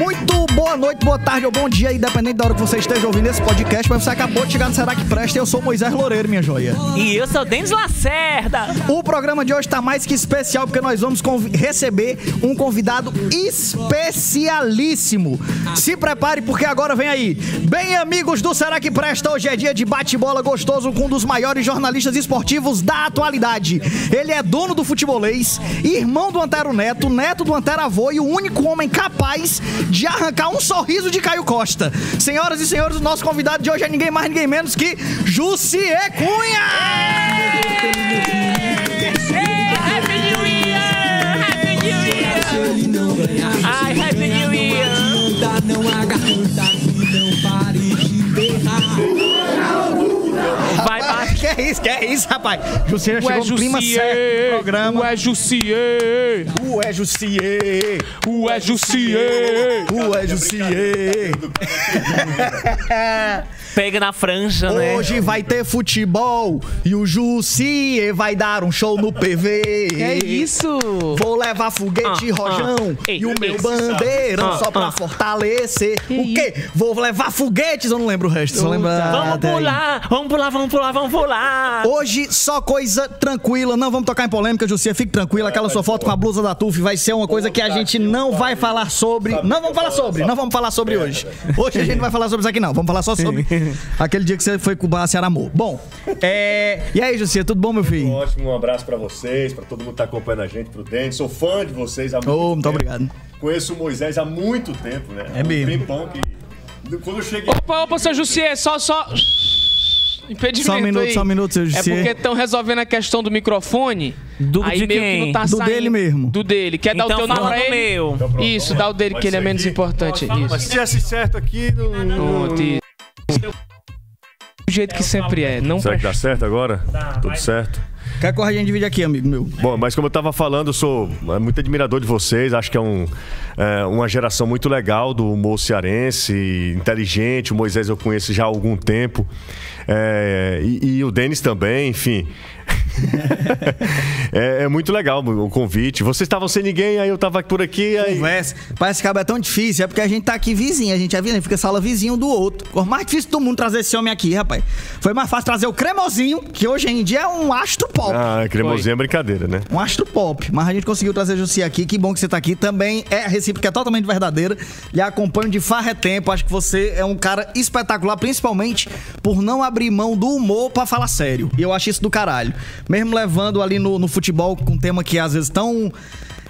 Muito boa noite, boa tarde ou bom dia, independente da hora que você esteja ouvindo esse podcast, mas você acabou de chegar no Será que Presta eu sou Moisés Loureiro, minha joia. E eu sou Denis Lacerda. O programa de hoje está mais que especial porque nós vamos receber um convidado especialíssimo. Se prepare porque agora vem aí. Bem, amigos do Será que Presta, hoje é dia de bate-bola gostoso com um dos maiores jornalistas esportivos da atualidade. Ele é dono do futebolês, irmão do Antero Neto, neto do Antero Avô e o único homem capaz de arrancar um sorriso de Caio Costa. Senhoras e senhores, o nosso convidado de hoje é ninguém mais, ninguém menos que Jussier Cunha! Happy New Year! Happy New Year! Ai, Happy New Year! Não Vai, vai. Que é isso, que é isso, rapaz? Jussier já chegou no clima certo programa. Ué, Jussier! Ué, Jussier! Ué, Jussier! Ué, Jussier! Pega na franja, né? Hoje vai ter futebol e o Jussier vai dar um show no PV. É isso! Vou levar foguete Ah, rojão ah. Ei, e o meu ei. bandeirão Ah, só pra ah. fortalecer. o quê? Vou levar foguetes, eu não lembro o resto. Só lembra Vamos pular, vamos pular, vamos pular, vamos pular. Hoje só coisa tranquila, não vamos tocar em polêmica, Jussier, fique tranquila. Aquela sua foto com a blusa da TUF vai ser uma coisa que a gente não vai falar sobre. Não vamos falar sobre, não vamos falar sobre hoje. Hoje a gente não vai falar sobre isso aqui não, vamos falar só sobre aquele dia que você foi com o Ceará Amor. Bom, é... E aí, Jussier, tudo bom, meu filho? Ótimo, um abraço pra vocês, pra todo mundo que tá acompanhando a gente, pro Denis. Sou fã de vocês há muito muito tempo. obrigado. Conheço o Moisés há muito tempo, né? É um mesmo. tempão que... Quando eu cheguei... Opa, opa, seu Jussier, só, só. Impedimento Só um minuto, aí. só um minuto, seu É Jussier. porque estão resolvendo a questão do microfone. Do- aí de meio quem? que não tá Do saindo. dele mesmo. Do dele. Quer dar o Então teu nome pra do ele? meu. pronto, Isso, dá o dele Pode que ele é menos aqui? importante. Isso. se tivesse certo aqui... Não, Pronto, isso. Do jeito que sempre é. Não Será que dá certo agora? Tudo certo? Quer correr a gente divide aqui, amigo meu? Bom, mas como eu tava falando, eu sou é, muito admirador de vocês. Acho que é, um, é, uma geração muito legal do humor cearense, inteligente. O Moisés eu conheço já há algum tempo. É, e, e o Denis também, enfim. é, é muito legal o convite. Vocês estavam sem ninguém, aí eu tava por aqui. Aí... Conversa. Parece que é tão difícil, é porque a gente tá aqui vizinho, a gente é vizinho, fica sala vizinho do outro. Por mais difícil do mundo trazer esse homem aqui, rapaz. Foi mais fácil trazer o cremosinho, que hoje em dia é um astro pop. Ah, cremosinho é brincadeira, né? Um astro pop. Mas a gente conseguiu trazer Jussi aqui. Que bom que você tá aqui. Também é a recíproca, é totalmente verdadeira. Lhe acompanho de farra tempo. Acho que você é um cara espetacular, principalmente por não abrir mão do humor pra falar sério. E eu acho isso do caralho. Mesmo levando ali no, no futebol com um tema que às vezes tão.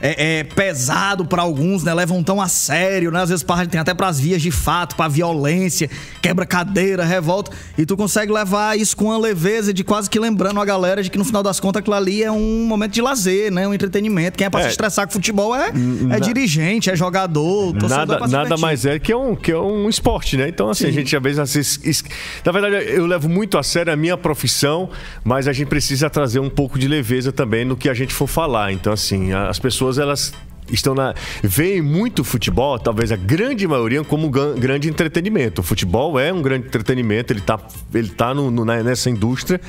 É, é pesado pra alguns, né? Levam tão a sério, né? Às vezes tem até pras vias de fato, pra violência, quebra cadeira, revolta. E tu consegue levar isso com uma leveza de quase que lembrando a galera de que no final das contas aquilo ali é um momento de lazer, né? Um entretenimento. Quem é pra É. se estressar com futebol é, é dirigente, é jogador, Nada, se nada mais é que é um, que é um esporte, né? Então, assim, a gente às vezes. es- Na verdade, eu levo muito a sério a minha profissão, mas a gente precisa trazer um pouco de leveza também no que a gente for falar. Então, assim, as pessoas, elas. Estão na. veem muito futebol, talvez a grande maioria, como grande entretenimento. O futebol é um grande entretenimento, ele está ele tá no- no- na- nessa indústria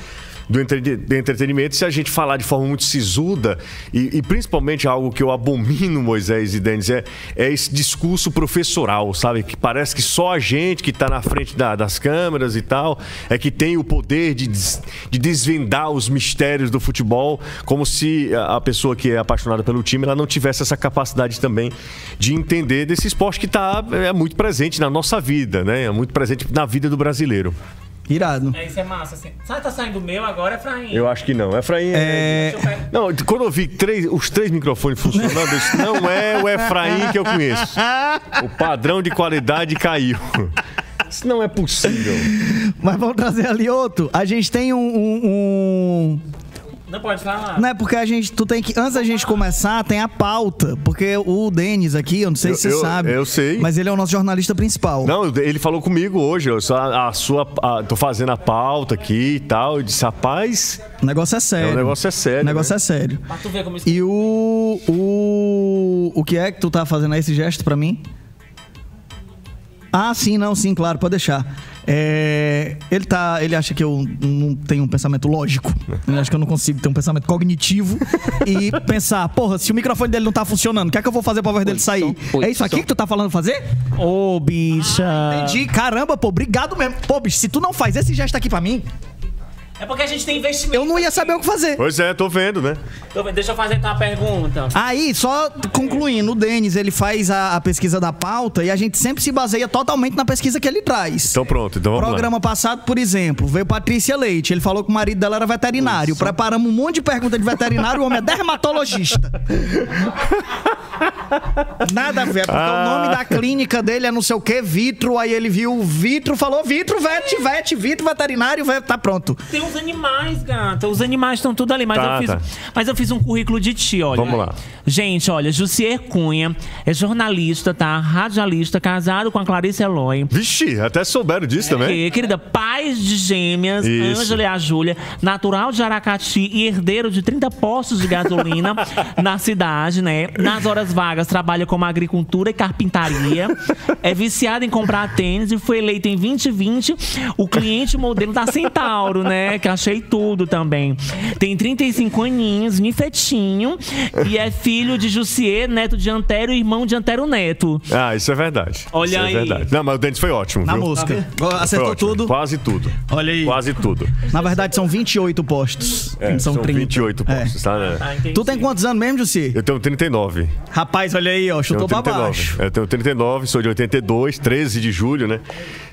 do, entre, do entretenimento. Se a gente falar de forma muito sisuda, e, e principalmente algo que eu abomino, Moisés e Denis, é, é esse discurso professoral, sabe? Que parece que só a gente que está na frente da- das câmeras e tal é que tem o poder de, de desvendar os mistérios do futebol, como se a, a pessoa que é apaixonada pelo time ela não tivesse essa capacidade também de entender desse esporte que está é muito presente na nossa vida, né? É muito presente na vida do brasileiro. Irado. É, isso é massa, assim. Sabe tá saindo o meu agora, Efraim? Eu acho que não. Efraim é. Não, quando eu vi três- os três microfones funcionando, eu disse, não é o Efraim que eu conheço. O padrão de qualidade caiu. Isso não é possível. Mas vamos trazer ali outro. A gente tem um- um- um Não pode falar. Não é porque a gente. Tu tem que. Antes da gente começar, tem a pauta. Porque o Denis aqui, eu não sei Eu- se você eu- sabe. eu sei. Mas ele é o nosso jornalista principal. Não, ele falou comigo hoje, eu só, a sua, a- tô fazendo a pauta aqui e tal. Eu disse, rapaz, O negócio é sério. É, o negócio é sério, O negócio né? é sério. Pra tu ver como isso... E o. O. O que é que tu tá fazendo aí esse gesto pra mim? Ah, sim, não, sim, claro, pode deixar. É, ele tá. Ele acha que eu não tenho um pensamento lógico. Ele acha que eu não consigo ter um pensamento cognitivo e pensar, porra, se o microfone dele não tá funcionando, o que é que eu vou fazer pra voz dele sair? oi, É isso aqui som. que tu tá falando fazer? Ô, bicha. Entendi. Caramba, pô, obrigado mesmo. Pô, bicho, se tu não faz esse gesto aqui pra mim, É porque a gente tem investimento. eu não ia saber o que fazer. Pois é, tô vendo, né? Tô vendo, Deixa eu fazer então uma pergunta. Aí, só concluindo, o Denis, ele faz a, a pesquisa da pauta e a gente sempre se baseia totalmente na pesquisa que ele traz. Então pronto, então vamos Programa passado, por exemplo, veio Patrícia Leite. Ele falou que o marido dela era veterinário. Preparamos um monte de pergunta de veterinário, o homem é dermatologista. Nada a ver, porque o nome da clínica dele é não sei o que, Vitro. Aí ele viu Vitro, falou Vitro, Vet, Vet, Vitro, veterinário, vet, tá pronto. Tem os animais, gata. Os animais estão tudo ali. Mas, Tá, eu fiz, tá. mas eu fiz um currículo de ti, olha. Vamos lá. Gente, olha, Jussier Cunha é jornalista, tá? Radialista, casado com a Clarice Eloy. Vixe, até souberam disso também. Que, querida, pais de gêmeas. Ângela e a Júlia, natural de Aracati e herdeiro de 30 postos de gasolina na cidade, né? Nas horas vagas trabalha como agricultura e carpintaria. É viciado em comprar tênis e foi eleito em 2020 o cliente modelo da Centauro, né? Que achei tudo também. Tem 35 aninhos, nifetinho e é filho de Jussier, neto de Antero e irmão de Antero Neto. Ah, isso é verdade. Olha isso aí. É verdade. Não, mas o Denis foi ótimo, Na viu? música. Acertou tudo. Quase tudo. Olha aí. Quase tudo. Na verdade, são 28 postos. É, são, são 30. 28 É. postos, tá? né? Ah. Tu tem quantos anos mesmo, Jussi? Eu tenho 39. Rapaz, olha aí, ó, chutou pra 39. baixo. Eu tenho 39, sou de 82, 13 de julho, né?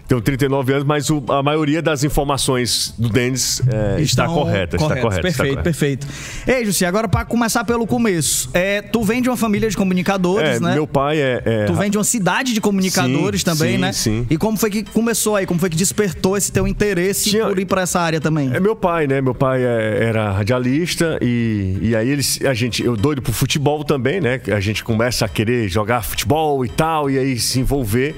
Tenho 39 anos, mas o- a maioria das informações do Denis é, está correta. Está corretas. correta. está Perfeito, correta. perfeito. Ei, Jussi, agora pra começar pelo começo. É, tu vem de uma família de comunicadores, É, né? meu pai é. é- Tu vem de uma cidade de comunicadores Sim, também, sim, né? sim. E como foi que começou aí? Como foi que despertou esse teu interesse Tinha- por ir pra essa área também? É meu pai, né? Meu pai é- era radialista e, e aí eles, a gente, eu doido pro futebol também, né? A gente começa a querer jogar futebol e tal, e aí se envolver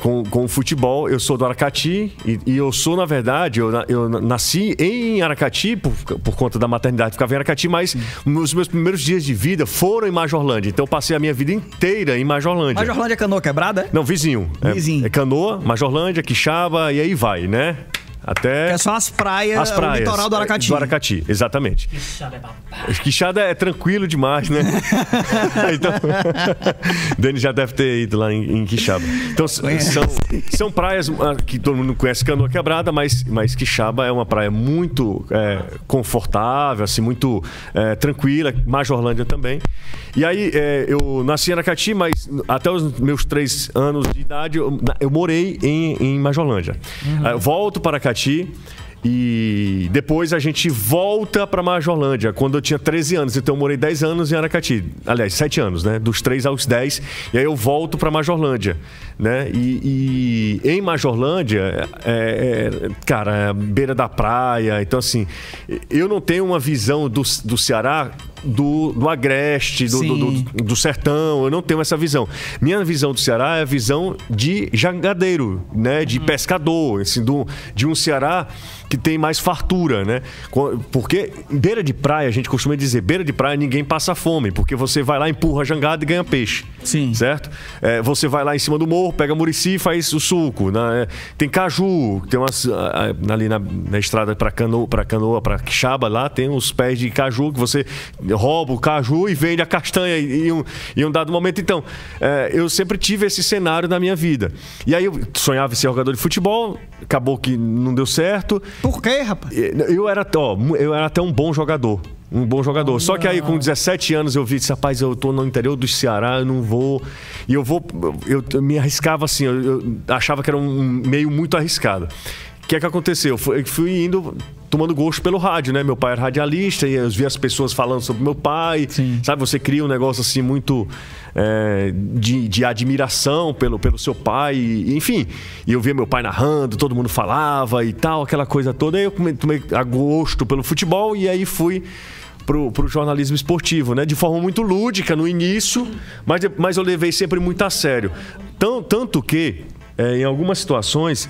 com, com o futebol. Eu sou do Aracati e, e eu sou, na verdade, eu, eu nasci em Aracati por, por conta da maternidade, ficava em Aracati, mas os meus primeiros dias de vida foram em Majorlândia. Então eu passei a minha vida inteira em Majorlândia. Majorlândia é canoa quebrada? é? Não, vizinho. É- Vizinho. É, Canoa, Majorlândia, Quixaba e aí vai, né? Até. É só as praias, As praias. o litoral do Aracati. Do Aracati, exatamente. Quixada é tranquilo demais, né? então, Dani já deve ter ido lá em, em Quixaba. Então, são, são praias ah, que todo mundo conhece Canoa Quebrada, mas, mas Quixaba é uma praia muito é, confortável, assim, muito é, tranquila. Majorlândia também. E aí, é, eu nasci em Aracati, mas até os meus três anos de idade, eu, eu morei em, em Majorlândia. Eu volto para Aracati. Paraty. E depois a gente volta para Majorlândia, quando eu tinha 13 anos. Então eu morei 10 anos em Aracati. Aliás, 7 anos, né? Dos 3 aos 10. E aí eu volto para Majorlândia, né? E, e em Majorlândia, é, é, cara, é beira da praia. Então, assim, eu não tenho uma visão do, do Ceará do, do agreste, do, do, do- do sertão, eu não tenho essa visão. Minha visão do Ceará é a visão de jangadeiro, né? De pescador, assim, do, de um Ceará que tem mais fartura, né? Porque beira de praia, a gente costuma dizer, beira de praia ninguém passa fome, porque você vai lá, empurra a jangada e ganha peixe. Sim. Certo? É, você vai lá em cima do morro, pega murici e faz o suco. né? Tem caju, tem umas. Ali na, na estrada para canoa, para canoa, para Quixaba, lá tem uns pés de caju que você rouba o caju e vende a castanha em um, em um dado momento. Então, é, eu sempre tive esse cenário na minha vida. E aí eu sonhava em ser jogador de futebol, acabou que não deu certo. Por quê, rapaz? Eu era, ó, eu era até um bom jogador. Um bom jogador. Só que aí, com 17 anos, eu vi, disse, rapaz, eu tô no interior do Ceará, eu não vou. E eu vou. Eu, eu me arriscava assim, eu, eu achava que era um meio muito arriscado. O que é que aconteceu? Eu fui, indo tomando gosto pelo rádio, né? Meu pai era radialista e eu via as pessoas falando sobre meu pai. Sim. Sabe, você cria um negócio assim muito é, de, de admiração pelo, pelo seu pai, e, enfim. E eu via meu pai narrando, todo mundo falava e tal, aquela coisa toda. Aí eu tomei a gosto pelo futebol e aí fui pro, pro jornalismo esportivo, né? De forma muito lúdica no início, mas, mas eu levei sempre muito a sério. Tão, tanto que, é, em algumas situações,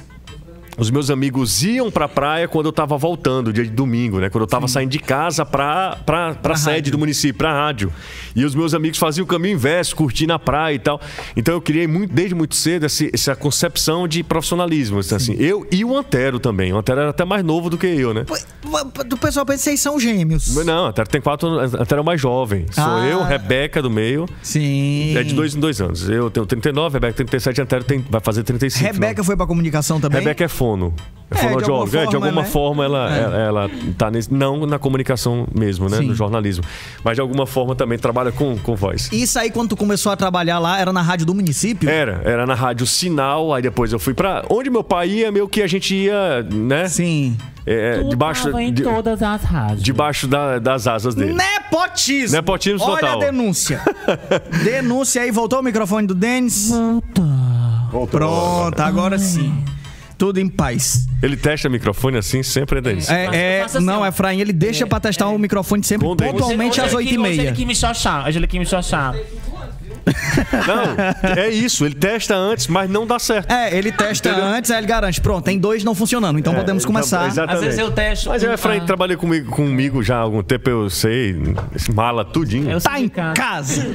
Os meus amigos iam pra praia quando eu tava voltando, dia de domingo, né? Quando eu tava saindo de casa pra, pra, pra, sede rádio. do município, pra rádio. E os meus amigos faziam o caminho inverso, curtindo a praia e tal. Então eu criei muito, desde muito cedo esse- essa concepção de profissionalismo. Assim, eu e o Antero também. O Antero era até mais novo do que eu, né? O pessoal pensa que vocês são gêmeos. Mas Não, Antero tem quatro anos. Antero é o mais jovem. Sou Ah. eu, Rebeca do meio. Sim. É de dois em dois anos. Eu tenho 39, Rebeca 37, Antero tem, vai fazer 35. Rebeca foi pra comunicação também? Rebeca é fono. É, É, de alguma É, de alguma forma, forma ela, É. ela, ela tá nesse. Não na comunicação mesmo, né? Sim. No jornalismo. Mas de alguma forma também trabalha com, com voz. Isso aí, quando tu começou a trabalhar lá, era na rádio do município? Era, era na rádio Sinal, aí depois eu fui pra. Onde meu pai ia, meio que a gente ia, né? Sim. É, Tu debaixo, tava em de- todas as rádios. debaixo da- das asas dele. Nepotismo. Nepotismo Olha total. a denúncia. denúncia aí, voltou o microfone do Denis? Voltou. Pronto, agora sim. Tudo em paz. Ele testa microfone assim, sempre é Denis. É, é, assim, não, ó. Efraim, ele deixa pra testar o microfone sempre Com o Denis. pontualmente às Hoje ele quis- Hoje ele 8h30. quis me xoxar. Hoje ele quis me xoxar. Não, é isso. Ele testa antes, mas não dá certo. É, ele testa antes, aí ele garante. Pronto, tem dois não funcionando, então podemos É, começar. Exatamente. Às vezes eu testo Mas o um- Efraim ah. trabalha comigo, comigo já há algum tempo, eu sei. Mala tudinho. Eu Tá em casa.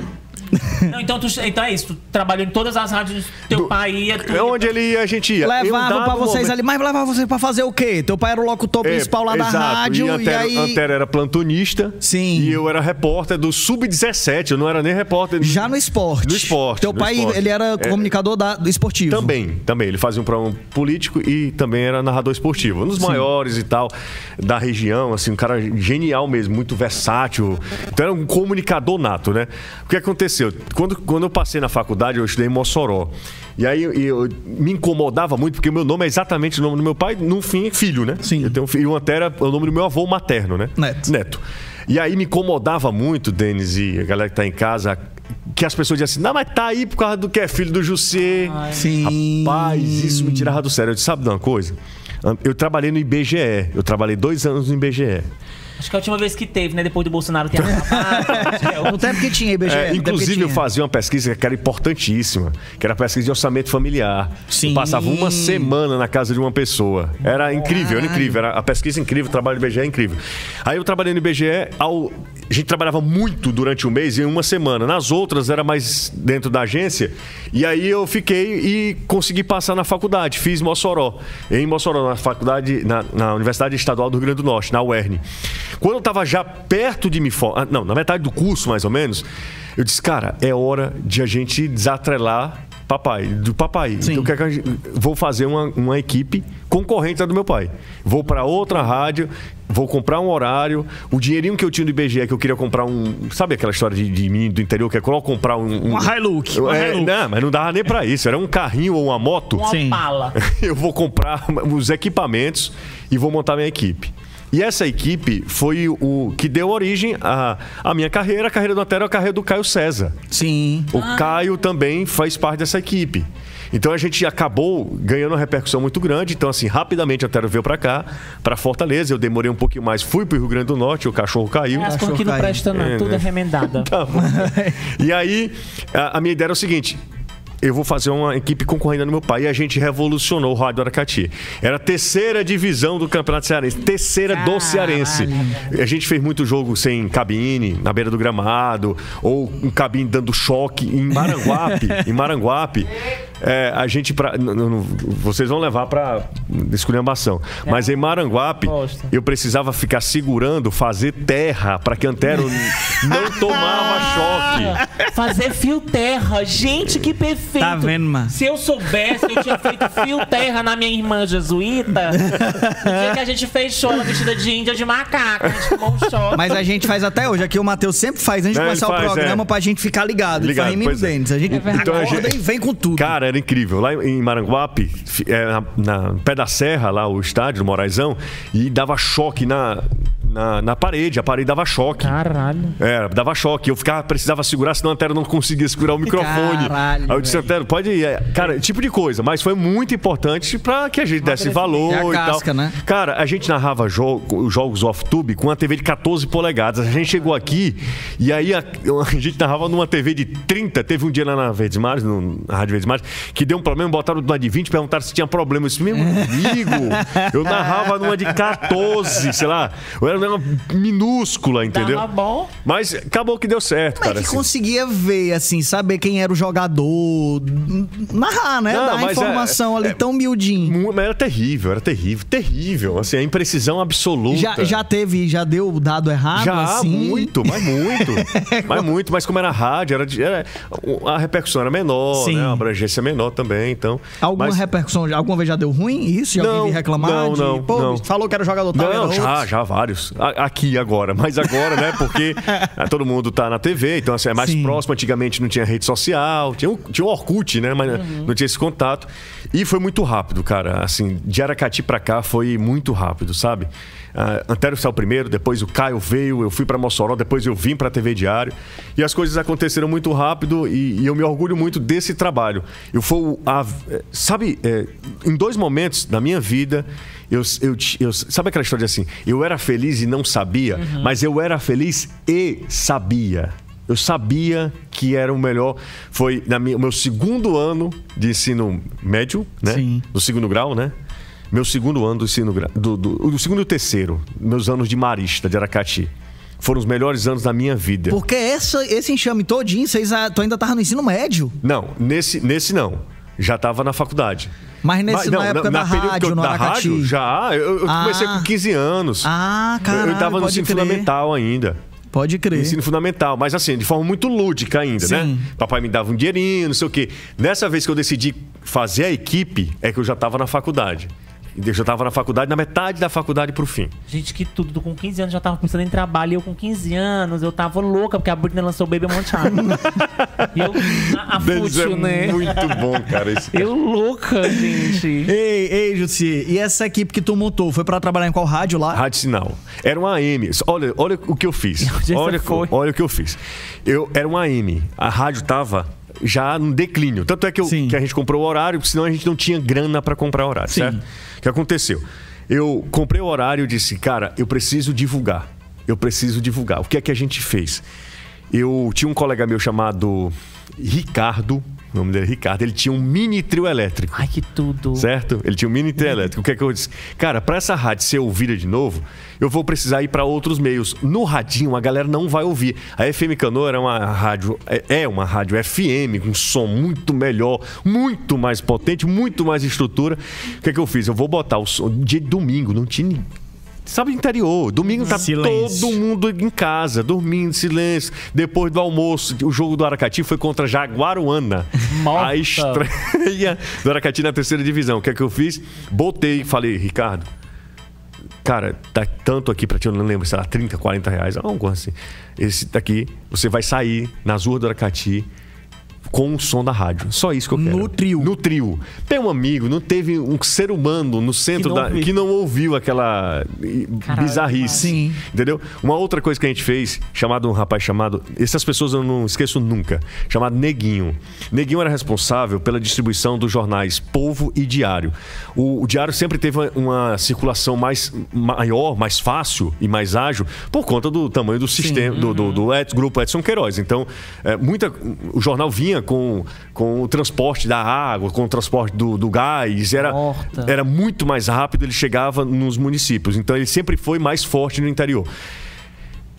Não, então, tu, então é isso. Tu trabalhou em todas as rádios. Teu pai ia. Tu É onde ele ia, a gente ia. Levava pra vocês momento- ali, mas levava vocês pra fazer o quê? Teu pai era o locutor É, principal lá da exato. rádio, e, e, Antero, aí. Antero era plantonista. Sim. E eu era repórter do Sub-17. Eu não era nem repórter. Já no esporte. No esporte, Teu no pai, esporte. ele era É. comunicador da- do esportivo. Também, também. Ele fazia um programa político e também era narrador esportivo. Um dos maiores e tal da região, assim, um cara genial mesmo, muito versátil. Então era um comunicador nato, né? O que aconteceu? Quando, quando eu passei na faculdade, eu estudei em Mossoró. E aí eu, eu- me incomodava muito, porque o meu nome é exatamente o nome do meu pai, no fim, é filho, né? Sim. Eu tenho um filho, e o Antero é o nome do meu avô materno, né? Neto. Neto. E aí me incomodava muito, Denis e a galera que tá em casa, que as pessoas diziam assim, não, mas tá aí por causa do que é filho do Jussê. Sim. Rapaz, isso me tirava do sério. Eu disse, sabe de uma coisa? Eu trabalhei no IBGE. Eu trabalhei dois anos no IBGE. Acho que é a última vez que teve, né? Depois do Bolsonaro ter acabado. No tempo que tinha IBGE. É, inclusive, eu tinha. fazia uma pesquisa que era importantíssima, que era a pesquisa de orçamento familiar. Sim. Eu passava uma semana na casa de uma pessoa. Era incrível, era incrível. Era a pesquisa incrível, o trabalho do IBGE é incrível. Aí eu trabalhei no IBGE, ao- a gente trabalhava muito durante o mês e em uma semana. Nas outras era mais dentro da agência. E aí eu fiquei e consegui passar na faculdade. Fiz Mossoró. Em Mossoró, na faculdade, na, na Universidade Estadual do Rio Grande do Norte, na UERN. Quando eu estava já perto de me formar, não, na metade do curso mais ou menos, eu disse, cara, é hora de a gente desatrelar papai, do papai. Sim. Então, o que é que a gente- vou fazer uma, uma equipe concorrente da do meu pai. Vou para outra rádio, vou comprar um horário, o dinheirinho que eu tinha do IBGE, que eu queria comprar um. Sabe aquela história de, de menino do interior que é coloca comprar um. um Uma Hilux, uma É, Hilux. não, mas não dava nem para isso. Era um carrinho ou uma moto. Uma Sim. pala. eu vou comprar os equipamentos e vou montar minha equipe. E essa equipe foi o que deu origem à, à minha carreira, a carreira do Antero, a carreira do Caio César. Sim. O Caio também faz parte dessa equipe. Então a gente acabou ganhando uma repercussão muito grande. Então, assim, rapidamente o Antero veio pra cá, pra Fortaleza. Eu demorei um pouquinho mais, fui pro Rio Grande do Norte, o cachorro caiu. As coisas que não presta, não. É, Tudo né? é remendada. Tá e aí, a, a minha ideia era o seguinte. Eu vou fazer uma equipe concorrendo no meu pai e a gente revolucionou o Rádio Aracati. Era a terceira divisão do Campeonato Cearense, terceira do Cearense. A gente fez muito jogo sem cabine, na beira do gramado, ou um cabine dando choque em Maranguape. em Maranguape, é, a gente pra, vocês vão levar para esculhambação. Mas em Maranguape, Gosto. eu precisava ficar segurando, fazer terra para que Antero não tomava choque. Fazer fio terra. Gente, que perfeito. Tá vendo, mano? Se eu soubesse, eu tinha feito fio terra na minha irmã jesuíta. No dia que a gente fechou ela vestida de índia de macaco. A gente tomou um choque. Mas a gente faz até hoje. Aqui o Matheus sempre faz antes de É, começar ele o faz, programa é. pra gente ficar ligado. Ligado, pois é. A gente Então a acorda gente- e vem com tudo. Cara, era incrível. Lá em Maranguape, é, na, na pé da serra, lá o estádio, do Moraizão, e dava choque na, na, na parede, a parede dava choque. Caralho. É, dava choque. Eu ficava, precisava segurar, senão a Antero não conseguia segurar o microfone. Caralho, Aí eu disse. Antero, pode ir. É, Cara, tipo de coisa. Mas foi muito importante pra que a gente desse valor E a e, casca, tal. né? Cara, a gente narrava jogo, jogos off-tube com uma TV de 14 polegadas. A gente chegou aqui e aí a, a gente narrava numa TV de 30. Teve um dia lá na Verdes Mares, na Rádio Verdes Mares, que deu um problema, botaram numa de 20, perguntaram se tinha problema. Eu disse, meu amigo, eu narrava numa de 14, sei lá. Eu era uma minúscula, entendeu? Tava bom. Mas acabou que deu certo, Como é cara. que assim. conseguia ver, assim, saber quem era o jogador, narrar, né? Não, Dar mas informação é- ali é- tão miudinho. Mas era terrível, era terrível, terrível. Assim, a imprecisão absoluta. Já, já teve, já deu dado errado, Já, assim? muito, mas muito. mas muito, mas como era rádio, era, de- era- a repercussão era menor, Sim. né? A abrangência menor também, então. Alguma mas, repercussão, alguma vez já deu ruim isso? Já Não, alguém reclamar? não, de, não, Pô, não. falou que era jogador tal, Não, já, outro. já, vários. A- Aqui agora, mas agora, né? Porque ah, todo mundo tá na TV, então assim, é mais Sim. próximo. Antigamente não tinha rede social, tinha, o- tinha o Orkut, né? Mas não tinha esse contato. E foi muito rápido, cara. Assim, de Aracati pra cá foi muito rápido, sabe? Ah, Antero saiu primeiro, depois o Caio veio, eu fui pra Mossoró, depois eu vim pra TV Diário. E as coisas aconteceram muito rápido e, e eu me orgulho muito desse trabalho. Eu fui a- eh, sabe, eh, em dois momentos da minha vida, eu, eu, eu- sabe aquela história de assim, eu era feliz e não sabia, mas eu era feliz e sabia. Eu sabia que era o melhor. Foi na minha, o meu segundo ano de ensino médio, né? Sim. Do segundo grau, né? Meu segundo ano do ensino grau. Do, do, do segundo e o terceiro. Meus anos de marista, de Aracati. Foram os melhores anos da minha vida. Porque essa, esse enxame todinho, vocês tu ainda tava no ensino médio. Não, nesse, nesse não. Já estava na faculdade. Mas nesse- na época da período que rádio, eu- no da rádio, já. Eu, eu Ah. comecei com 15 anos. Ah, caralho, Eu estava no ensino crer. fundamental ainda. Pode crer. Ensino fundamental, mas assim, de forma muito lúdica ainda, Sim. né? Papai me dava um dinheirinho, não sei o quê. Nessa vez que eu decidi fazer a equipe, é que eu já estava na faculdade. Eu já estava na faculdade, na metade da faculdade pro fim. Gente, que tudo. Com 15 anos já tava pensando em trabalho. E eu com 15 anos, eu tava louca, porque a Britney lançou Baby Monchado. e eu, a, a Denis é fútil, né? muito bom, cara. Esse... Eu louca, gente. Ei, ei, Jutsi, e essa equipe que tu montou, foi pra trabalhar em qual rádio lá? Rádio Sinal. Era uma AM. Olha, olha o que eu fiz. Olha, olha o que eu fiz. Eu, era uma AM. A rádio tava já no declínio. Tanto é que, eu- que a gente comprou o horário, porque senão a gente não tinha grana para comprar horário, Sim. certo? O que aconteceu? Eu comprei o horário e disse, cara, eu preciso divulgar. Eu preciso divulgar. O que é que a gente fez? Eu tinha um colega meu chamado Ricardo, o nome dele é Ricardo, ele tinha um mini trio elétrico. Ai, que tudo. Certo? Ele tinha um mini trio elétrico. O que é que eu disse? Cara, pra essa rádio ser ouvida de novo, eu vou precisar ir pra outros meios. No radinho, a galera não vai ouvir. A FM Canoa era uma rádio, é é uma rádio FM, com som muito melhor, muito mais potente, muito mais estrutura. O que é que eu fiz? Eu vou botar o som. Dia de domingo, não tinha Sabe, interior. Domingo tá Silêncio. todo mundo em casa, dormindo, silêncio. Depois do almoço, o jogo do Aracati foi contra Jaguaruana. Morta. A estreia do Aracati na terceira divisão. O que é que eu fiz? Botei, falei, Ricardo, cara, tá tanto aqui pra ti, eu não lembro, sei lá, 30, 40 reais, alguma coisa assim. Esse daqui, você vai sair nas ruas do Aracati com o som da rádio. Só isso que eu quero. No trio. No trio. Tem um amigo, não teve um ser humano no centro não da. ouviu. que não ouviu aquela Caralho, bizarrice. Sim. Entendeu? Uma outra coisa que a gente fez, chamado um rapaz chamado. Essas pessoas eu não esqueço nunca. Chamado Neguinho. Neguinho era responsável pela distribuição dos jornais Povo e Diário. O, o Diário sempre teve uma, circulação mais maior, mais fácil e mais ágil por conta do tamanho do sistema, do, do, do Ed- grupo Edson Queiroz. Então, é, muita, o jornal vinha com, com o transporte da água, com o transporte do, do gás. Era, Morta. era muito mais rápido, ele chegava nos municípios. Então ele sempre foi mais forte no interior.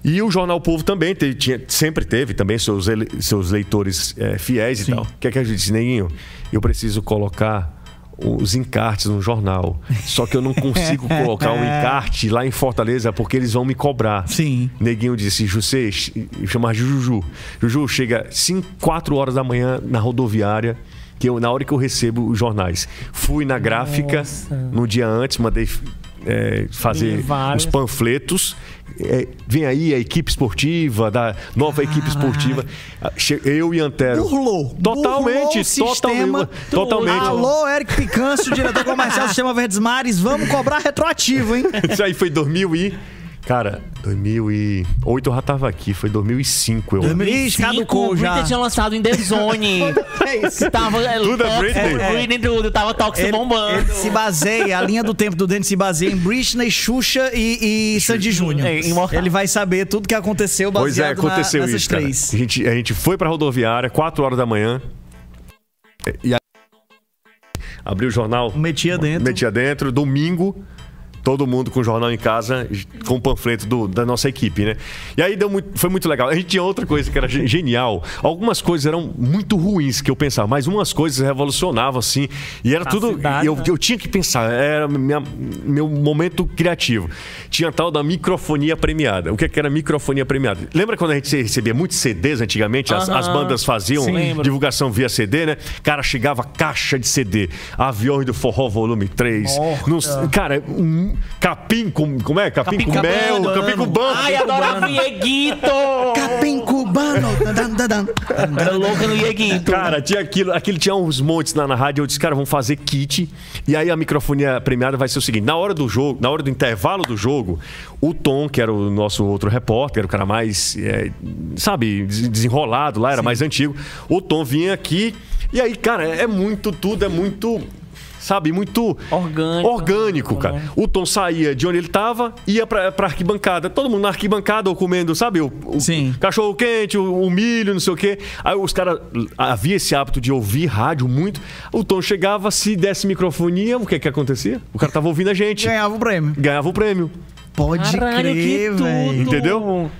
E o Jornal Povo também tinha, sempre teve também seus, ele- seus leitores eh, fiéis e tal. O que é que a gente disse, Neguinho? Eu preciso colocar os encartes no jornal. Só que eu não consigo colocar um encarte lá em Fortaleza porque eles vão me cobrar. Sim. Neguinho disse, José, chamar Juju. Juju chega 5, 4 horas da manhã na rodoviária, que eu, na hora que eu recebo os jornais. Fui na gráfica Nossa. no dia antes, mandei é, fazer os panfletos. É, vem aí a equipe esportiva, da nova equipe esportiva. Ah, Eu e Antero. Burlou. Totalmente, Burlou totalmente. totalmente. Alô, Eric Picanço, diretor comercial do Sistema Verdes Mares. Vamos cobrar retroativo, hein? Isso aí foi 2000 e Cara, 2008 eu já tava aqui, foi 2005 eu. 2000 Ixi, caducou Britney já. tinha lançado em The Zone. É isso. tava é, Tudo é Britney? Britney tudo, tava Toxic Ele, bombando. ele se baseia, a linha do tempo do Denis se baseia em Britney, Xuxa e, e Sandy Júnior. É. Ele vai saber tudo que aconteceu baseado Pois é, aconteceu na, nessas isso, cara. três. A gente, a gente foi pra rodoviária, 4 horas da manhã. E aí, abriu o jornal. Metia dentro. Metia dentro. Domingo, todo mundo com o jornal em casa, com o panfleto do- da nossa equipe, né? E aí deu muito- foi muito legal. A gente tinha outra coisa que era ge- genial. Algumas coisas eram muito ruins que eu pensava, mas umas coisas revolucionavam, assim. E era tudo. cidade, eu, né? eu tinha que pensar, era minha- meu momento criativo. Tinha a tal da microfonia premiada. O que, que era microfonia premiada? Lembra quando a gente recebia muitos CDs antigamente? As, Aham. as bandas faziam Sim, divulgação via CD, né? Cara, chegava caixa de CD. Aviões do Forró Volume 3. Não- cara, um capim com. Como é? Capim, Capim com cubano. mel, capim cubano. Ai, adorava o Ieguito! Capim cubano. Dan, dan, dan, dan. Era louca no Ieguito. Cara, tinha aquilo, aquilo tinha uns montes na, na rádio. Eu disse, cara, vamos fazer kit. E aí a microfonia premiada vai ser o seguinte: na hora do jogo, na hora do intervalo do jogo, o Tom, que era o nosso outro repórter, era o cara mais, é, sabe, des- desenrolado lá, era mais antigo. O Tom vinha aqui. E aí, cara, é muito, tudo é muito. Sabe, muito Orgânico. orgânico, cara. O Tom saía de onde ele tava, ia pra, pra arquibancada. Todo mundo na arquibancada ou comendo, sabe? O, o Sim. cachorro quente, o, o milho, não sei o quê. Aí os caras. Havia esse hábito de ouvir rádio muito. O Tom chegava, se desse microfonia, o que que acontecia? O cara tava ouvindo a gente. Ganhava o prêmio. Ganhava o prêmio. Pode Caralho, que crer, tudo. velho. Entendeu?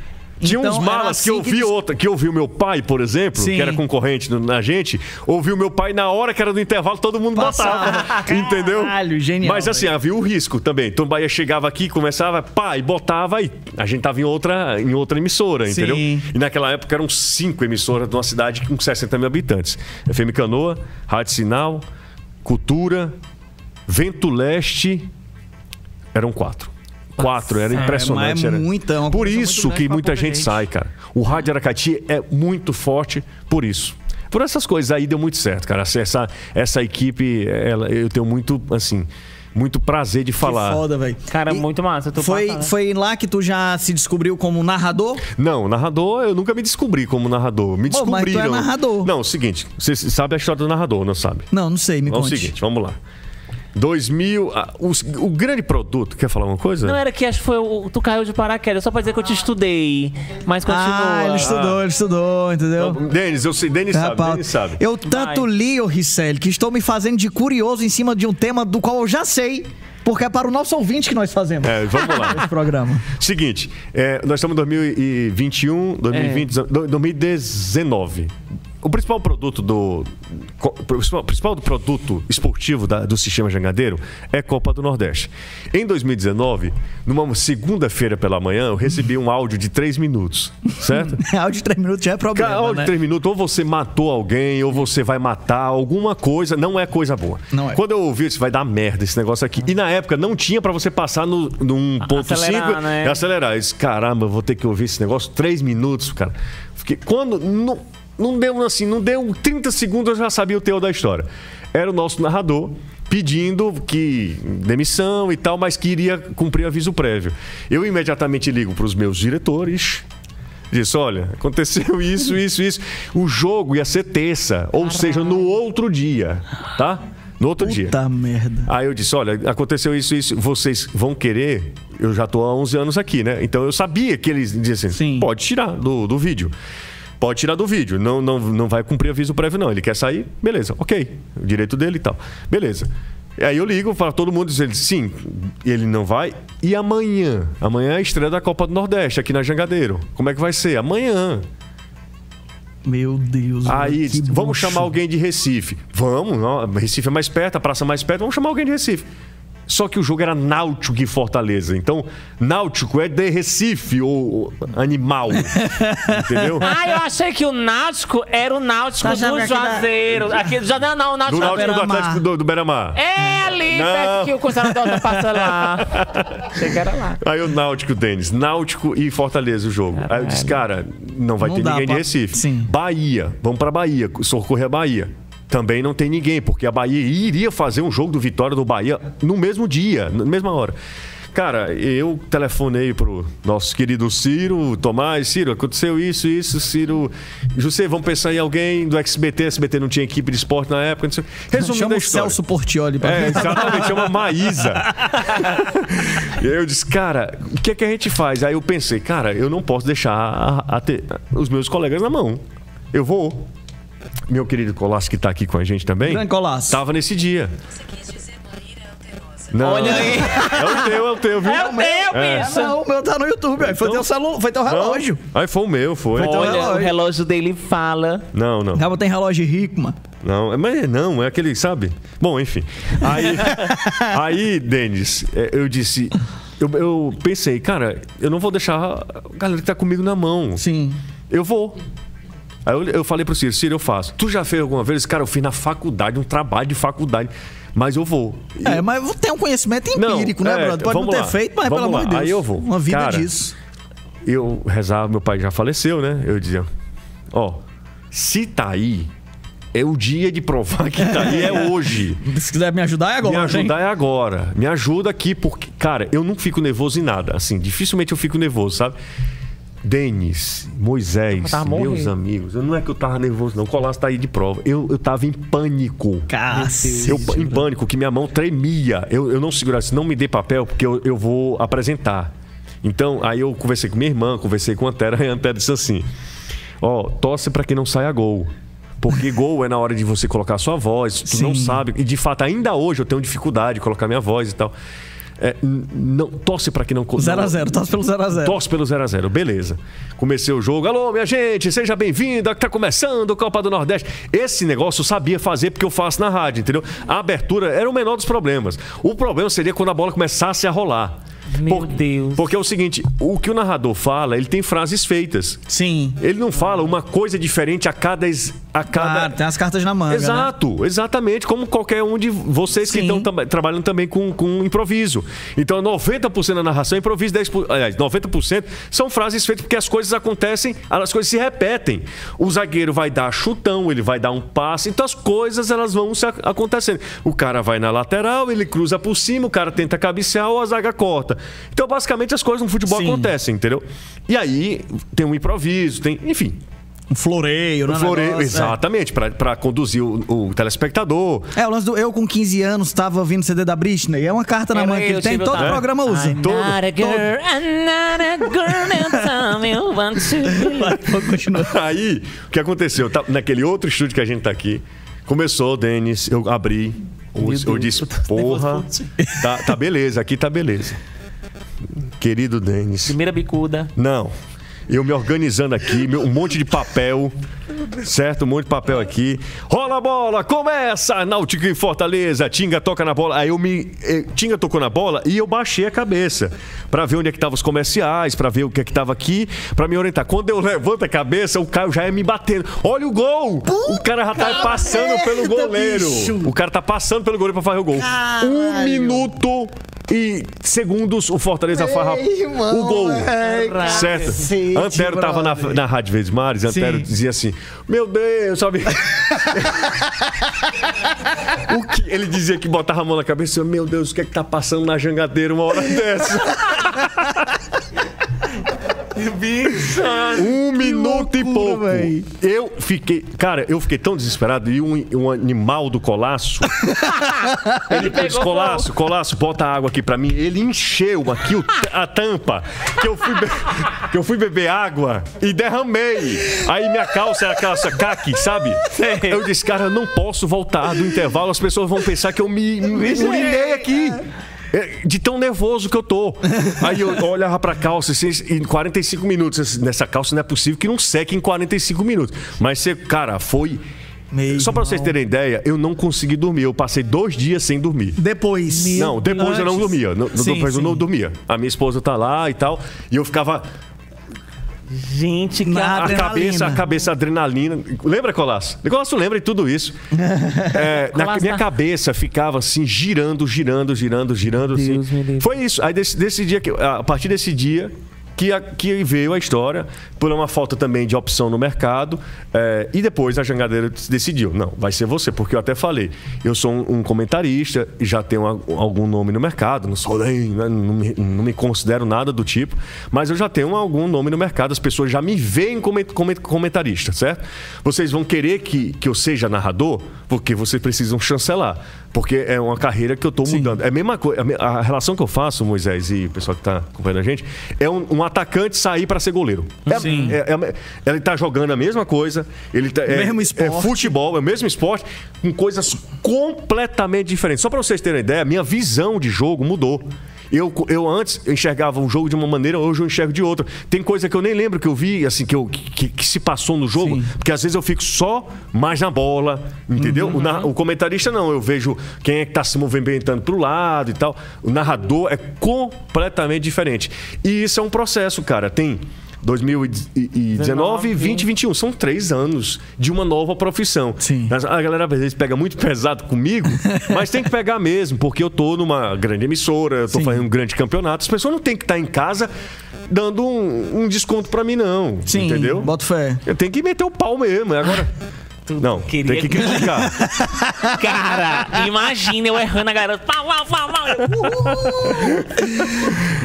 Tinha Então, uns malas assim que eu que vi dis- outra, que eu vi o meu pai, por exemplo, Sim. que era concorrente na gente, ouviu o meu pai na hora que era do intervalo, todo mundo Passava. botava. entendeu? Caralho, genial, Mas assim, velho. havia o risco também. Então Bahia chegava aqui, começava, pá, e botava aí. A gente tava em outra, em outra emissora, Sim. entendeu? E naquela época eram cinco emissoras de uma cidade com 60 mil habitantes. FM Canoa, Rádio Sinal, Cultura, Vento Leste. Eram quatro. Quatro, era impressionante. mas é era. muita, é uma Por isso que muita gente, gente. sai, cara. O Rádio Aracati é muito forte por isso. Por essas coisas aí deu muito certo, cara. Essa, essa equipe, ela, eu tenho muito, assim, muito prazer de Que falar. foda, velho. Cara, E muito massa. Eu tô Foi, passada. foi lá que tu já se descobriu como narrador? Não, narrador, eu nunca me descobri como narrador. Me Pô, mas tu é descobriram. narrador. Não, o seguinte, você sabe a história do narrador, não sabe? Não, não sei, me É o conte. seguinte, vamos lá. 2000, ah, os- o grande produto, quer falar uma coisa? Não era que acho que foi o. Tu caiu de paraquedas, só pra dizer que eu te estudei. Mas continua. Ah, ele estudou, ele estudou, entendeu? Denis, eu sei, Denis Tá, sabe. Denis sabe. Eu tanto li, ô Ricelli, que estou me fazendo de curioso em cima de um tema do qual eu já sei, porque é para o nosso ouvinte que nós fazemos É, vamos lá. esse programa. Seguinte, é, nós estamos em 2021, 2020, do- 2019. O principal produto do. principal, principal do produto esportivo da- do sistema jangadeiro é Copa do Nordeste. Em 2019, numa segunda-feira pela manhã, eu recebi um áudio de 3 minutos, certo? Áudio de 3 minutos já é problema, Cara, áudio né? de 3 minutos, ou você matou alguém, ou você vai matar alguma coisa, não é coisa boa. Não é. Quando eu ouvi, isso vai dar merda esse negócio aqui. E na época não tinha pra você passar no, num ponto acelerar, 5 né? e acelerar. Eu disse, caramba, eu vou ter que ouvir esse negócio 3 minutos, cara. Fiquei, quando. Não, não deu assim, não deu 30 segundos, eu já sabia o teor da história. Era o nosso narrador pedindo que demissão e tal, mas queria cumprir aviso prévio. Eu imediatamente ligo para os meus diretores, Disse, olha, aconteceu isso, isso, isso. O jogo ia ser terça, ou seja, no outro dia, tá? No outro dia. Puta merda. Aí eu disse, olha, aconteceu isso, isso, vocês vão querer? Eu já tô há 11 anos aqui, né? Então eu sabia que eles diziam assim, Sim. pode tirar do, do vídeo. Pode tirar do vídeo, não, não, não vai cumprir aviso prévio não. Ele quer sair, beleza, ok. O direito dele e tal. Beleza. E aí eu ligo para todo mundo dizendo sim, ele não vai. E amanhã? Amanhã é a estreia da Copa do Nordeste aqui na Jangadeiro. Como é que vai ser? Amanhã. Meu Deus. Aí, vamos bucho. chamar alguém de Recife. Vamos, ó, Recife é mais perto, a praça é mais perto, vamos chamar alguém de Recife. Só que o jogo era Náutico e Fortaleza. Então, Náutico é de Recife, ou animal. entendeu? Ah, eu achei que o Náutico era o Náutico Tá do aqui da- Juazeiro. Aqui do Juazeiro, não, o Do Náutico Náutico do. Atlético do, do Beira-Mar. É ali, Não. perto que o conservador passa lá. Achei que era lá. Aí o Náutico, Denis. Náutico e Fortaleza o jogo. Aí eu disse, cara, não vai Não ter ninguém pra- de Recife. Sim. Bahia, vamos pra Bahia, socorrer a Bahia. Também não tem ninguém, porque a Bahia iria fazer um jogo do Vitória do Bahia no mesmo dia, na mesma hora. Cara, eu telefonei pro nosso querido Ciro, Tomás, Ciro, aconteceu isso, isso, Ciro. José, vamos pensar em alguém do XBT, SBT não tinha equipe de esporte na época, não sei. Resumindo Chama a o história. Celso Portioli pra É, exatamente, chama Maísa. e aí eu disse, cara, o que é que a gente faz? Aí eu pensei, cara, eu não posso deixar a- a os meus colegas na mão. Eu vou. Meu querido Colasso, que tá aqui com a gente também, Grande Colasso. tava nesse dia. Não, Olha aí. É o teu, é o teu, viu? É o meu, Ah, bicho. não, o meu tá no YouTube. aí Foi Então- teu celular, foi teu relógio. Aí foi o meu, foi. teu Olha, o relógio. relógio dele fala. Não, não. Acaba tem relógio rico, mano. Não, mas não, é aquele, sabe? Bom, enfim. Aí, aí Denis, é, eu disse. Eu, eu pensei, cara, eu não vou deixar a galera que tá comigo na mão. Sim. Eu vou. Aí eu, eu falei pro Ciro, Ciro, eu faço. Tu já fez alguma vez? Cara, eu fiz na faculdade, um trabalho de faculdade. Mas eu vou. E- É, mas tem um conhecimento empírico, Não, né, é, brother? Pode não ter lá. feito, mas pelo amor lá. de Deus. Aí eu vou. Uma vida Cara, disso. eu rezava, meu pai já faleceu, né? Eu dizia, ó, se tá aí, é o dia de provar que tá aí, é hoje. Se quiser me ajudar, é agora. Me hein? ajudar é agora. Me ajuda aqui, porque, cara, eu não fico nervoso em nada. Assim, dificilmente eu fico nervoso, sabe? Denis, Moisés, Tá meus amigos. Eu não é que eu tava nervoso, não. O Colasso tá aí de prova. Eu, eu tava em pânico. Cacete. Eu, em pânico, que minha mão tremia. Eu, eu não segurava assim, não me dê papel, porque eu, eu vou apresentar. Então, aí eu conversei com minha irmã, conversei com a Antera, e a Antera disse assim: Ó, torce pra que não saia gol. Porque gol é na hora de você colocar a sua voz, tu não Sim. sabe. E de fato, ainda hoje eu tenho dificuldade de colocar minha voz e tal. É, não, torce pra que não. 0x0, torce pelo 0x0. Torce pelo 0x0, beleza. Comecei o jogo. Alô, minha gente, seja bem-vindo. Tá começando o Copa do Nordeste. Esse negócio eu sabia fazer porque eu faço na rádio, entendeu? A abertura era o menor dos problemas. O problema seria quando a bola começasse a rolar. Meu Deus. Porque é o seguinte: o que o narrador fala, ele tem frases feitas. Sim. Ele não fala uma coisa diferente a cada. A cada... Ah, tem as cartas na manga. né? Exato, exatamente, como qualquer um de vocês que Sim. estão tam- trabalhando também com, com improviso. Então, 90% da narração é improviso, 10%, aliás, 90% são frases feitas porque as coisas acontecem, as coisas se repetem. O zagueiro vai dar chutão, ele vai dar um passe, então as coisas elas vão se ac- acontecendo. O cara vai na lateral, ele cruza por cima, o cara tenta cabecear ou a zaga corta. Então, basicamente, as coisas no futebol Sim. acontecem, entendeu? E aí tem um improviso, tem, enfim, Um floreio, né? o floreio, negócio, é. exatamente, pra para conduzir o, o telespectador. É, o lance do eu com 15 anos tava ouvindo CD da Britney. É uma carta na mão que ele tem, o todo tal. programa usa. I'm Todo- not a girl, I'm not a girl, and tell me you want to be. Vou continuar. Aí, o que aconteceu? Tá- naquele outro estúdio que a gente tá aqui, começou, Denis, eu abri, eu, eu disse, porra, tá, tá beleza, aqui tá beleza. Querido Denis, Primeira bicuda. não. Eu me organizando aqui, meu- um monte de papel, certo? Um monte de papel aqui. Rola a bola, começa! Náutico em Fortaleza, Tinga toca na bola. Aí eu me. eh, Tinga tocou na bola e eu baixei a cabeça pra ver onde é que estavam os comerciais, pra ver o que é que tava aqui, pra me orientar. Quando eu levanto a cabeça, o Caio já é me batendo. Olha o gol! o cara já tá passando pelo goleiro. bicho. O cara tá passando pelo goleiro pra fazer o gol. Um minuto e segundos o Fortaleza farra irmão, o gol. é, certo? cacete, Antero tava na, brother. na Rádio Verdes Mares, Antero Sim. dizia assim: Meu Deus, sabe? o que ele dizia que botava a mão na cabeça, eu, meu Deus, o que é que tá passando na jangadeira uma hora dessa? um minuto e loucura, pouco. véi. Eu fiquei, cara, eu fiquei tão desesperado e um, um animal do colaço. ele disse, colaço, colaço, bota água aqui pra mim. Ele encheu aqui o- a tampa que eu fui que eu fui beber água e derramei. Aí minha calça era calça caqui, sabe? Eu disse, cara, eu não posso voltar do intervalo, as pessoas vão pensar que eu me, me urinei aqui. É, De tão nervoso que eu tô. Aí eu olhava pra calça assim, em 45 minutos. Nessa calça não é possível que não seque em 45 minutos. Mas, você, cara, foi. Meu Só pra vocês terem ideia, eu não consegui dormir. Eu passei dois dias sem dormir. Depois. Não, depois eu não Antes. dormia. No- Sim, depois eu sim. não dormia. A minha esposa tá lá e tal. E eu ficava. Gente, que Na- A cabeça, a cabeça adrenalina. Lembra, Colasso? Colasso lembra de tudo isso. É, na minha tá- cabeça ficava assim, girando, girando, girando, girando. Deus assim. Foi isso. Aí desse, desse dia que. A partir desse dia, que, a- que veio a história por uma falta também de opção no mercado. é, e depois a jangadeira decidiu: não, vai ser você, porque eu até falei, eu sou um, um comentarista e já tenho a- algum nome no mercado, não sou nem, né, não, me, não me considero nada do tipo, mas eu já tenho algum nome no mercado, as pessoas já me veem como comen- comentarista, certo? Vocês vão querer que, que eu seja narrador, porque vocês precisam chancelar. Porque é uma carreira que eu estou mudando. É a mesma coisa. A relação que eu faço, Moisés e o pessoal que está acompanhando a gente, é um, um atacante sair para ser goleiro. É, Sim. é- é- ele está jogando a mesma coisa. Ele tá, é, Mesmo esporte. É futebol, é o mesmo esporte, com coisas completamente diferentes. Só para vocês terem ideia, minha visão de jogo mudou. Eu, eu antes enxergava um jogo de uma maneira, hoje eu enxergo de outra. Tem coisa que eu nem lembro que eu vi, assim, que, eu, que, que se passou no jogo, Sim. porque às vezes eu fico só mais na bola, entendeu? O, na- o comentarista não, eu vejo quem é que tá se movimentando pro lado e tal. O narrador é completamente diferente. E isso é um processo, cara. Tem 2019, 20 e 21. São três anos de uma nova profissão. Sim. A galera às vezes pega muito pesado comigo, mas tem que pegar mesmo, porque eu tô numa grande emissora, eu tô Sim. fazendo um grande campeonato. As pessoas não têm que estar em casa dando um, um desconto pra mim, não. Sim, entendeu? boto fé. Eu tenho que meter o pau mesmo. Agora. Não, queria tem que criticar. Cara, imagina eu errando a garota. Pau, pau, pau, pau.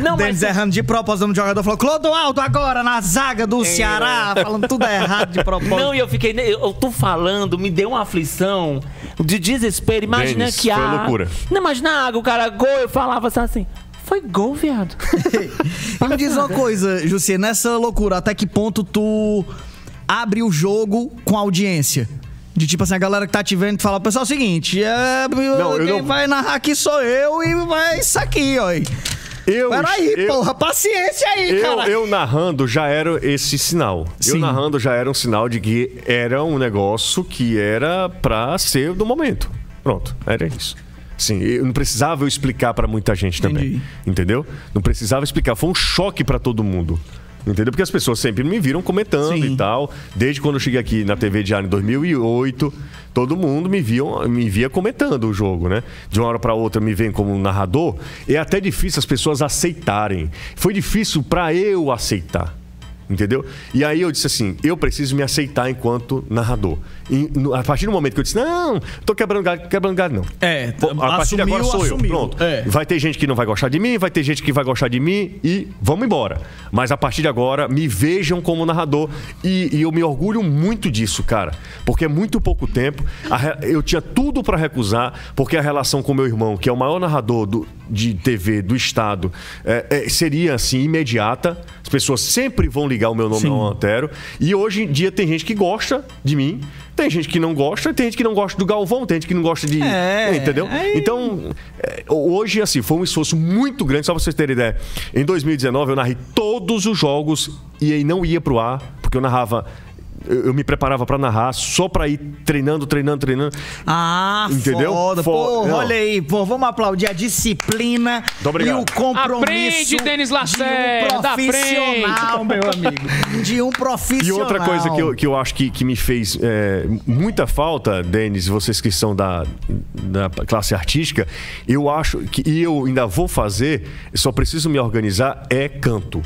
Não, mas Denis errando de propósito, um jogador falou: Clodoaldo agora na zaga do Ceará, falando tudo errado de propósito. Não, e eu fiquei. Eu, tô falando, me deu uma aflição de desespero. Imagina Denis, que foi a. loucura. Não, imagina a água, o cara gol, eu falava assim, assim. Foi gol, viado. E me diz uma coisa, Jussi, nessa loucura, até que ponto tu abre o jogo com audiência? De tipo assim, a galera que tá te vendo fala, pessoal, é o seguinte, é, eu quem não- vai narrar aqui sou eu e vai isso aqui, ó. Eu, Peraí, eu, porra, paciência aí, eu, cara. eu narrando já era esse sinal. Eu Sim. narrando já era um sinal de que era um negócio que era pra ser do momento. Pronto, era isso. Sim, eu não precisava eu explicar pra muita gente também. Entendi. Entendeu? Não precisava explicar. Foi um choque pra todo mundo. Entendeu? Porque as pessoas sempre me viram comentando Sim. e tal. Desde quando eu cheguei aqui na TV Diário em 2008, todo mundo me via, me via comentando o jogo, né? De uma hora pra outra me veem como um narrador. É até difícil as pessoas aceitarem. Foi difícil pra eu aceitar. Entendeu? E aí eu disse assim: eu preciso me aceitar enquanto narrador. E no- a partir do momento que eu disse, não, tô quebrando galho, quebrando galho, não. É, Pô, a partir de agora assumiu, sou eu. assumiu. Pronto. É. Vai ter gente que não vai gostar de mim, vai ter gente que vai gostar de mim e vamos embora. Mas a partir de agora, me vejam como narrador e, e eu me orgulho muito disso, cara. Porque é muito pouco tempo. A eu tinha tudo pra recusar, porque a relação com meu irmão, que é o maior narrador do- de TV do estado, é, é, seria assim, imediata. As pessoas sempre vão ligar o meu nome Sim. ao Antero. E hoje em dia tem gente que gosta de mim. Tem gente que não gosta, tem gente que não gosta do Galvão, tem gente que não gosta de. É, entendeu? aí- Então, é, hoje, assim, foi um esforço muito grande, só pra vocês terem ideia. Em 2019, eu narrei todos os jogos e aí não ia pro ar, porque eu narrava. Eu, eu me preparava pra narrar só pra ir treinando, treinando, treinando. Ah, Entendeu? foda. Fo- Pô, não. olha aí, pô, vamos aplaudir a disciplina e o compromisso Aprende, Denis de Lacerda, um profissional, meu amigo. De um E profissional. outra coisa que eu, que eu acho que, que me fez é, muita falta, Denis, vocês que são da, da classe artística, eu acho que, e eu ainda vou fazer, só preciso me organizar, é canto.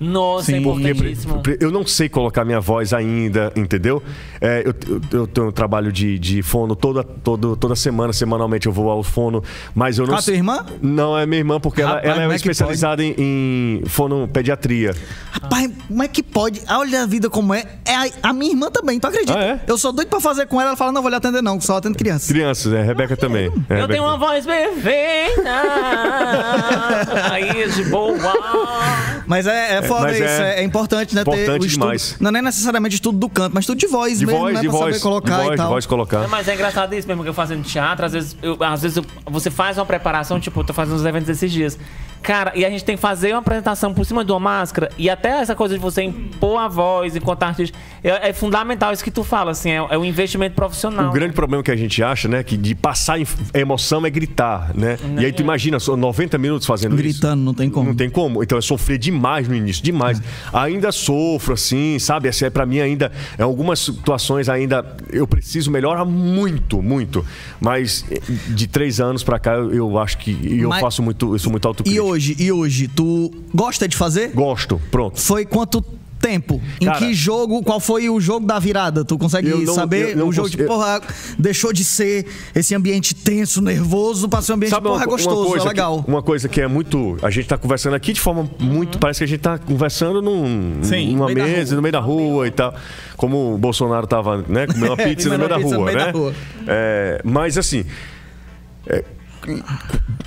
Nossa, é Sim. importantíssimo. Eu não sei colocar minha voz ainda, entendeu? É, eu, eu, eu tenho um trabalho de, de fono toda, toda, toda semana, semanalmente eu vou ao fono, mas eu não Ah, tua irmã? Não, é minha irmã, porque ela, Rapaz, ela é como é que especializada em, em fonopediatria. Rapaz, como é que pode? Olha a vida como é. É a, a minha irmã também, tu acredita? Ah, é? Eu sou doido pra fazer com ela, ela fala, não, vou lhe atender não, só atendo criança. Crianças, é, Rebeca também. É, Eu Rebeca tenho uma voz perfeita. Aí, de boa. Mas é, é foda mas isso, é é, é importante, né? ter importante o estudo. demais. Não é necessariamente estudo do canto, mas estudo de voz De mesmo, voz, né? de pra voz, saber colocar de voz, e tal. de voz colocar. Não, mas é engraçado isso mesmo que eu fazendo teatro. Às vezes, eu, às vezes eu- você faz uma preparação, tipo, eu tô fazendo uns eventos esses dias. Cara, e a gente tem que fazer uma apresentação por cima de uma máscara. E até essa coisa de você impor a voz enquanto artista. É, é fundamental isso que tu fala, assim. É, é um investimento profissional. O grande problema que a gente acha, né, que de passar emoção é gritar, né? E aí tu imagina, só 90 minutos fazendo isso. Gritando, não tem como. Não tem como. Então eu sofri demais no início, demais. Ainda sofro, assim, sabe? Assim, é para mim ainda, em algumas situações ainda eu preciso melhorar muito, muito. Mas eh, de três anos pra cá eu, eu acho que e eu Mas- faço muito, eu sou muito E autocrítico. hoje, e hoje, tu gosta de fazer? Gosto, pronto. Foi quanto tempo? Em Cara, que jogo, qual foi o jogo da virada? Tu consegue não- saber? o jogo de, consigo- porra, deixou de ser esse ambiente tenso, nervoso, pra ser um ambiente, porra, co- gostoso, é que- legal. uma coisa que é muito. A gente tá conversando aqui de forma muito. Parece que a gente tá conversando num, Sim, numa no mesa, no meio da rua e tal. Como o Bolsonaro tava, né? Comendo uma pizza no meio uma no rua, meio da né? rua. É, mas assim. é,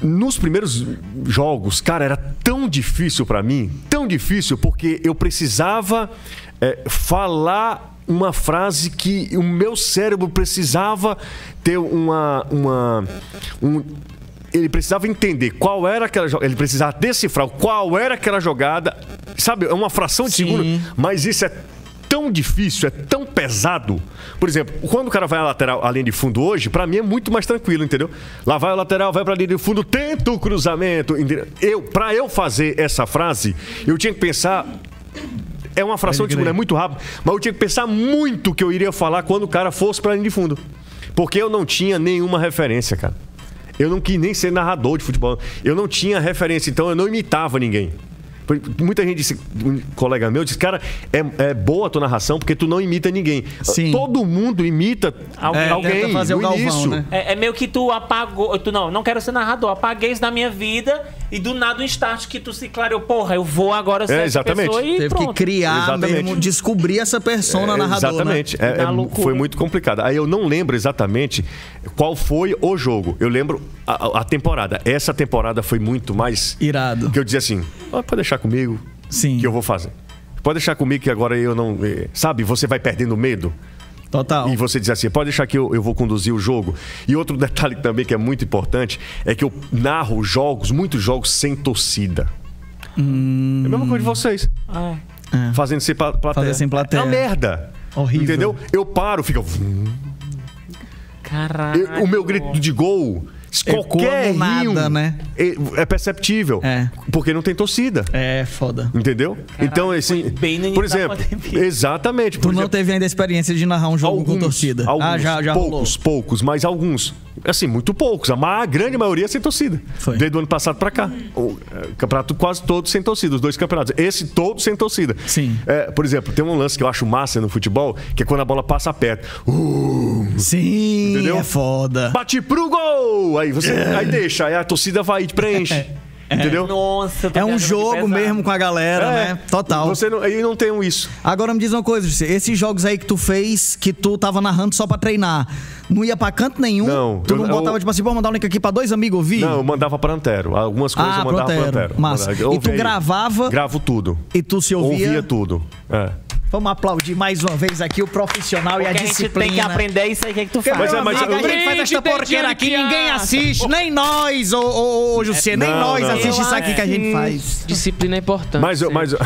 nos primeiros jogos, cara, era tão difícil pra mim, tão difícil, porque eu precisava é, falar uma frase que o meu cérebro precisava ter uma. uma um- ele precisava entender qual era aquela jogada, ele precisava decifrar qual era aquela jogada, sabe? É uma fração de Sim. segundo, mas isso é tão difícil, é tão pesado. Por exemplo, quando o cara vai à lateral, à linha de fundo hoje, pra mim é muito mais tranquilo, entendeu? Lá vai o lateral, vai pra linha de fundo, tenta o cruzamento. entendeu? Eu, para eu fazer essa frase, eu tinha que pensar é uma fração de segundo, é muito rápido, mas eu tinha que pensar muito o que eu iria falar quando o cara fosse pra linha de fundo. Porque eu não tinha nenhuma referência, cara. Eu não quis nem ser narrador de futebol. Eu não tinha referência, então eu não imitava ninguém. Muita gente disse, um colega meu disse, cara, é, é boa a tua narração porque tu não imita ninguém. Sim. Todo mundo imita Alguém. É, alguém fazer o no Galvão, início. né? É, é meio que tu apagou. Tu não, não quero ser narrador. Apaguei isso da minha vida e do nada um start que tu se clareou. Porra, eu vou agora ser É, essa exatamente. pessoa e Teve pronto. que criar Exatamente. mesmo, descobrir essa persona É, narradora. Exatamente. É, é, loucura. foi muito complicado. Aí eu não lembro exatamente qual foi o jogo. Eu lembro a, a temporada. Essa temporada foi muito mais. Irado. Que eu dizia assim: "Ah, pode deixar comigo Sim. que eu vou fazer. Pode deixar comigo que agora eu não. eh, Sabe, você vai perdendo medo. Total. E você diz assim, pode deixar que eu, eu vou conduzir o jogo. E outro detalhe também que é muito importante é que eu narro jogos, muitos jogos sem torcida. É a mesma coisa de vocês. Ah, Fazendo sem pla- plateia. Fazer sem plateia. É uma merda. Horrível. Entendeu? Eu paro, fica. caralho. Eu- o meu grito de gol, qualquer no nada, rio, né? é, é perceptível. É. Porque não tem torcida. É foda. Entendeu? então, assim. bem por exemplo, exatamente. Por Tu não exemplo, teve ainda a experiência de narrar um jogo com torcida? Alguns, ah, já, já poucos, poucos, mas alguns. Assim, muito poucos. A, grande maioria sem torcida. Foi. Desde o ano passado pra cá. O é, campeonato quase todo sem torcida, os dois campeonatos. Esse todo sem torcida. Sim. É, por exemplo, tem um lance que eu acho massa no futebol, que é quando a bola passa perto. Uh, rolou. Sim, Entendeu? é foda. bate pro gol! Aí você aí deixa, aí a torcida vai e te preenche. Entendeu? Nossa, eu É um jogo mesmo com a galera, né? Total. Você não, aí não tem isso. Agora me diz uma coisa, Jussi, esses jogos aí que tu fez, que tu tava narrando só pra treinar, não ia pra canto nenhum? Não, Tu eu- não eu- botava, tipo assim, vou mandar um link aqui pra dois amigos ouvir? Não, eu mandava pra Antero. Algumas coisas Ah, eu mandava pro pra Antero. Antero. Massa. Mandava- E tu aí. gravava? Gravo tudo. E tu se ouvia? Ouvia tudo. É. Vamos aplaudir mais uma vez aqui o profissional e a Porque a disciplina. tem que aprender isso aí que, é que tu Porque, faz. Mas é- mas amigo, eu- a gente faz esta porqueira aqui, ninguém assiste, nem nós, ô, ô, ô Jussi, nem Não, nós não. assiste Eu isso aqui que a gente faz. Disciplina é importante. Mas, eu- sim. mas.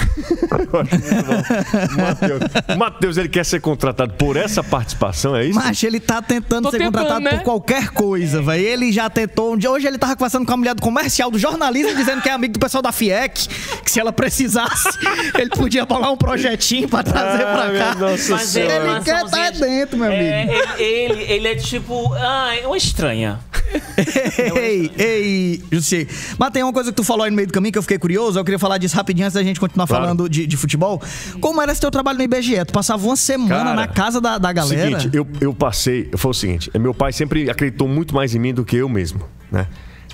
Matheus, Matheus, ele quer ser contratado por essa participação, é isso? Macho, ele tá tentando Tô ser tentando, contratado né? por qualquer coisa, velho. Ele já tentou. Um dia, hoje ele tava conversando com a mulher do comercial do jornalismo, dizendo que é amigo do pessoal da FIEC, que se ela precisasse, ele podia bolar um projetinho pra trazer Ah, pra cá. Nossa Mas é Senhora. uma Ele quer açãozinha tá dentro, meu É, amigo. ele, ele, ele é tipo. Ah, é uma estranha. Ei, ei, Jussi. Mas tem uma coisa que tu falou aí no meio do caminho que eu fiquei curioso. Eu queria falar disso rapidinho antes da gente continuar Claro. falando de, de futebol. Como era esse teu trabalho no IBGE? Tu passava uma semana Cara, na casa da, da galera. Seguinte, eu, eu passei, foi o seguinte, meu pai sempre acreditou muito mais em mim do que eu mesmo, né?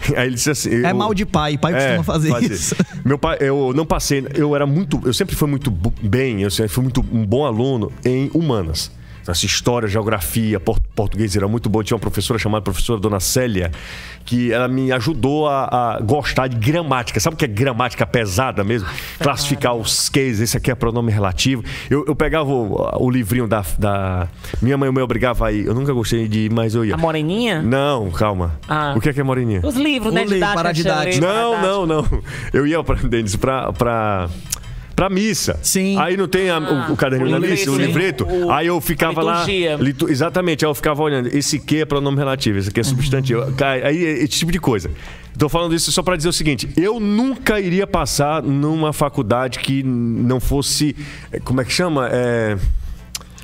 Aí ele disse assim. É eu- mal de pai. Pai É, costuma fazer fazer. isso. Meu pai, eu não passei, eu era muito, eu sempre fui muito bem, eu sempre fui muito um bom aluno em humanas. Essa história, geografia, por- português era muito bom. Eu tinha uma professora chamada professora Dona Célia, que ela me ajudou a, a gostar de gramática. Sabe o que é gramática pesada mesmo? Classificar os cases, esse aqui é pronome relativo. Eu, eu pegava o, o livrinho da, da. Minha mãe me obrigava aí. Eu nunca gostei de ir, mas eu ia. A moreninha? Não, calma. Ah. O que é que é moreninha? Os livros, O né? livro, didática, paradidática. livro, Não, não, não. Eu ia pra, Denis, pra, pra, pra missa. Sim. Aí não tem a- o, o caderninho da missa, o livreto, o- aí eu ficava lá. litu- exatamente, aí eu ficava olhando. Esse que é pronome relativo, esse aqui é substantivo. Cara, Aí, esse tipo de coisa. Tô falando isso só pra dizer o seguinte: eu nunca iria passar numa faculdade que não fosse. Como é que chama? É.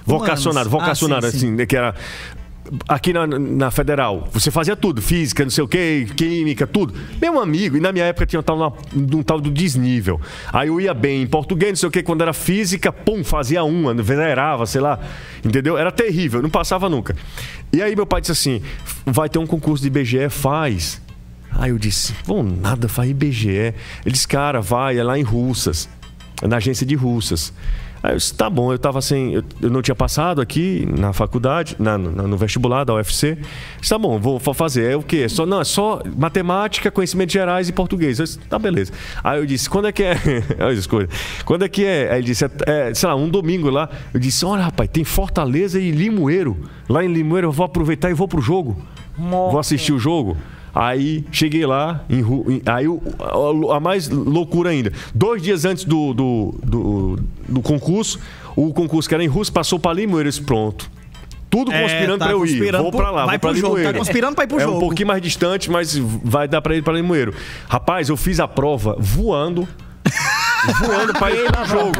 Vocacionado, Humanos. Ah, vocacionado, sim, sim. assim, né, que era aqui na, na Federal, você fazia tudo, física, não sei o que, química, tudo. Meu amigo, e na minha época tinha um tal, um tal do desnível. Aí eu ia bem em português, não sei o que, quando era física, pum, fazia uma, venerava, sei lá, entendeu? Era terrível, não passava nunca. E aí meu pai disse assim: vai ter um concurso de IBGE, faz. Aí eu disse, vão nada, faz IBGE. Ele disse, cara, vai, é lá em Russas, é na agência de Russas. Aí eu disse, tá bom, eu tava sem. Eu, eu não tinha passado aqui na faculdade, na- na- no vestibular da UFC. Eu disse, tá bom, vou, fazer. É o quê? Só, não, é só matemática, conhecimentos gerais e português. Eu disse, tá, beleza. Aí eu disse, quando é que é? Olha as coisas. Quando é que é? Aí ele disse, é, é, sei lá, um domingo lá. Eu disse, olha, rapaz, tem Fortaleza e Limoeiro. Lá em Limoeiro eu vou aproveitar e vou pro jogo. Vou assistir o jogo. Aí cheguei lá, em, em- aí a, a mais loucura ainda. Dois dias antes do, do, do, do concurso, o concurso que era em Russo passou para Limoeiro. Eu disse, pronto. Tudo É, conspirando tá para eu ir. Vou para lá, vai vou para pro jogo, tá Limoeiro. conspirando pra ir pro é jogo. um pouquinho mais distante, mas vai dar para ir para Limoeiro. Rapaz, eu fiz a prova voando. Voando para ir pro jogo.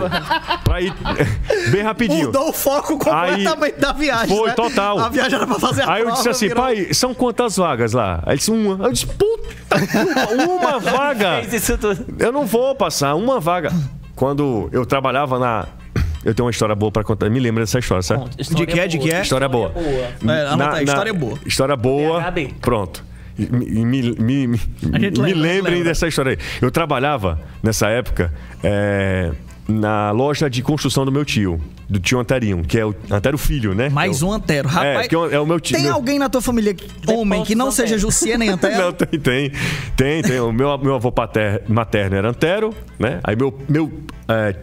Para ir bem rapidinho. Mudou o foco completamente da viagem. Foi né? total. A viagem era pra fazer a Aí eu prova, disse assim, virou- pai, são quantas vagas lá? Aí ele disse, uma. Eu disse, puta, uma, uma vaga. Eu não vou passar, uma vaga. Quando eu trabalhava na. Eu tenho uma história boa pra contar. Me lembra dessa história, certo? De que é, de que é? História boa. É, anota aí, história boa. História boa. Pronto. E Me, me, me, me, lembrem lembra. dessa história aí. Eu trabalhava nessa época é, na loja de construção do meu tio, do tio Anterinho, que é o Antero Filho, né? Mais É o- um Antero. Rapaz, É, que é o- é o meu tio. tem meu- alguém na tua família, homem, que não seja. Jussier nem Antero? Não, tem, tem. Tem, tem. O meu, meu avô pater- materno era Antero, né? Aí meu, meu é,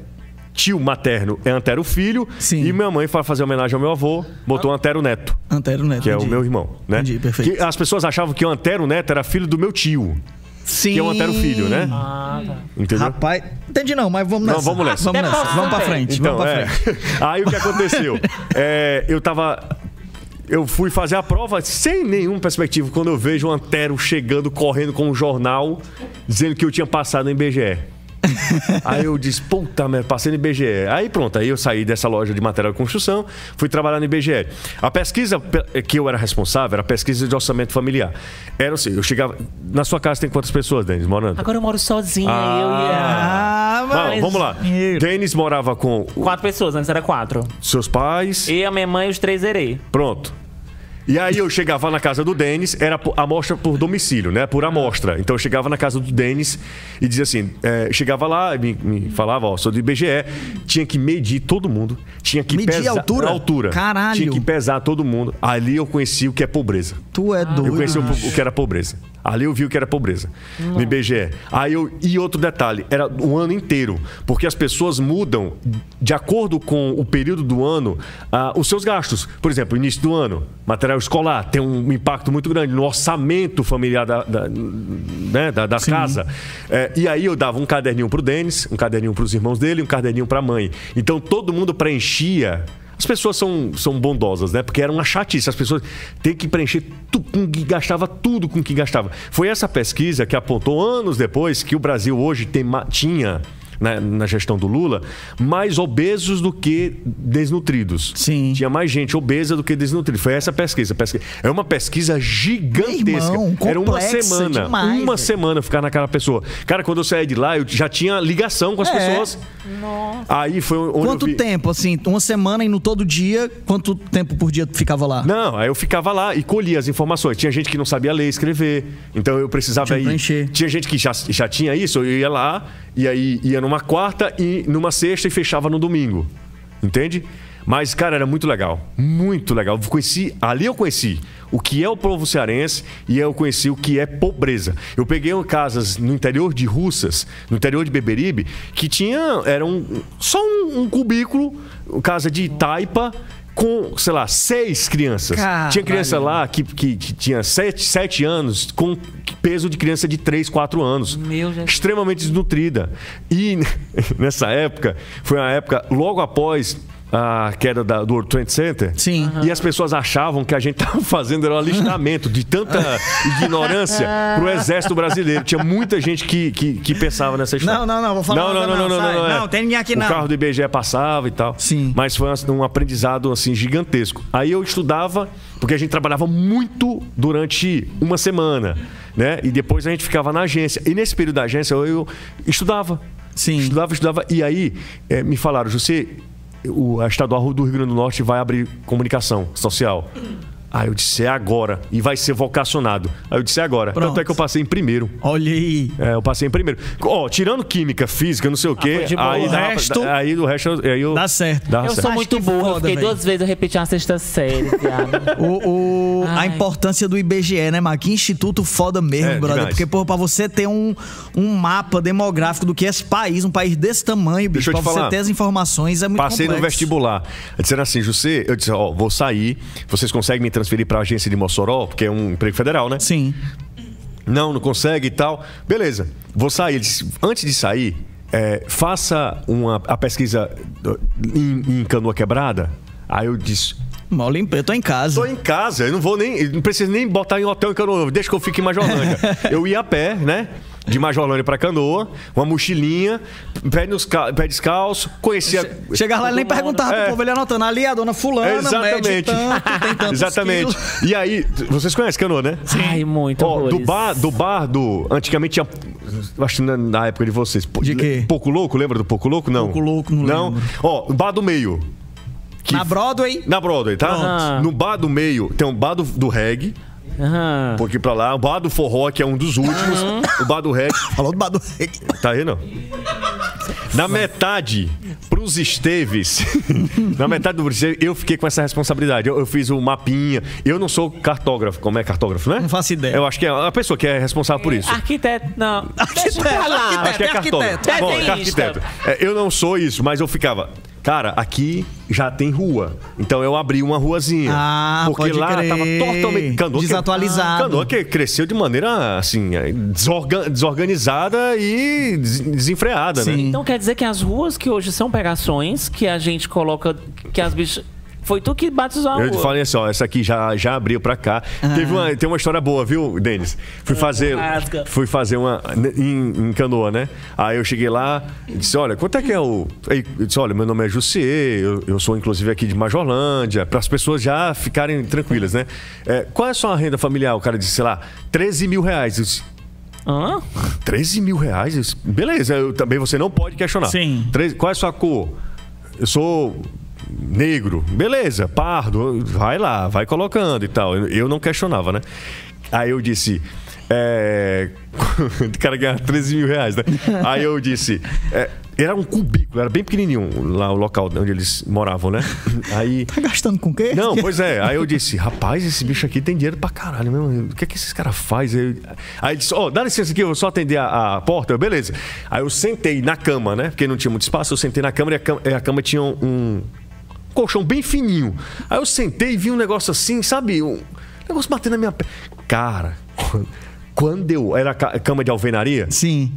tio materno é Antero Filho. Sim. E minha mãe, para fazer homenagem ao meu avô, botou Antero Neto, Antero Neto. que é o entendi. meu irmão, né? Entendi, perfeito. Que as pessoas achavam que o Antero Neto era filho do meu tio, Sim. que é o Antero Filho, né? Ah, tá. Entendeu? Rapaz, entendi não, mas vamos nessa. Não, vamos nessa. Vamos nessa, vamos pra frente, Então, vamos pra é. frente. Aí o que aconteceu? É, eu tava. Eu fui fazer a prova sem nenhuma perspectiva. Quando eu vejo o Antero chegando, correndo com um jornal, dizendo que eu tinha passado no IBGE. Aí eu disse, puta merda, passei no IBGE. Aí pronto, aí eu saí dessa loja de material de construção, fui trabalhar no IBGE. A pesquisa pe- que eu era responsável era a pesquisa de orçamento familiar. Era assim, eu chegava. Na sua casa tem quantas pessoas, Denis, morando? Agora eu moro sozinha, Ah. eu e a... Ah, mas... vamos lá. Denis morava com Quatro pessoas, antes era quatro. seus pais. E a minha mãe e os três erei. Pronto. E aí eu chegava na casa do Denis, era amostra por domicílio, né? Por amostra. Então eu chegava na casa do Denis e dizia assim: é, chegava lá, me, me falava, ó, sou do IBGE, tinha que medir todo mundo, tinha que Medir pesar a altura? altura. Caralho. Tinha que pesar todo mundo. Ali eu conheci o que é pobreza. Tu é doido. Eu conheci o, o que era pobreza. Ali eu vi que era pobreza. No IBGE. Aí eu, e outro detalhe, era o ano inteiro. Porque as pessoas mudam, de acordo com o período do ano, ah, os seus gastos. Por exemplo, início do ano, material escolar tem um impacto muito grande no orçamento familiar da, da, né, da- das casas. É, e aí eu dava um caderninho pro Denis, um caderninho pros irmãos dele e um caderninho pra mãe. Então todo mundo preenchia. As pessoas são, são bondosas, né? Porque era uma chatice. As pessoas têm que preencher tudo com que gastava, tudo com que gastava. Foi essa pesquisa que apontou anos depois que o Brasil hoje tem, tinha, né, na gestão do Lula, mais obesos do que desnutridos. Sim. Tinha mais gente obesa do que desnutrida. Foi essa pesquisa. pesquisa. É uma pesquisa gigantesca. Irmão, Era uma semana. demais, uma velho. semana ficar naquela pessoa. Cara, quando eu saí de lá, eu já tinha ligação com as É. pessoas. Aí foi onde Quanto eu vi... tempo, assim? Uma semana indo todo dia? Quanto tempo por dia tu ficava lá? Não, aí eu ficava lá e colhia as informações. Tinha gente que não sabia ler e escrever, então eu precisava Tinha ir. preencher. Tinha gente que já, já tinha isso, eu ia lá, e aí ia numa quarta e numa sexta e fechava no domingo. Entende? Mas, cara, era muito legal. Muito legal. Eu conheci, ali eu conheci o que é o povo cearense e eu conheci o que é pobreza. Eu peguei casas no interior de Russas, no interior de Beberibe, que tinha. Era um, só um, um cubículo, casa de taipa, com, sei lá, seis crianças. Caralho. Tinha criança lá que, que, que tinha sete, sete anos, com peso de criança de três, quatro anos. Meu Jesus. Extremamente desnutrida. E nessa época, foi uma época, logo após a queda da- do World Trade Center. Sim. E as pessoas achavam que a gente estava fazendo era um alistamento de tanta ignorância pro exército brasileiro. Tinha muita gente que, que, que pensava nessa história. Não, não, não, vou falar Não, não, não, não, não, não, não, é. Não, tem ninguém aqui não. O carro do IBGE passava e tal. Sim. Mas foi um aprendizado assim gigantesco. Aí eu estudava, porque a gente trabalhava muito durante uma semana, né? E depois a gente ficava na agência. E nesse período da agência eu, eu estudava. Sim. Estudava, estudava. E aí eh, me falaram, José, o, a estadual do Rio Grande do Norte vai abrir comunicação social. Aí eu disse, é agora. E vai ser vocacionado. Aí eu disse, é agora. Pronto. Tanto é que eu passei em primeiro. Olha aí. É, eu passei em primeiro. Ó, tirando química, física, não sei o quê. foi de boa. aí, O dava- resto- aí do resto. Aí eu, Dá certo. Dá Eu certo. sou muito burro. Fiquei velho. duas vezes, eu repeti a sexta série, viado. O, o- a importância do IBGE, né, mas que instituto foda mesmo, É, brother. demais. Porque, pô, pra você ter um, um mapa demográfico do que é esse país, um país desse tamanho, bicho, Deixa eu pra te você falar. ter as informações é muito Passei no complexo. vestibular. Disseram assim, José, eu disse, ó, vou sair. Vocês conseguem me transferir pra agência de Mossoró? Porque é um emprego federal, né? Sim. Não, não consegue e tal. Beleza, vou sair. Antes de sair, é, faça uma, a pesquisa em, em canoa quebrada. Aí eu disse, Mal limpei, eu tô em casa. Tô em casa, eu não vou nem. Não preciso nem botar em hotel em Canoa, deixa que eu fique em Majorlândia. eu ia a pé, né? De Majorlândia pra Canoa, uma mochilinha, pé, nos, pé descalço, conhecia. Chegar lá e nem perguntava pro É. povo, ele anotando ali a dona fulana, mede Exatamente. tanto, Exatamente. quilos. E aí, vocês conhecem Canoa, né? Ai, muito Ó, do bar, do bar do. Antigamente tinha. Acho que na, época de vocês. De quê? Pouco Louco, lembra do Pouco Louco? Não. Pouco Louco, não Não. lembro. Ó, o bar do meio. que- Na Broadway, Na Broadway, tá? Pronto. No bar do meio tem um bar do, do reggae. Aham. Um pouquinho pra lá. O bar do forró, que é um dos últimos. O bar do reggae. falou do Badu. Tá aí, não? Na metade, pros Esteves, na metade do Esteves, eu fiquei com essa responsabilidade. Eu, eu fiz o mapinha. Eu não sou cartógrafo. Como é cartógrafo, né? Não faço ideia. Eu acho que é a pessoa que é responsável por isso. Arquiteto, não. Deixa pra lá. Acho que é é cartógrafo. arquiteto. Bom, é arquiteto. É, eu não sou isso, mas eu ficava. Cara, aqui já tem rua. Então eu abri uma ruazinha. Ah, porque pode lá crer. tava totalmente. Canoa que- Desatualizado. Canoa que cresceu de maneira, assim, é, desorga- desorganizada e des- desenfreada, né? Sim. Então quer dizer que as ruas que hoje são pegações, que a gente coloca, que as bichas... Foi tu que batizou a Eu falei assim, ó, essa aqui já, já abriu pra cá. Teve uma, tem uma história boa, viu, Denis? Fui fazer, rasga. fui fazer uma em, em canoa, né? Aí eu cheguei lá e disse, olha, quanto é que é o... Aí eu disse, olha, meu nome é Jussier, eu, eu sou inclusive aqui de Majorlândia, para as pessoas já ficarem tranquilas, né? É, qual é a sua renda familiar? O cara disse, sei lá, 13 mil reais. Eu disse, Hã? 13 mil reais? Eu disse, Beleza, eu, também você não pode questionar. Sim. 13 qual é a sua cor? Eu sou negro. Beleza, pardo. Vai lá, vai colocando e tal. Eu, eu não questionava, né? Aí eu disse. É... o cara ganhava 13 mil reais, né? Aí eu disse. é, Era um cubículo, era bem pequenininho lá o local onde eles moravam, né? Aí. Tá gastando com o quê? Não, pois é. Aí eu disse, rapaz, esse bicho aqui tem dinheiro pra caralho mesmo. O que é que esses caras fazem? Aí ele disse, ó, dá licença aqui, eu vou só atender a, a porta. Eu, beleza. Aí eu sentei na cama, né? Porque não tinha muito espaço, eu sentei na cama e a cama, e a cama tinha um colchão bem fininho. Aí eu sentei e vi um negócio assim, sabe? Um negócio batendo na minha perna. Cara, quando eu. Era ca- cama de alvenaria? Sim.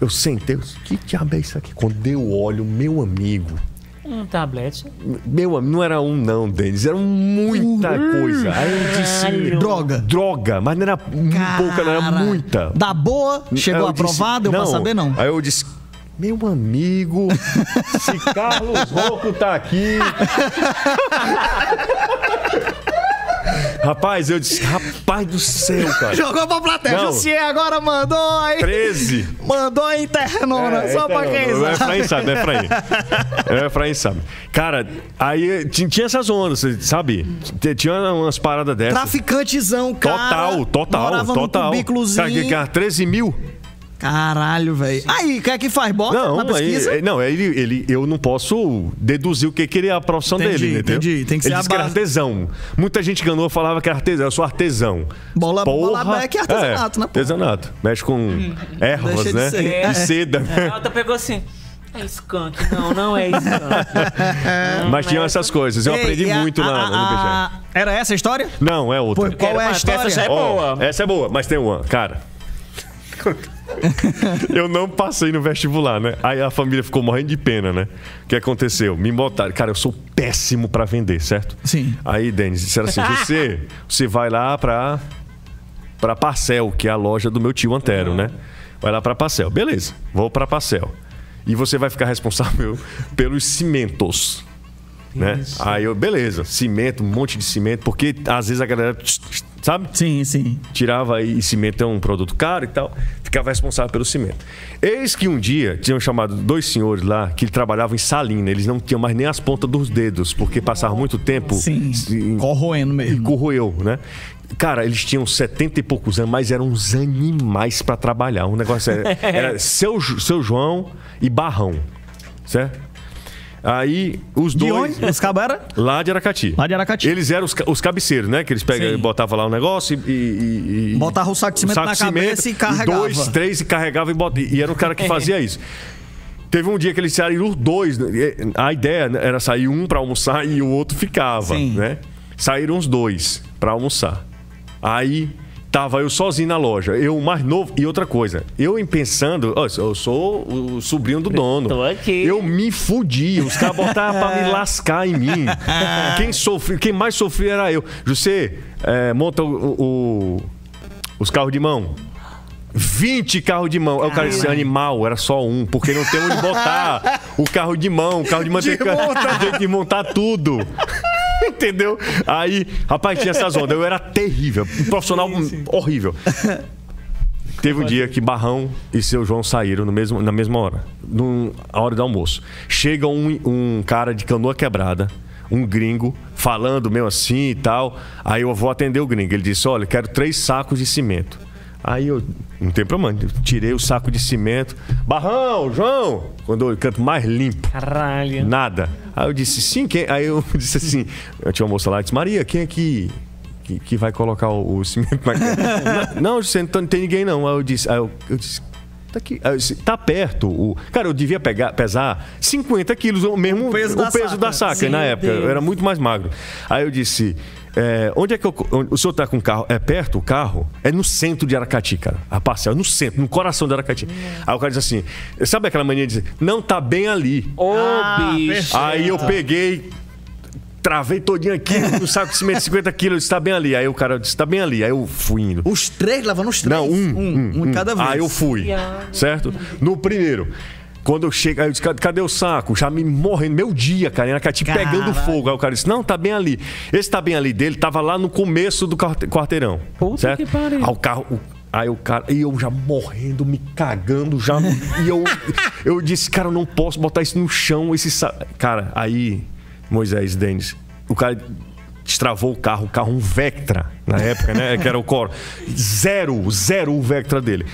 Eu sentei, eu disse, que diabo é isso aqui? Quando eu olho, meu amigo. Um tablete. Meu, não era um não, Denis, era muita coisa. Aí eu disse, Caralho. Droga. droga, mas não era um pouca, não era Cara, muita. Da boa, chegou Aí eu disse, aprovado, eu pra saber não. Aí eu disse, meu amigo, se Carlos Rocco tá aqui. Rapaz, eu disse, rapaz do céu, cara. Jogou pra plateia. Não. Jussier agora mandou aí. 13. Mandou a internona, É, só pra então, quem O sabe. Efraim sabe, né, Efraim? É, Efraim sabe. Cara, aí tinha, essas ondas, sabe? Tinha umas paradas dessas. Traficantezão, cara. Total, total, Morava total. num cubículozinho. Cara, que ganhava 13 mil? Caralho, velho. Aí, o que é que faz? Bota Não, na aí, pesquisa? é, não, ele, ele, eu não posso deduzir o que, que ele é a profissão Entendi, dele, entendeu? entendi. Tem que ele ser a disse que era artesão. Muita gente ganhou falava que era artesão. Eu sou artesão. Bola- bola beck é artesanato, né, pô? Artesanato. Mexe com ervas, né? ser. É. E seda. A outra pegou assim. É skunk. Não, não é skunk. Não, Mas tinham é essas coisas. Eu Ei, aprendi a- muito a- lá no a- Era essa a história? Não, é outra. Pô, qual é a essa história? já é boa. Essa é boa, mas tem uma. Cara. eu não passei no vestibular, né? Aí a família ficou morrendo de pena, né? O que aconteceu? Me botaram. Cara, eu sou péssimo pra vender, certo? Sim. Aí, Denis, disseram assim: você, você vai lá pra, pra Parcel, que é a loja do meu tio Antero, né? Vai lá pra Parcel. Beleza, vou pra Parcel. E você vai ficar responsável pelos cimentos. Né? Aí eu, beleza, cimento, um monte de cimento, porque às vezes a galera, sabe? Sim, sim. tirava e cimento é um produto caro e tal, ficava responsável pelo cimento. Eis que um dia tinham chamado dois senhores lá que trabalhavam em salina, eles não tinham mais nem as pontas dos dedos, porque passavam muito tempo Sim. em- Corroendo e mesmo. corroeu, né? Cara, eles tinham 70 e poucos anos, mas eram uns animais pra trabalhar. Um negócio era, era seu, seu João e Barrão, certo? Aí os De dois onde? Os cabos era? lá de Aracati. Lá de Aracati. Eles eram os, os cabeceiros, né? Que eles pegam, Sim. botavam lá o negócio e, e- e- Botava o saco de cimento saco na cimento, cabeça e carregava. Dois, três e carregava e botava. E era o cara que fazia isso. Teve um dia que eles saíram os dois. né? A ideia era sair um pra almoçar e o outro ficava, Sim. né? Saíram os dois pra almoçar. Aí tava eu sozinho na loja, eu mais novo e outra coisa. Eu em pensando, ó, eu sou o sobrinho do dono. Tô aqui. Eu me fudi, os caras botavam pra me lascar em mim. Quem sofre, quem mais sofria era eu. José, é, monta o- o- os carros de mão. 20 carros de mão. Aí o cara disse, animal, era só um, porque não tem onde botar o carro de mão, o carro de manteca. Tem que montar tudo. Entendeu? Aí, rapaz, tinha essas ondas. Eu era terrível, um profissional horrível. Teve um dia que Barrão e seu João saíram no mesmo, na mesma hora, num, a hora do almoço. Chega um, um cara de canoa quebrada, um gringo, falando meio assim e tal. Aí eu vou atender o gringo. Ele disse: Olha, quero três sacos de cimento. Aí eu, não tem problema, tirei o saco de cimento. Barrão, João! Quando eu canto mais limpo. Caralho. Nada. Aí eu disse, sim, quem? Aí eu disse assim, eu tinha uma moça lá, disse, Maria, quem é que, que, que vai colocar o, o cimento? Não, você não, não tem ninguém não. Aí eu disse, aí eu, eu disse, tá aqui. Tá perto. O... Cara, eu devia pegar, pesar 50 quilos, o mesmo O peso da saca. da saca Sim, na época. Deus. Eu era muito mais magro. Aí eu disse. É, onde é que eu, o senhor tá com o carro? É perto o carro? É no centro de Aracati, cara. A parcela, é no centro, no coração de Aracati. Aí o cara diz assim: sabe aquela mania de dizer, não tá bem ali. Ô, Ah, bicho. Aí eu peguei, travei todinho aqui no saco de cimento, 50 quilos, disse, tá bem ali. Aí o cara disse, tá bem ali. Aí eu fui indo. Os três, levando os três? Não, um. Um, um, cada vez. Aí eu fui, certo? No primeiro. Quando eu chego, aí eu disse, "Cadê- o saco? Já me morrendo, meu dia, cara, Aracati Caralho. pegando fogo. Aí o cara disse, não, tá bem ali. Esse tá bem ali dele, tava lá no começo do quarte- quarteirão. Puta certo? que pariu. Aí o carro. o- Aí o cara. E eu já morrendo, me cagando, já. e eu, eu disse, cara, eu não posso botar isso no chão, esse. Cara, aí, Moisés Denis, o cara destravou o carro, o carro um Vectra, na época, né? Que era o Cor. Zero, zero o Vectra dele.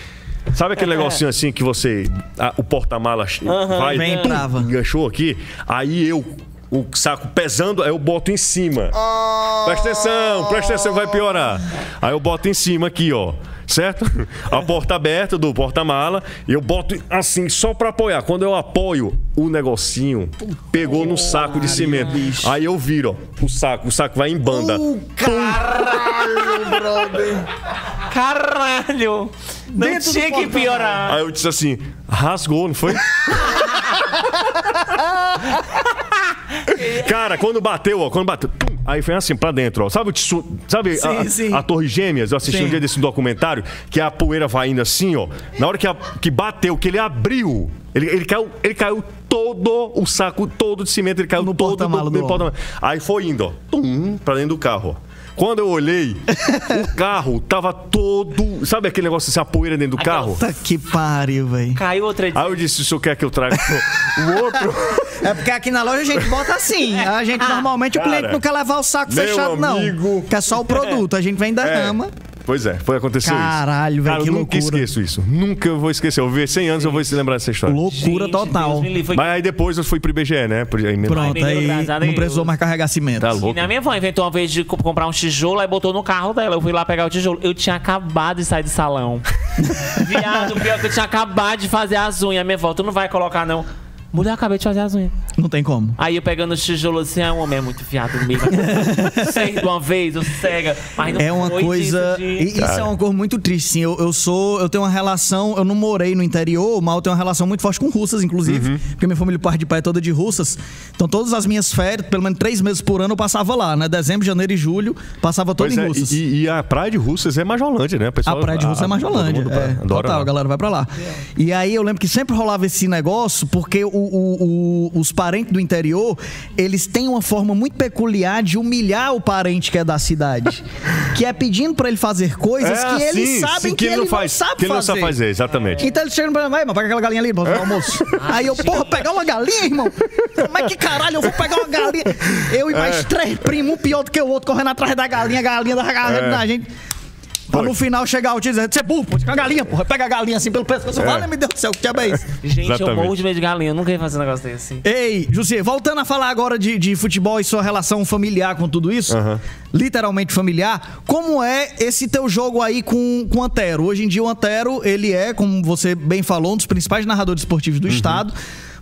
Sabe aquele negocinho assim que você. a- o porta-mala vai Vem e tum, trava. enganchou aqui? Aí eu. O saco pesando, aí eu boto em cima. Presta atenção, presta atenção, vai piorar. Aí eu boto em cima aqui, ó. Certo? A porta aberta do porta-mala. E eu boto assim, só pra apoiar. Quando eu apoio, o negocinho pegou no saco de cimento. Aí eu viro, ó. O saco, o saco vai em banda. Uh, caralho, brother. Caralho. Não Dentro tinha que piorar. Aí eu disse assim, rasgou, não foi? Cara, quando bateu, ó, quando bateu, pum, aí foi assim pra dentro, ó. Sabe, tsu- sabe Sim, a, sim. a Torre Gêmeas? Eu assisti Sim. um dia desse documentário que a poeira vai indo assim, ó. Na hora que, a- que bateu, que ele abriu, ele, ele caiu, ele caiu todo o saco todo de cimento, ele caiu No todo no do porta-mala. Aí foi indo, ó, tum, pra dentro do carro, ó. Quando eu olhei, o carro tava todo. Sabe aquele negócio assim, a poeira dentro do carro? Puta que pariu, velho. Caiu outra Aí eu disse, o senhor quer que eu traga o outro? É porque aqui na loja a gente bota assim. A gente normalmente o Cara, cliente não quer levar o saco meu fechado, não. amigo. Quer só o produto. A gente vem da É. rama. Pois é, foi acontecer isso. Caralho, velho, Cara, que eu nunca loucura. esqueço isso. Nunca eu vou esquecer. Eu vou ver 100 anos, eu vou se lembrar dessa história. Loucura Gente, total. Deus me livre, foi- Mas aí depois eu fui pro IBGE, né? Por- aí mesmo. Pronto, aí graças a não Deus. precisou mais carregar cimento. Tá E louco. minha minha avó inventou uma vez de co- comprar um tijolo, aí botou no carro dela. Eu fui lá pegar o tijolo. Eu tinha acabado de sair do salão. Viado, pior que eu tinha acabado de fazer as unhas. Minha avó, tu não vai colocar, não. Mulher, acabei de fazer as unhas. Não tem como. Aí eu pegando o tijolo assim, ah, o homem é muito fiado mesmo. Sei de uma vez, eu cega. Mas não É uma foi coisa. disso, gente. Isso é uma coisa muito triste, sim. Eu, eu sou. Eu tenho uma relação. Eu não morei no interior, mas eu tenho uma relação muito forte com russas, inclusive. Uhum. Porque minha família parte de pai é toda de russas. Então, todas as minhas férias, pelo menos três meses por ano, eu passava lá, né? Dezembro, janeiro e julho, passava todo Pois em é, russas. e, e a praia de Russas é Majolândia, né? A pessoal- praia de Russa é Majolândia. É, adora total, a galera vai pra lá. E aí eu lembro que sempre rolava esse negócio, porque o- o- o- os parentes do interior, eles têm uma forma muito peculiar de humilhar o parente que é da cidade. que é pedindo pra ele fazer coisas É, que eles sim, sabem sim, que, ele não, faz, sabe que ele não fazer. sabe fazer, exatamente. Então eles chegam pra mim, vai, mas pega aquela galinha ali pra fazer o almoço. Aí eu, porra, pegar uma galinha, irmão? Como é que caralho eu vou pegar uma galinha? Eu e mais É. três primos, um pior do que o outro, correndo atrás da galinha, a galinha da galinha É. da gente. Pra no final chegar o tio e dizer, você é burro, pô, fica a galinha, porra. Pega a galinha assim pelo pescoço. Fala, meu Deus do céu, que diabo é isso? Gente, eu Exatamente. morro de medo de galinha. Eu nunca ia fazer um negócio desse. Ei, José, voltando a falar agora de, de futebol e sua relação familiar com tudo isso, literalmente familiar, como é esse teu jogo aí com, com o Antero? Hoje em dia o Antero, ele é, como você bem falou, um dos principais narradores esportivos do estado.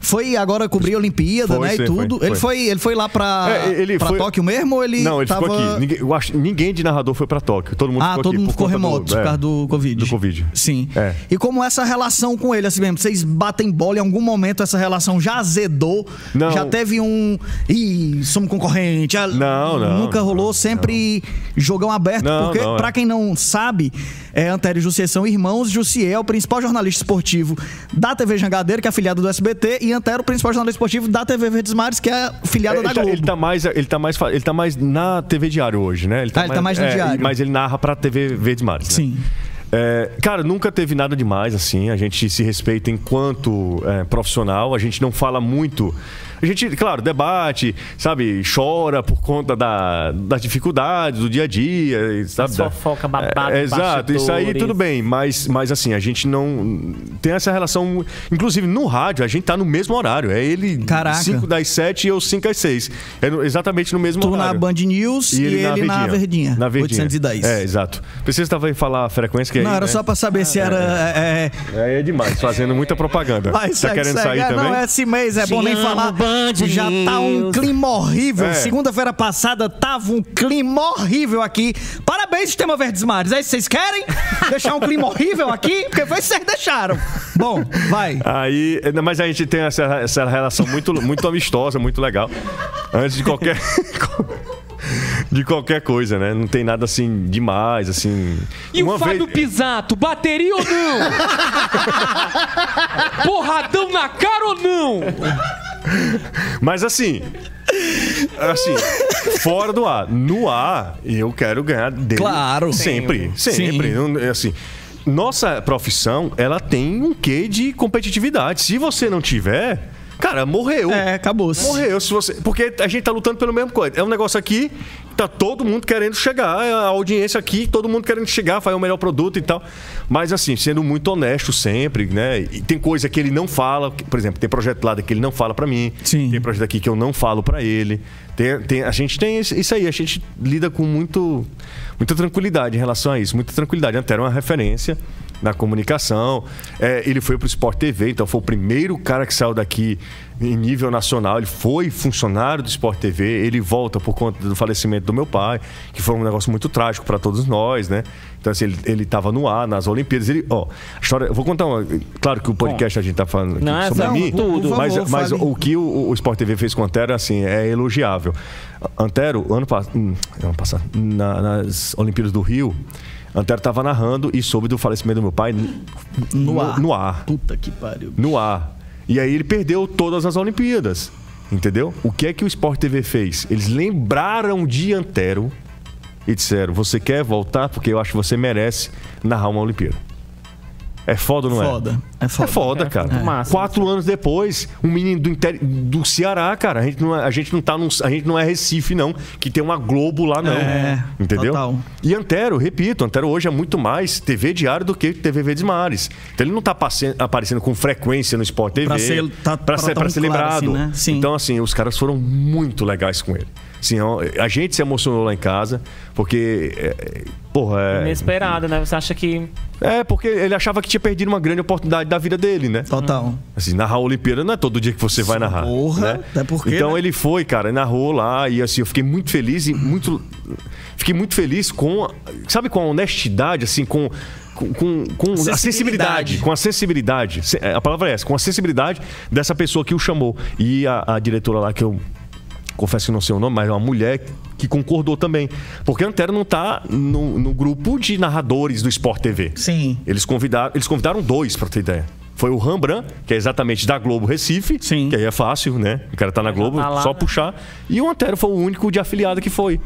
Foi agora cobrir a Olimpíada, Foi, né, sim, e tudo. foi, Ele, foi. ele foi lá pra, É, ele pra foi- Tóquio mesmo ou ele Não, ele tava... ficou aqui. Ninguém, eu acho, ninguém de narrador foi pra Tóquio. Todo mundo Ah, ficou todo aqui mundo por ficou remoto por é, causa do Covid. Do Covid. Sim. É. E como essa relação com ele, assim mesmo, vocês batem bola em algum momento, essa relação já azedou? Não. Já teve um. Ih, somos concorrente. Não, não, Nunca rolou, sempre jogão aberto. Não, porque, não, é. pra quem não sabe, é, Antério e Jussier são irmãos. Jussier é o principal jornalista esportivo da TV Jangadeiro, que é afiliado do SBT, e Antero, o principal jornalista esportivo da TV Verdes Mares, que é afiliada É, da tá, Globo. ele tá mais, ele tá mais, ele tá mais na TV Diário hoje, né? Ele Ah, ele tá mais no é, Diário. Mas ele narra pra TV Verdes Mares. né? Sim. É, cara, nunca teve nada demais assim. A gente se respeita enquanto é, profissional. A gente não fala muito. A gente, claro, debate, sabe, chora por conta da, das dificuldades do dia a dia, sabe? Da- fofoca, babado, É, exato, isso aí tudo bem, mas, mas assim, a gente não tem essa relação. Inclusive no rádio, a gente tá no mesmo horário. É ele Caraca. 5 das 7 e eu 5 às 6. É exatamente no mesmo Tu na horário. Band News e, ele, na Verdinha. Na Verdinha. 810. É, exato. Precisa talvez falar a frequência que é Não, aí, era né? só pra saber se era. é, é, Aí é demais, fazendo muita propaganda. Vai, tá segue, querendo segue. sair É, também? Não, esse mês é bom nem falar. Band Já tá um News. clima horrível. É. Segunda-feira passada tava um clima horrível aqui. Parabéns, Sistema Verdes Mares. É isso que vocês querem? Deixar um clima horrível aqui? Porque foi isso que vocês deixaram. Bom, vai. Aí, mas a gente tem essa, essa relação muito, muito amistosa, muito legal. Antes de qualquer. De qualquer coisa, né? Não tem nada assim demais, assim. E o Fábio Pisato, bateria ou não? Porradão na cara ou não? Mas assim. Assim, fora do ar. No ar, eu quero ganhar dele. Claro. Sempre, sempre. Sim. Não- é Assim, nossa profissão, ela tem um quê de competitividade. Se você não tiver, cara, morreu. É, acabou. Morreu, se você. Porque a gente tá lutando pelo mesmo coisa. É um negócio aqui, tá todo mundo querendo chegar, a audiência aqui, todo mundo querendo chegar, fazer o melhor produto e tal. Mas assim, sendo muito honesto sempre, né? E tem coisa que ele não fala, por exemplo, tem projeto lá que ele não fala pra mim. Sim. Tem projeto aqui que eu não falo pra ele. Tem, tem- a gente tem isso aí, a gente lida com muito, muita tranquilidade em relação a isso, muita tranquilidade. Antero é uma referência na comunicação. É, ele foi pro Sport TV, então foi o primeiro cara que saiu daqui em nível nacional. Ele foi funcionário do Sport TV. Ele volta por conta do falecimento do meu pai, que foi um negócio muito trágico para todos nós, né? Então, assim, ele, ele tava no ar, nas Olimpíadas. Ele, ó, a história. Eu vou contar uma. Claro que o podcast a gente tá falando aqui Não, sobre essa- mim, tudo. Mas, favor, mas o que o, o Sport TV fez com o Antero, assim, é elogiável. Antero, ano, pass- hum, ano passado, na- nas Olimpíadas do Rio, Antero estava narrando e soube do falecimento do meu pai n- No ar. No ar. Puta que pariu. No ar. E aí ele perdeu todas as Olimpíadas. Entendeu? O que é que o Sport TV fez? Eles lembraram de Antero e disseram: Você quer voltar? Porque eu acho que você merece narrar uma Olimpíada. É foda, ou não é? Foda. É foda. É foda, É, cara. é massa. Quatro anos depois, um menino do, interi- do Ceará, cara. A gente, não é, a gente não tá num, A gente não é Recife, não, que tem uma Globo lá, não. É, Entendeu? total. E Antero, repito, Antero hoje é muito mais TV diário do que TV Verdes Mares. Então ele não tá passe- aparecendo com frequência no Sport TV. Pra ser- tá- pra pra ser, pra ser claro lembrado. assim, né? Sim. Então, assim, os caras foram muito legais com ele. Assim, ó, a gente se emocionou lá em casa, porque. É, é, porra, é. Inesperado, né? Você acha que. É, porque ele achava que tinha perdido uma grande oportunidade da vida dele, né? Total. Assim, narrar a Olimpíada não é todo dia que você vai narrar. Porra, né? até porque, Então né? ele foi, cara, narrou lá e assim, eu fiquei muito feliz e muito. Fiquei muito feliz com. Sabe, com a honestidade, assim, com. Com, com, com a Sensibilidade. sensibilidade, com a sensibilidade, Se- a palavra é essa, com a sensibilidade dessa pessoa que o chamou. E a, a diretora lá, que eu confesso que não sei o nome, mas é uma mulher que concordou também. Porque a Antero não tá no, no grupo de narradores do Sport TV. Sim. Eles convidaram, eles convidaram dois, pra ter ideia. Foi o Rembrandt, que é exatamente da Globo Recife, Sim. que aí é fácil, né? O cara tá na Globo, tá lá, só né? puxar. E o Antero foi o único de afiliado que foi.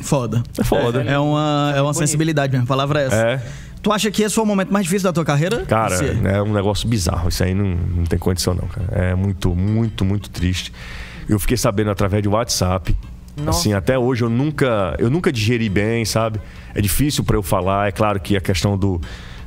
Foda. É foda. É uma, é uma sensibilidade mesmo, a palavra é essa. É. Tu acha que esse foi o momento mais difícil da tua carreira? Cara, é um negócio bizarro. Isso aí não, não tem condição, não, cara. É muito, muito, muito triste. Eu fiquei sabendo através de WhatsApp. Nossa. Assim, até hoje eu nunca, eu nunca digeri bem, sabe? É difícil para eu falar. É claro que a questão do,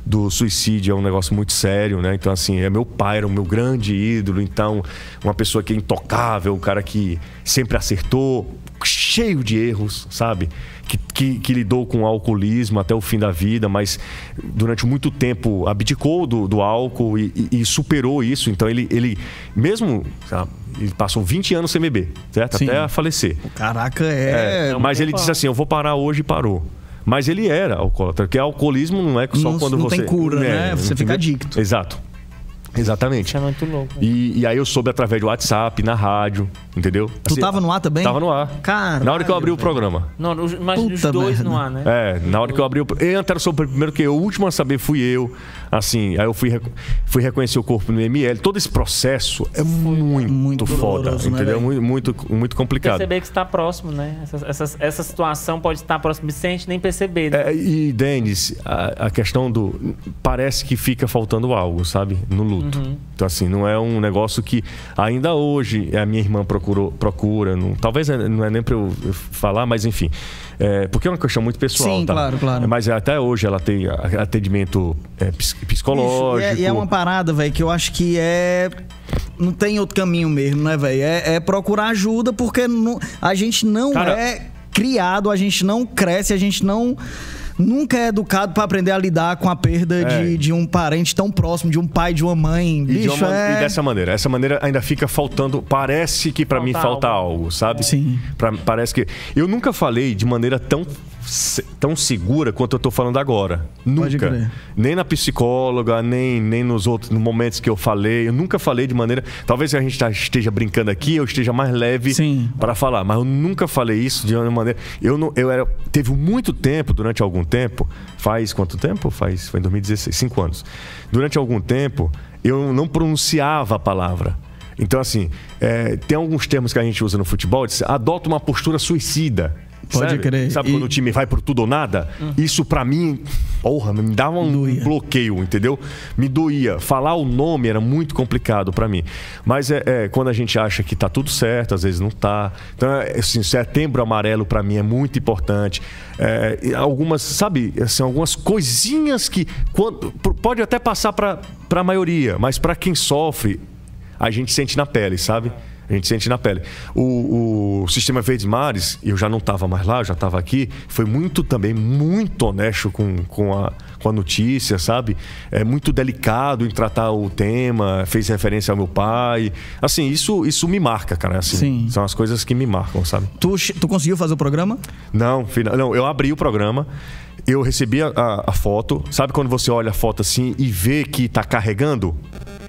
do suicídio é um negócio muito sério, né? Então, assim, é meu pai, era o meu grande ídolo. Então, uma pessoa que é intocável, um cara que sempre acertou, cheio de erros, sabe? Que, que, que lidou com o alcoolismo até o fim da vida, mas durante muito tempo abdicou do, do álcool e, e- e superou isso. Então, ele, ele mesmo, sabe? Ele passou 20 anos sem beber, certo? Sim. Até falecer. Caraca, é. É, mas ele disse assim: eu vou parar hoje e parou. Mas ele era alcoólatra, porque alcoolismo não é só Não- quando não você. tem cura, né? Você fica adicto. Exato. Exatamente. Isso é muito louco. E, e aí eu soube através do WhatsApp, na rádio, entendeu? Tu tava no ar também? Tava no ar. Caralho, Na hora que eu abri o velho. programa. Não, os- mas os Puta dois merda. no ar, né? É, na hora que eu abri o. Eu até soube primeiro que eu, o último a saber fui eu. Assim, aí eu fui, fui reconhecer o corpo no ML. Todo esse processo é muito, muito foda, doloroso, né, entendeu? velho? muito, muito, muito complicado. Perceber que está próximo, né? Essa, essa, essa situação pode estar próximo sem a gente nem perceber, né? É, e, Denis, a, a questão do. Parece que fica faltando algo, sabe? No luto. Uhum. Então, assim, não é um negócio que ainda hoje a minha irmã procurou, procura. Não, talvez não é nem pra eu eu falar, mas enfim. É, porque é uma questão muito pessoal. Sim, tá? claro, claro. Mas até hoje ela tem atendimento é, psicológico. e, é, e é uma parada, velho, que eu acho que é. Não tem outro caminho mesmo, né, velho? É, é procurar ajuda porque não- a gente não Cara- é criado, a gente não cresce, a gente não. Nunca é educado pra aprender a lidar com a perda É. de, de um parente tão próximo, de um pai, de uma mãe. E, de Bicho, uma- é. e dessa maneira. Essa maneira ainda fica faltando. Parece que pra Falta mim falta algo, sabe? Sim. Pra- parece que. Eu nunca falei de maneira tão, tão segura quanto eu tô falando agora. Nunca. Nem na psicóloga, nem, nem nos outros nos momentos que eu falei. Eu nunca falei de maneira. Talvez a gente tá- esteja brincando aqui, eu esteja mais leve para falar, mas eu nunca falei isso de uma maneira. Eu não, eu era, teve muito tempo, durante algum tempo, faz quanto tempo? Faz, foi em 2016, cinco anos. Durante algum tempo, eu não pronunciava a palavra. Então, assim, é, tem alguns termos que a gente usa no futebol, diz, adota uma postura suicida. Pode sabe? crer. Sabe E- quando o time vai por tudo ou nada? Isso pra mim, porra, me dava um Doía. bloqueio, entendeu? Me doía. Falar o nome era muito complicado pra mim. Mas é, é, quando a gente acha que tá tudo certo, às vezes não tá. Então, é, assim, setembro amarelo pra mim é muito importante. É, algumas, sabe, assim, algumas coisinhas que quando, pode até passar pra pra maioria, mas pra quem sofre, a gente sente na pele, sabe? A gente sente na pele. O, o Sistema Verdes Mares, eu já não estava mais lá, eu já estava aqui, foi muito também, muito honesto com, com, a, com a notícia, sabe? É muito delicado em tratar o tema, fez referência ao meu pai. Assim, isso, isso me marca, cara. Assim, Sim. São as coisas que me marcam, sabe? Tu, tu conseguiu fazer o programa? Não, não, eu abri o programa, eu recebi a, a- a foto. Sabe quando você olha a foto assim e vê que tá carregando?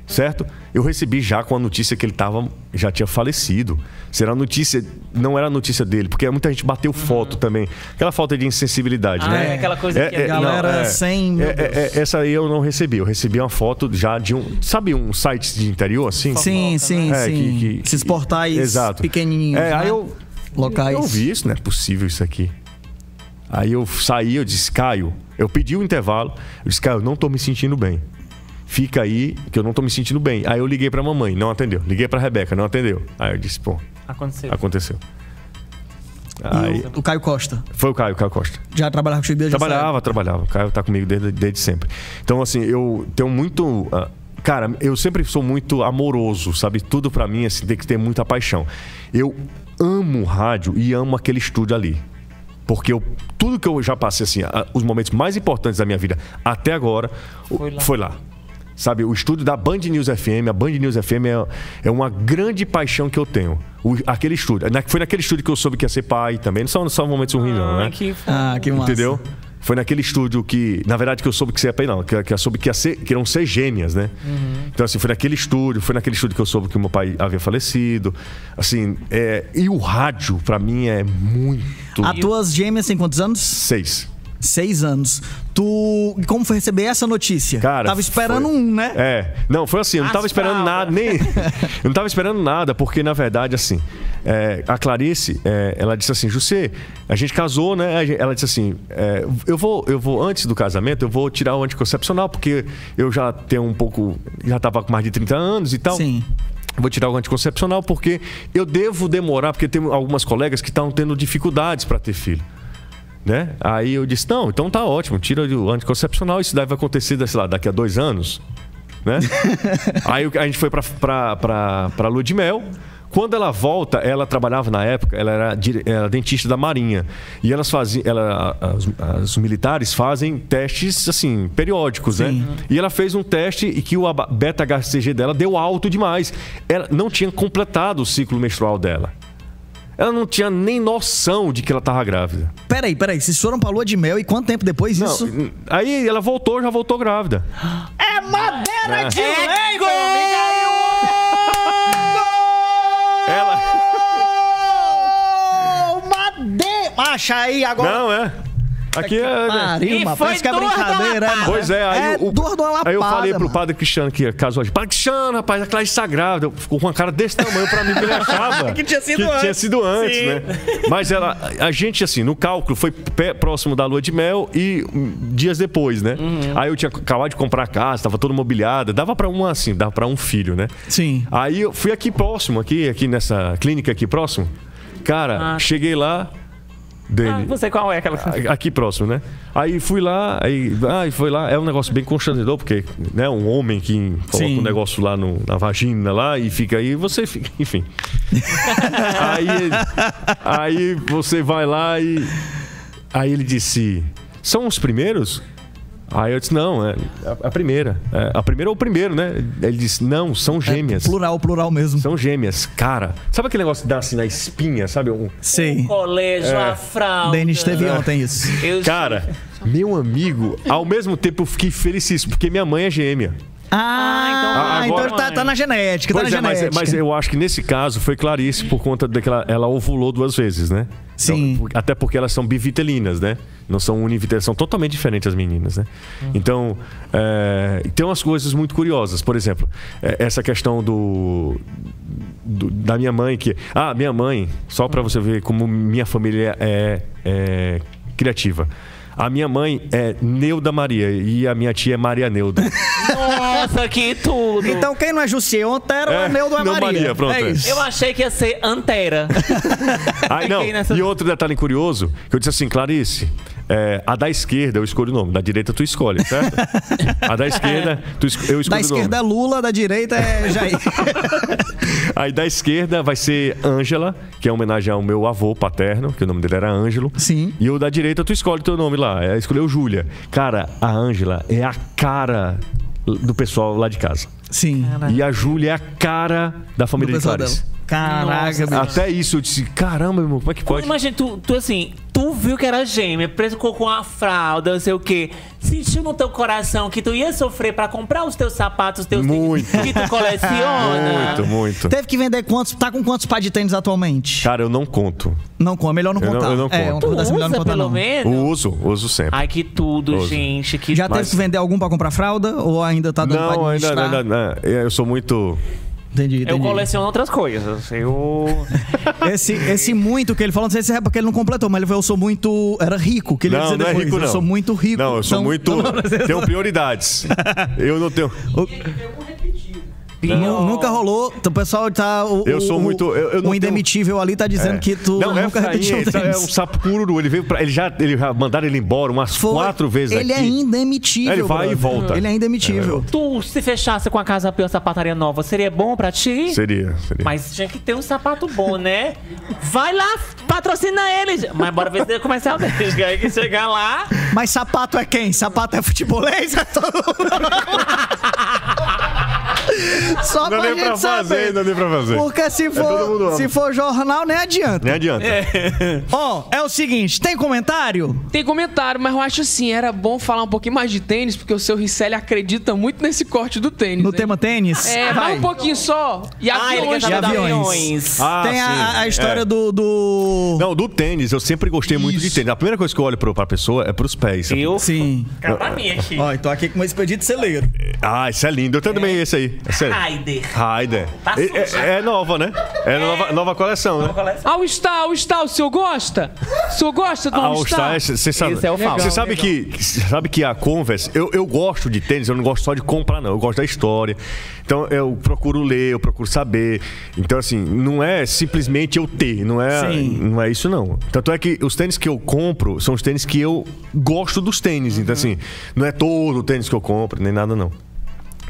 Certo? Eu recebi já com a notícia que ele tava, já tinha falecido. Será notícia, não era a notícia dele, porque muita gente bateu foto também. Aquela falta de insensibilidade, Ah, né? é aquela coisa que a galera sem, meu é, é, Deus. é, essa aí eu não recebi. Eu recebi uma foto já de um. Sabe um site de interior assim? Sim, sim, É, sim. que- que- Esses portais Exato. pequenininhos. É, né? aí eu. Locais. Eu vi isso, não é possível isso aqui. Aí eu saí, eu disse, Caio, eu pedi o intervalo, eu disse, Caio, eu não tô me sentindo bem. Fica aí, que eu não tô me sentindo bem. Aí eu liguei pra mamãe, não atendeu. Liguei pra Rebeca, não atendeu. Aí eu disse, pô, Aconteceu. aconteceu. Aí, o, o Caio Costa. foi o Caio, Caio Costa. Já trabalhava contigo desde essa Trabalhava, trabalhava. O Caio tá comigo desde, desde sempre. Então, assim, eu tenho muito. ah, Cara, eu sempre sou muito amoroso, sabe? Tudo pra mim, assim, tem que ter muita paixão. Eu amo rádio e amo aquele estúdio ali. Porque eu, tudo que eu já passei, assim, a- os momentos mais importantes da minha vida até agora, o- Foi lá. foi lá. Sabe, o estúdio da Band News FM, a Band News FM é, é uma grande paixão que eu tenho. O- aquele estúdio. Na- Foi naquele estúdio que eu soube que ia ser pai também. Não são, são momentos ruins, não, né? Ai, que Ah, que massa. Entendeu? Foi naquele estúdio que, na verdade, que eu soube que você ia pai, não, que, que eu soube que, ia ser, que iam ser gêmeas, né? Então, assim, foi naquele estúdio, foi naquele estúdio que eu soube que o meu pai havia falecido. Assim, é, e o rádio, pra mim, é muito. As tuas gêmeas têm quantos anos? Seis. Seis anos. Tu. Como foi receber essa notícia? Cara, Tava esperando foi- um, né? É. Não, foi assim, eu não tava esperando nada, nem. eu não tava esperando nada, porque, na verdade, assim, é, a Clarice, é, ela disse assim, José, a gente casou, né? Ela disse assim, é, eu vou, eu vou, antes do casamento, eu vou tirar o anticoncepcional, porque eu já tenho um pouco. Já tava com mais de 30 anos e tal. Sim. Vou tirar o anticoncepcional porque eu devo demorar, porque tem algumas colegas que estão tendo dificuldades para ter filho. Né? Aí eu disse, não, então tá ótimo, tira o anticoncepcional, isso deve acontecer, sei lá, daqui a dois anos. Né? Aí a gente foi pra, pra, pra, pra lua de mel. Quando ela volta, ela trabalhava na época, ela era, era dentista da Marinha. E elas faziam. Ela, as, os militares fazem testes, assim, periódicos, né? E ela fez um teste e que o beta-HCG dela deu alto demais. Ela não tinha completado o ciclo menstrual dela. Ela não tinha nem noção de que ela estava grávida. Peraí, peraí. Vocês foram pra lua de mel e quanto tempo depois Não, isso? aí ela voltou, já voltou grávida. É madeira de É lei, gol! Ela. Gol! Madeira! Macha aí agora. Não, é. Aqui é. Pariu, E mano. foi Parece que é brincadeira, é. Pois é, aí, é o, lapada, aí eu falei pro padre Cristiano que casou hoje. Padre Cristiano, rapaz, a Clarice está grávida. Ficou com uma cara desse tamanho pra mim que ele achava. Que tinha sido que antes. tinha sido antes, Sim. né? Mas ela, a gente, assim, no cálculo, foi pé- próximo da lua de mel e hum, dias depois, né? Uhum. Aí eu tinha acabado de comprar a casa, tava toda mobiliada. Dava pra um, assim, dava pra um filho, né? Sim. Aí eu fui aqui próximo, aqui, aqui nessa clínica aqui próximo. Cara, Ah. cheguei lá. Dele, Ah, não sei qual é aquela. Aqui próximo, né? Aí fui lá, aí, aí foi lá, é um negócio bem constrangedor, porque, né, um homem que coloca Sim. um negócio lá no- na vagina lá e fica aí, você fica, enfim. aí, aí você vai lá e. Aí ele disse: São os primeiros? Aí eu disse: Não, é a, a primeira. É, a primeira ou o primeiro, né? Ele disse: Não, são gêmeas. Plural, plural mesmo. São gêmeas. Cara, sabe aquele negócio que dá assim na espinha, sabe? Um, Sei. Colégio, É. a fralda. Denis teve ontem isso. Eu- Cara, meu amigo, ao mesmo tempo eu fiquei felicíssimo, porque minha mãe é gêmea. Ah, Ah, então agora- tá, tá na genética, tá Pois na é, mas, genética. mas eu acho que nesse caso foi Clarice por conta daquela. Ela ovulou duas vezes, né? Sim. Então, até porque elas são bivitelinas, né? Não são univitelinas, são totalmente diferentes as meninas, né? Então, é, tem umas coisas muito curiosas. Por exemplo, é, essa questão do, do- da minha mãe, que. Ah, minha mãe, só pra você ver como minha família é, é criativa. A minha mãe é Neuda Maria e a minha tia é Maria Neuda. Nossa, que tudo. Então quem não é Jussier Ontero é, É, Neudo é não Maria. Maria, pronto, é é. isso. Eu achei que ia ser Antera. Aí, não. Nessa- E outro detalhe curioso, que eu disse assim, Clarice, é, a da esquerda eu escolho o nome, da direita tu escolhe, certo? a da esquerda tu es- eu escolho Da o esquerda é nome. Lula, da direita é Jair. Aí da esquerda vai ser Ângela, que é homenagem ao meu avô paterno, que o nome dele era Ângelo. Sim. E o da direita tu escolhe teu nome lá, é, escolheu Júlia. Cara, a Ângela é a cara do pessoal lá de casa. Sim. E a Júlia é a cara da família de Clarice. dela. Caraca, bicho. Até isso eu disse, caramba, meu irmão, como é que pode? Imagina, tu, tu assim, tu viu que era gêmea, preso com a fralda, não sei o quê. Sentiu no teu coração que tu ia sofrer pra comprar os teus sapatos, os teus Muito. tênis que tu coleciona. Muito, muito. Teve que vender quantos? Tá com quantos par de tênis atualmente? Cara, eu não conto. Não conta, melhor não Eu não- contar. eu não É, conto. Tu coisa melhor não usa contar, pelo não. menos? Uso, uso sempre. Ai, que tudo, Uso. Já gente. Que teve Mas- que vender algum pra comprar fralda? Ou ainda tá dando pra não, ainda, administrar? ainda, ainda- eu sou muito. Entendi, entendi. Eu coleciono outras coisas. Eu. Esse, esse muito que ele falou, não sei se é porque ele não completou, mas ele falou, eu sou muito. Era rico, que ele ia não, dizer não é depois. rico, não. Eu sou muito rico. Não, eu sou Então- muito. Não, não, não, tenho prioridades. Eu não tenho. Nu- Nunca rolou. Então, o pessoal tá. O, Eu sou o- muito- eu- eu não o tenho- indemitível ali tá dizendo que tu não, é nunca Efraim, repetiu ele é um sapo cururu. Ele veio pra, ele já ele já mandaram ele embora umas Foi. quatro vezes Ele aqui. é indemitível. Ele vai e volta. Ele é indemitível. Tu, se fechasse com a Casa Pia sapataria nova, seria bom pra ti? Seria, seria. Mas tinha que ter um sapato bom, né? Vai lá, patrocina ele. Mas bora ver se tem comercial dele. Aí que chegar lá. Mas sapato é quem? Sapato é futebolês? É todo Só Não pra gente pra fazer, saber. não deu pra fazer. Porque se mundo for, ama. se for jornal, nem adianta. Nem adianta. Ó, é o seguinte, tem comentário? Tem comentário, mas eu acho assim, era bom falar um pouquinho mais de tênis, porque o seu Ricelli acredita muito nesse corte do tênis. No hein? tema tênis? É, vai um pouquinho só. E Ah, aviões saber e aviões. Ah, tem a- sim, a, a história é. do, do... Não, do tênis, eu sempre gostei muito de Isso. tênis. A primeira coisa que eu olho pro- pra pessoa é pros pés. Eu? Sim. Cara, pra mim aqui. Ó, tô aqui com um expedito celeiro. Ah, isso é lindo. Eu também aí. Esse aí. Raider. Raider. Tá É, é- é nova, né? É nova, nova coleção, né? All Star, All Star, o senhor gosta? O senhor gosta do All All Star, Star? você sabe, Esse é o falso. você sabe que, sabe que a Converse, eu, eu gosto de tênis, eu não gosto só de comprar não, eu gosto da história. Então eu procuro ler, eu procuro saber. Então assim, não é simplesmente eu ter, não é, Sim. não é isso não. Tanto é que os tênis que eu compro são os tênis que eu gosto dos tênis, então assim, não é todo o tênis que eu compro, nem nada não.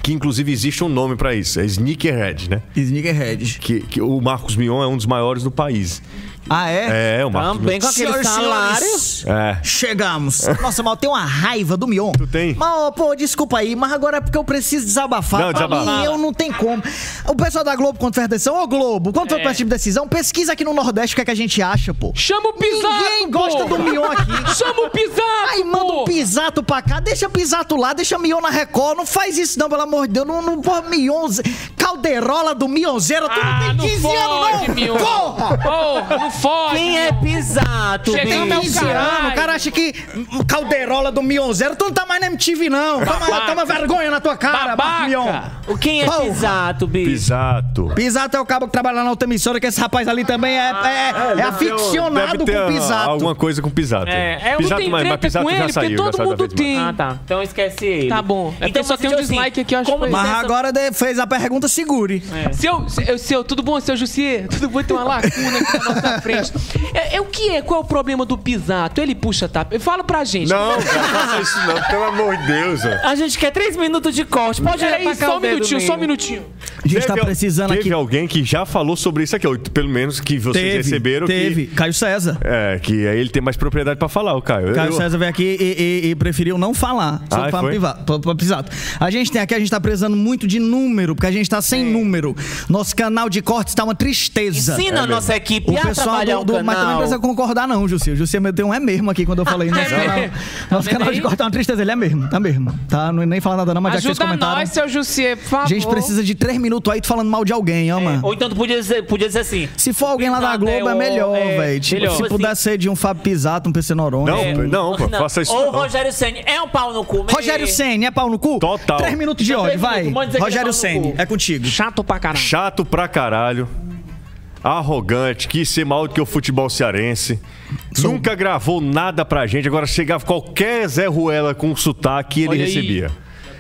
Que inclusive existe um nome pra isso, é sneakerhead, né? Sneakerhead. Que, que o Marcos Mion é um dos maiores do país. Ah, é? É, o Marcos Também com aquele Senhoras e salário. senhores, É. Chegamos. Nossa, mal, tem uma raiva do Mion. Tu tem? Mas, ó, pô, desculpa aí, mas agora é porque eu preciso desabafar. Não, Pra desabafa. mim, eu não tenho como. O pessoal da Globo, quando fez decisão, ô Globo, quando for pra esse tipo de decisão, pesquisa aqui no Nordeste o que, é que a gente acha, pô. Chama o Pisato, Ninguém gosta pô. do Mion aqui. Chama o Pisato, Aí manda pô. o Pisato pra cá, deixa Pisato lá, deixa Mion na Record. Não faz isso não, pelo amor de Deus. Não, não porra, Mion, Calderola do Mionzeiro. Tu Ah, não não tem 15 anos, não. Mion. Porra! Porra, não fode. Quem é pisato? 15 anos. caralho. O cara acha que Calderola do Mionzeiro, tu não tá mais na MTV, não. Toma, toma vergonha na tua cara, Babaca. Mion. O quem é Porra. pisato, bicho? Pisato. Pisato é o cabo que trabalha lá na outra emissora, que esse rapaz ali também é, é, é aficionado Deve ter com Pisato. Alguma coisa com Pisato. É, é, eu Pisato, não tenho mas, mas treta Pisato com já ele, porque saiu. já todo mundo tem. Ah, tá. Então esquece ele. Tá bom. É porque só você tem um diz dislike aqui, eu acho. Mas essa- agora fez a pergunta, segure. Seu, seu, seu, tudo bom, seu Jussier? Tudo bom? Tem uma lacuna aqui na nossa frente. É, é o que é? Qual é o problema do Pisato? Ele puxa, tá? Fala pra gente. Não, não faça isso não, pelo amor de Deus. ó. A gente quer três minutos de corte. Pode pra cá só um minutinho, mesmo. só um minutinho. A gente tá Teve al- precisando teve aqui. alguém que já falou sobre isso aqui, ó, pelo menos que vocês Teve, receberam. teve. Caio César. Que, é, que aí ele tem mais propriedade pra falar, o Caio. Caio Eu- César veio aqui e, e- e preferiu não falar sobre Ah, pra Pisato. A gente tem aqui, a gente tá precisando muito de número, porque a gente tá sem número. Nosso canal de cortes tá uma tristeza. Ensina a nossa equipe O a pessoal trabalhar do, do mas também não precisa concordar, não, Jussi. O Jussi meteu um é mesmo aqui quando eu falei. Nosso, É canal, mesmo? nosso Tá canal de é uma tristeza. Ele é mesmo, tá mesmo. Tá? Não nem falar nada, não, mas já que vocês Ajuda comentaram. nós, seu Jussier, por favor. A gente precisa de três minutos aí tu falando mal de alguém, ama. Ou então tu podia dizer, podia dizer assim. Se for alguém lá da Globo, é, é melhor, é, velho. Tipo, melhor. se Tipo puder assim- ser de um Fábio Pisato, um PC Noronha. Não, um- não, pô, faça isso. Ou o não. Rogério Senni é um pau no cu. mesmo. Rogério Senni, é pau no cu? Total. Três minutos de ódio, vai. é Rogério Senni, é contigo. Chato pra caralho. Chato pra caralho. Arrogante, quis ser maior do que o futebol cearense. Nunca gravou nada pra gente. Agora chegava qualquer Zé Ruela com sotaque ele Olha aí. recebia.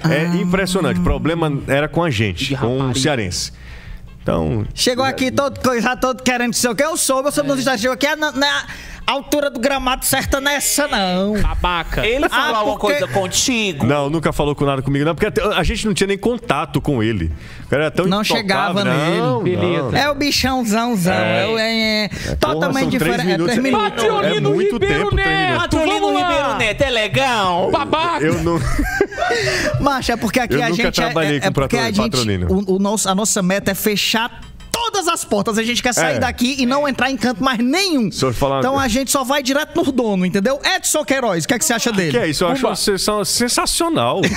É impressionante. O problema era com a gente, com o cearense. Então, Chegou aqui todo coisa, todo querendo sei o que. Eu soube, eu nos Estados Unidos. Chegou aqui na, na altura do gramado certa nessa, não. Babaca. Ele falou Ah, alguma porque- coisa contigo? não, nunca falou com nada comigo, não, porque a gente não tinha nem contato com ele. O cara era tão Não chegava não, nele. não. É o bichãozãozão. É, é, é, totalmente são três diferente. É três minutos. Patrolino É muito Ribeiro tempo, Neto. lá. Ribeiro Neto é legal? Babaca. Eu não. Macho, é porque aqui Eu a nunca gente. é- trabalhei é, com é porque a patrolino- gente. patrolino. O, o nosso, a nossa meta é fechar todas as portas. A gente quer sair É. daqui e não entrar em canto mais nenhum. Então a gente só vai direto no dono, entendeu? Edson Queiroz, o que, é que você acha dele? Que é isso? Eu acho Uba. uma sensacional.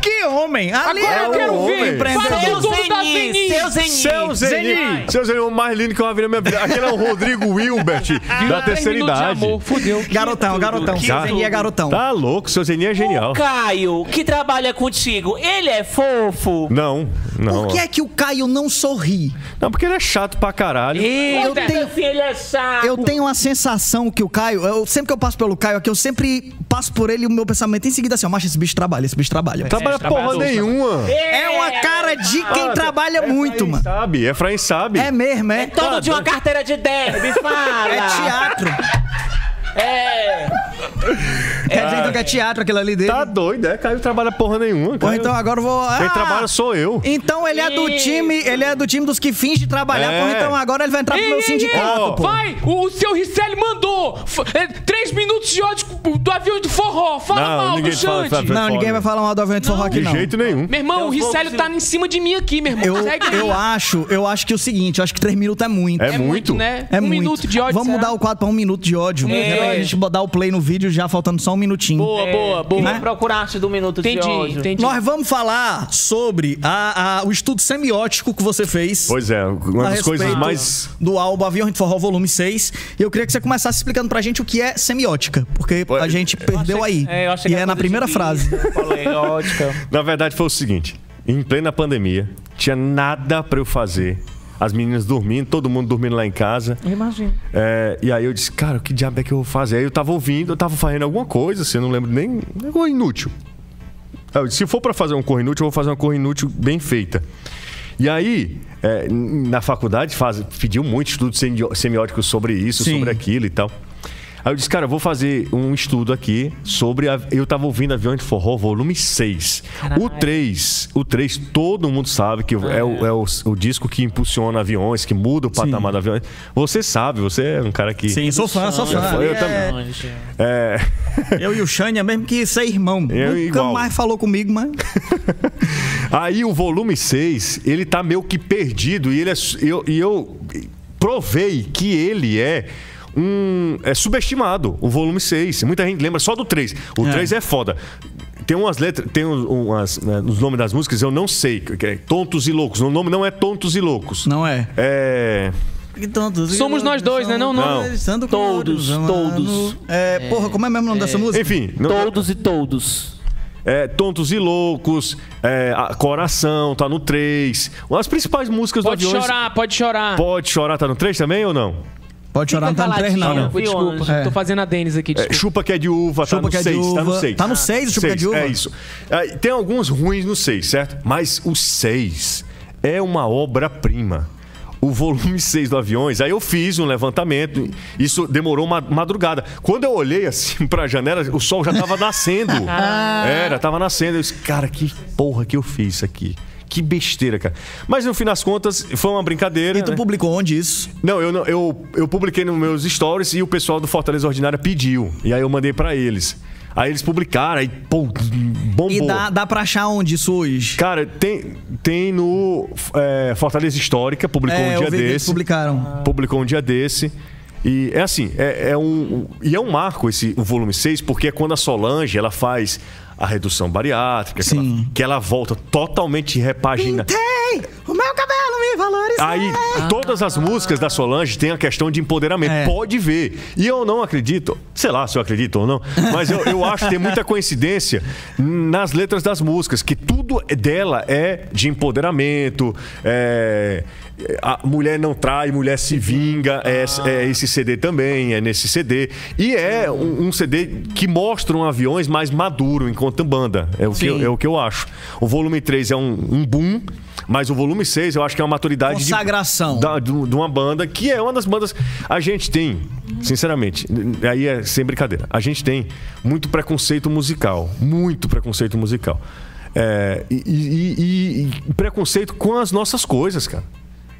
Que homem! Ali Agora é eu o quero homem ver. empreendedor. Seu o Zeni, seu Zeni. Seu Zeni. Seu Zeni, o mais lindo que eu já vi na minha vida. Aquele é o Rodrigo Wilbert, da terceira idade. amor, Fudeu. Garotão, garotão. Seu. Zeni é garotão. Tá louco, seu Zeni é genial. Caio, que trabalha contigo, ele é fofo? Não, não. Por que é que o Caio não sorri? Não, porque ele é chato pra caralho. Eu tenho, Assim, ele é chato. eu tenho uma sensação que o Caio, eu, sempre que eu passo pelo Caio aqui, eu sempre passo por ele e o meu pensamento em seguida assim, ó, macho, esse bicho trabalha, esse bicho trabalha. Trabalha porra trabalhador, nenhuma. É uma cara de quem trabalha muito, Efraim mano. Sabe, Efraim sabe. É mesmo, é. Todo de uma carteira de 10, me fala. É teatro. É. É dizendo que é teatro aquilo ali dele. Tá doido, é? Caio trabalha porra nenhuma. Pô, Caio- então agora eu vou. Quem Ah, trabalha sou eu. Então ele é do time, ele é do time dos que finge trabalhar, É. porra, então agora ele vai entrar pro meu Ei, ei, sindicato, ei, pô. Vai! O, o seu Ricelli mandou! F- é, três minutos de ódio do avião do forró! Fala Não, mal ninguém do Xande! fala- Não, ninguém vai falar mal do evento forró aqui, De não. jeito nenhum. Meu irmão, o uns Ricelli poucos- tá em cima de mim aqui, meu irmão. Eu, Segue aí. eu acho, eu acho que é o seguinte, eu acho que três minutos é muito. É, muito. né? É um muito. minuto de ódio. Vamos será? mudar o quadro pra um minuto de ódio. É. Pra gente dar o play no vídeo já faltando só um minutinho. Boa, boa, boa. Quem procuraste do minuto de Entendi, ódio? entendi. Nós vamos falar sobre a- a- o estudo semiótico que você fez. Pois é, uma das coisas mais. Do álbum Avião de Forró Volume 6. E eu queria que você começasse explicando pra gente o que é semiótica. Porque a gente perdeu aí. É, eu achei e que é na primeira de frase. Na verdade, foi o seguinte: em plena pandemia, tinha nada pra eu fazer. As meninas dormindo, todo mundo dormindo lá em casa. Imagina. É, e aí eu disse, cara, que diabo é que eu vou fazer? Aí eu tava ouvindo, eu tava fazendo alguma coisa, assim, eu não lembro nem. Algo inútil. Eu disse, se for pra fazer um corre inútil, eu vou fazer uma corre inútil bem feita. E aí, é, na faculdade, faz, pediu muito estudo semi- semiótico sobre isso, Sim. sobre aquilo e tal. Aí eu disse, cara, eu vou fazer um estudo aqui sobre. A, eu tava ouvindo Avião de Forró, volume 6. O 3, o 3, todo mundo sabe que é, o, é o, o disco que impulsiona aviões, que muda o patamar do avião. Você sabe, você é um cara que. Sim, sou fã, sou fã. Eu É, também. É, Eu e o Xânia, mesmo que ser irmão. Eu Nunca igual. mais falou comigo, mas. Aí o volume 6, ele tá meio que perdido e ele é, eu, e eu provei que ele é um é subestimado, o volume 6. Muita gente lembra só do 3. O É. 3 é foda. Tem umas letras, tem um- umas, né, os nomes das músicas, eu não sei, que é Tontos e Loucos. O nome não é Tontos e Loucos. Não é. É. Somos nós dois, né? Não, não. Não. Todos, todos. É, porra, como é mesmo o nome dessa música? Enfim, não- Todos e todos. é, Tontos e Loucos, é, a- Coração, tá no 3. As principais músicas Pode do Aviões. chorar, pode chorar. Pode chorar, tá no 3 também ou não? Pode chorar, não tá no 3, não. Desculpa. É. tô fazendo a Denis aqui, É, chupa que é de uva, Chupa tá no que é de 6, tá no uva. 6. Tá no seis, o Chupa que é de uva? É isso. É, tem alguns ruins no 6, certo? Mas o 6 é uma obra-prima. O volume 6 do Aviões, aí eu fiz um levantamento, isso demorou uma madrugada. Quando eu olhei assim pra janela, o sol já tava nascendo. Era, tava nascendo. Eu disse, cara, que porra que eu fiz isso aqui. Que besteira, cara. Mas no fim das contas, foi uma brincadeira. E tu né? publicou onde isso? Não, eu, não- eu, eu publiquei nos meus stories e o pessoal do Fortaleza Ordinária pediu. E aí eu mandei pra eles. Aí eles publicaram, aí, pô, bombou. E dá, dá pra achar onde isso hoje? Cara, tem, tem no é, Fortaleza Histórica, publicou é, um dia desse. publicaram. Publicou um dia desse. E é assim, é, é um. E é um marco esse o volume 6, porque é quando a Solange ela faz a redução bariátrica, que ela, Sim. que ela volta totalmente repagina. Tem! O meu cabelo me! Aí, todas as músicas da Solange têm a questão de empoderamento. É. Pode ver. E eu não acredito, sei lá se eu acredito ou não, mas eu, eu acho que tem muita coincidência nas letras das músicas, que tudo dela é de empoderamento, é, a mulher não trai, mulher se vinga, é, é esse CD também, é nesse CD. E é um, um CD que mostra um aviões mais maduro enquanto banda. É o, que, eu- é o que eu acho. O volume 3 é um, um boom. Mas o volume 6 eu acho que é uma maturidade de- Consagração. da- de, de uma banda que é uma das bandas. A gente tem, sinceramente, aí é sem brincadeira, a gente tem muito preconceito musical. Muito preconceito musical. É, e, e- e- e preconceito com as nossas coisas, cara.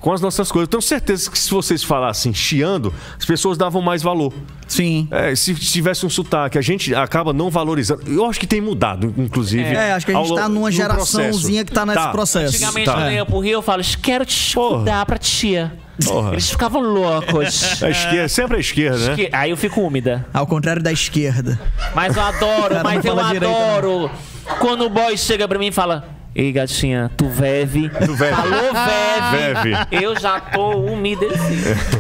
Com as nossas coisas. Eu tenho certeza que se vocês falassem chiando, as pessoas davam mais valor. Sim. É, se tivesse um sotaque, a gente acaba não valorizando. Eu acho que tem mudado, inclusive. É, acho que a gente ao tá numa geraçãozinha que tá nesse processo. Antigamente, Tá. quando eu ia pro Rio, eu falo, quero te escutar pra tia. Porra. Eles ficavam loucos. A esquerda, sempre a esquerda, né? Aí eu fico úmida. Ao contrário da esquerda. Mas eu adoro, mas eu direito, adoro. Quando o boy chega pra mim e fala: Ei, gatinha, tu veve. Tu veve. Falou, veve. Veve. Eu já tô umedecido.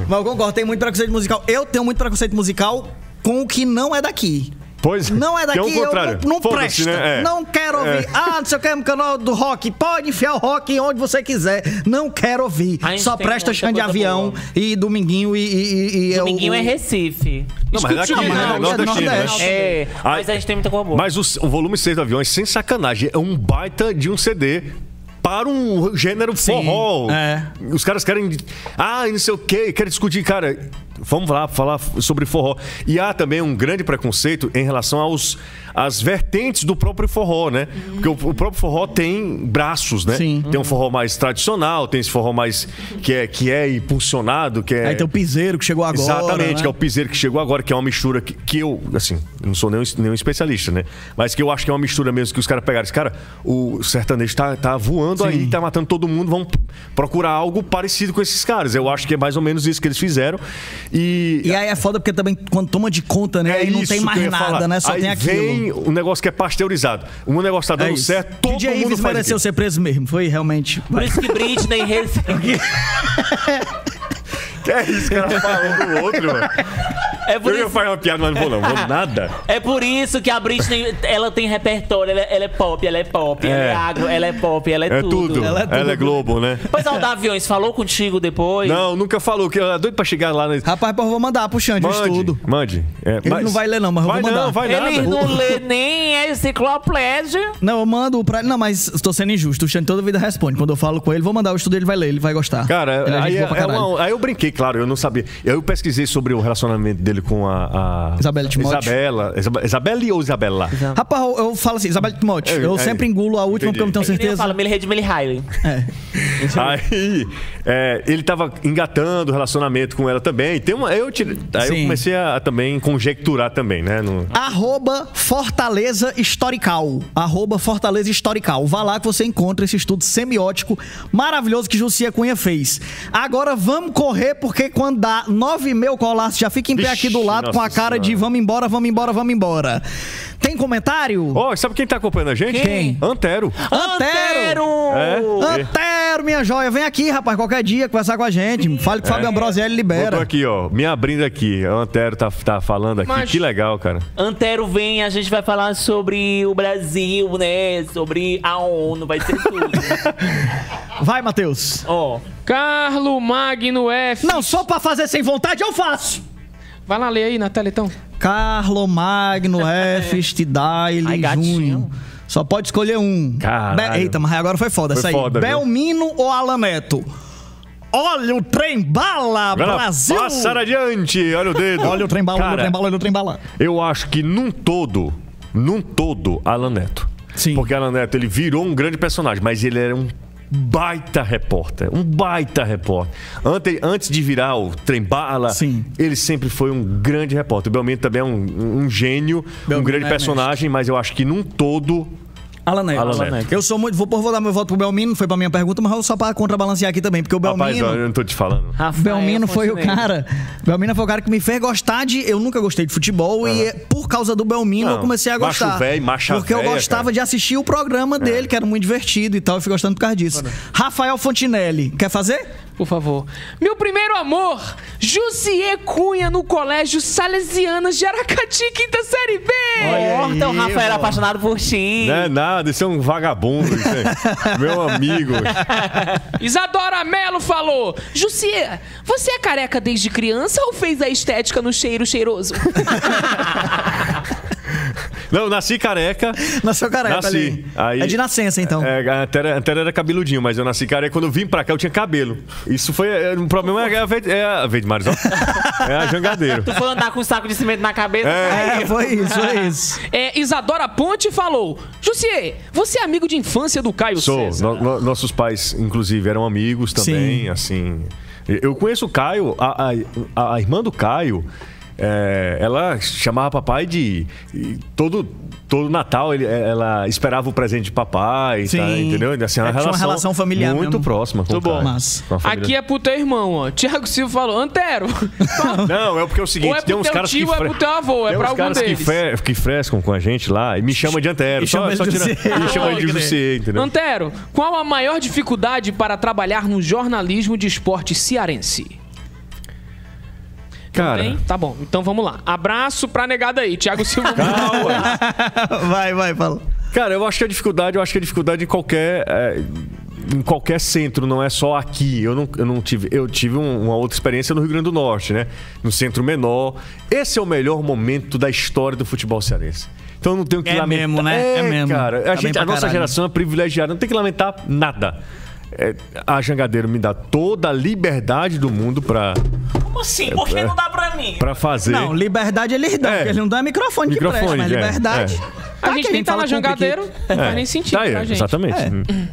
Mas eu concordo, tem muito preconceito musical. Eu tenho muito preconceito musical com o que não é daqui. Pois é. Não é é o daqui, eu contrário. não, não presta. né? É. Não quero ouvir. Ah, não sei o que, no canal do rock. Pode enfiar o rock onde você quiser. Não quero ouvir. Só presta chão de avião boa. e dominguinho e. e, e Dominguinho o, é Recife. Não, mas é daqui, não. É, mas a gente tem muita coisa boa. Mas o, o volume 6 do avião é sem sacanagem. É um baita de um CD para um gênero forró. é. Os caras querem. Ah, e não sei o quê, querem discutir. Cara, vamos lá falar sobre forró. E há também um grande preconceito em relação aos às vertentes do próprio forró, né? Porque o, o próprio forró tem braços, né? Sim. Tem um forró mais tradicional, tem esse forró mais que é, que é impulsionado, que é. Aí tem o piseiro que chegou agora. Exatamente, né? que é o piseiro que chegou agora, que é uma mistura que, que eu, assim, eu não sou nenhum, nenhum especialista, né? Mas que eu acho que é uma mistura mesmo que os caras pegaram. Esse cara, o sertanejo tá, tá voando aí, tá matando todo mundo, vamos procurar algo parecido com esses caras. Eu acho que é mais ou menos isso que eles fizeram. E. E aí é foda porque também quando toma de conta, né? é aí não isso tem que eu mais ia nada, falar. né? Só aí tem aquilo. vem um negócio que é pasteurizado. Um negócio tá É dando isso. certo, todo DJ mundo Ives faz mereceu aquilo. ser preso mesmo. Foi realmente. Por isso que Britney. Que é isso que ela falando do outro, mano. É por, Eu ia isso, fazer uma piada, mas não vou não, vou nada. é por isso que a Britney, ela tem repertório, ela, ela é pop, ela é pop, ela é É. agro, ela é pop, ela é, É tudo. Ela Ela é é, tudo. Globo, né? Pois é, o da Aviões falou contigo depois? Não, nunca falou que ela é doido pra chegar lá. Na... Rapaz, eu vou mandar pro Xande o estudo. mande. É, Ele não vai ler não, mas eu vai vou mandar. Não, vai Ele nada. não lê nem enciclopédia. Não, eu mando pra ele. Não, mas estou sendo injusto. O Xande toda vida responde. Quando eu falo com ele, vou mandar o estudo, ele vai ler, ele vai gostar. Cara, ele aí, é- é uma- aí eu brinquei, claro, eu não sabia. Eu pesquisei sobre o relacionamento dele com a. a Isabela Timóteo. Isabela. Isabela. Isabelle ou Isabela? Rapaz, eu, eu falo assim, Isabel Timóteo. É, eu é. sempre engulo a última Entendi. porque eu não tenho É nem Eu certeza. falo Millie Red, Millie Riley. Aí é, ele tava engatando o relacionamento com ela também. Tem uma, eu, aí eu Sim. comecei a, também conjecturar também, né? no- Arroba Fortaleza Historical. Arroba Fortaleza Historical. Vá lá que você encontra esse estudo semiótico maravilhoso que Jucia Cunha fez. Agora vamos correr, porque quando dá nove meio colaço, já fica em pé aqui do lado com a cara de Senhora. vamos embora, vamos embora, vamos embora. Tem comentário? Ó, sabe quem tá acompanhando a gente? Quem? Antero. Antero! É? Antero, minha joia, vem aqui, rapaz, qualquer dia conversar com a gente. Fale com o Fábio Ambrosio, ele Botou libera. aqui, ó. Me abrindo aqui. O Antero tá, tá falando aqui. Mas- Que legal, cara. Antero vem, a gente vai falar sobre o Brasil, né? Sobre a ONU, vai ser tudo. Vai, Matheus. Ó, Carlo Magno F. Não, só pra fazer sem vontade eu faço. Vai lá ler aí, Natália, então. Carlo Magno F. Stidaile. Júnior. Só pode escolher um. Caralho. Be- Eita, mas agora foi foda Foi essa aí. foda, viu? Belmino ou Alaneto? Olha o trem bala, Agora, Brasil! Passar adiante. Olha o dedo. Olha o trem bala, olha o trem bala, olha o trem bala. Eu acho que num todo, num todo, Alan Neto. Sim. Porque Alan Neto, ele virou um grande personagem, mas ele era um baita repórter. Um baita repórter. Antes, antes de virar o trem bala, Sim. ele sempre foi um grande repórter. O Belmiro também é um, um gênio, um Belmiro grande é personagem, mas eu acho que num todo. Alaneto. Alan Neto. Eu sou muito. Vou, vou dar meu voto pro Belmino, não foi pra minha pergunta, mas eu só pra contrabalancear aqui também, porque o Rapaz, Belmino. eu não tô te falando. Rafael Belmino foi o cara. Belmino foi o cara que me fez gostar de. Eu nunca gostei de futebol e é por causa do Belmino Não, eu comecei a macho gostar. véi, macha porque eu véia, gostava cara. É. de assistir o programa dele, que era muito divertido e tal. Eu fui gostando por causa disso. Rafael Fontinelli, quer fazer? Por favor. Meu primeiro amor, Jussier Cunha no Colégio Salesianas de Aracati, quinta série B. Olha Então o aí, Rafael era apaixonado por ti. Não é nada, isso é um vagabundo. Isso é meu amigo. Isadora Melo falou: Jussier, você é careca desde criança ou fez a estética no cheiro cheiroso? Não, eu nasci careca. Nasceu careca Nasci. ali. Aí- é de nascença, então. É, a era cabeludinho, mas eu nasci careca. Quando eu vim pra cá, eu tinha cabelo. Isso foi. é, Um problema é a vez é a vez de Maris, ó. É a jangadeiro. Tu foi andar com um saco de cimento na cabeça? É. É, foi isso, foi isso. É, Isadora Ponte falou: Jussier, você é amigo de infância do Caio Sou. César? No- no- nossos pais, inclusive, eram amigos também, Sim. assim. Eu conheço o Caio, a, a- a irmã do Caio. É, ela chamava papai de. todo, todo Natal ele- ela esperava o presente de papai, Sim. tá, entendeu? Assim, É, tinha uma relação familiar muito mesmo. próxima com o Muito bom. Mas- com a família Aqui é pro teu irmão, ó. Tiago Silva falou: Antero. Não, é porque é o seguinte, Ou é tem uns teu caras tio que ou é pro teu avô, é tem pra algum caras que, deles. fre- que frescam com a gente lá e me chama de Antero. E Só, chama só de tira, chama de. Jussier, entendeu? Antero, qual a maior dificuldade para trabalhar no jornalismo de esporte cearense? Cara. Tá bom, então vamos lá. Abraço pra negada aí, Thiago Silva. vai, vai, fala. Cara, eu acho que a dificuldade, eu acho que a dificuldade em qualquer. é, em qualquer centro, não é só aqui. Eu não, eu não tive. Eu tive um- uma outra experiência no Rio Grande do Norte, né? No centro menor. Esse é o melhor momento da história do futebol cearense. Então eu não tenho que É lamentar. mesmo, né? É mesmo. Cara, Tá a, bem gente, a nossa caralho. geração é privilegiada, não tem que lamentar nada. É, a Jangadeiro me dá toda a liberdade do mundo pra, Como assim? Por que não dá pra mim? pra fazer. Não, liberdade eles dão, É. porque eles não dão é microfone, que Microfone, presta, mas é, liberdade. é. A Tá gente que nem tá na com o Piquet. jangadeiro, não faz nem sentido Tá aí, pra gente. Exatamente. É. Hum.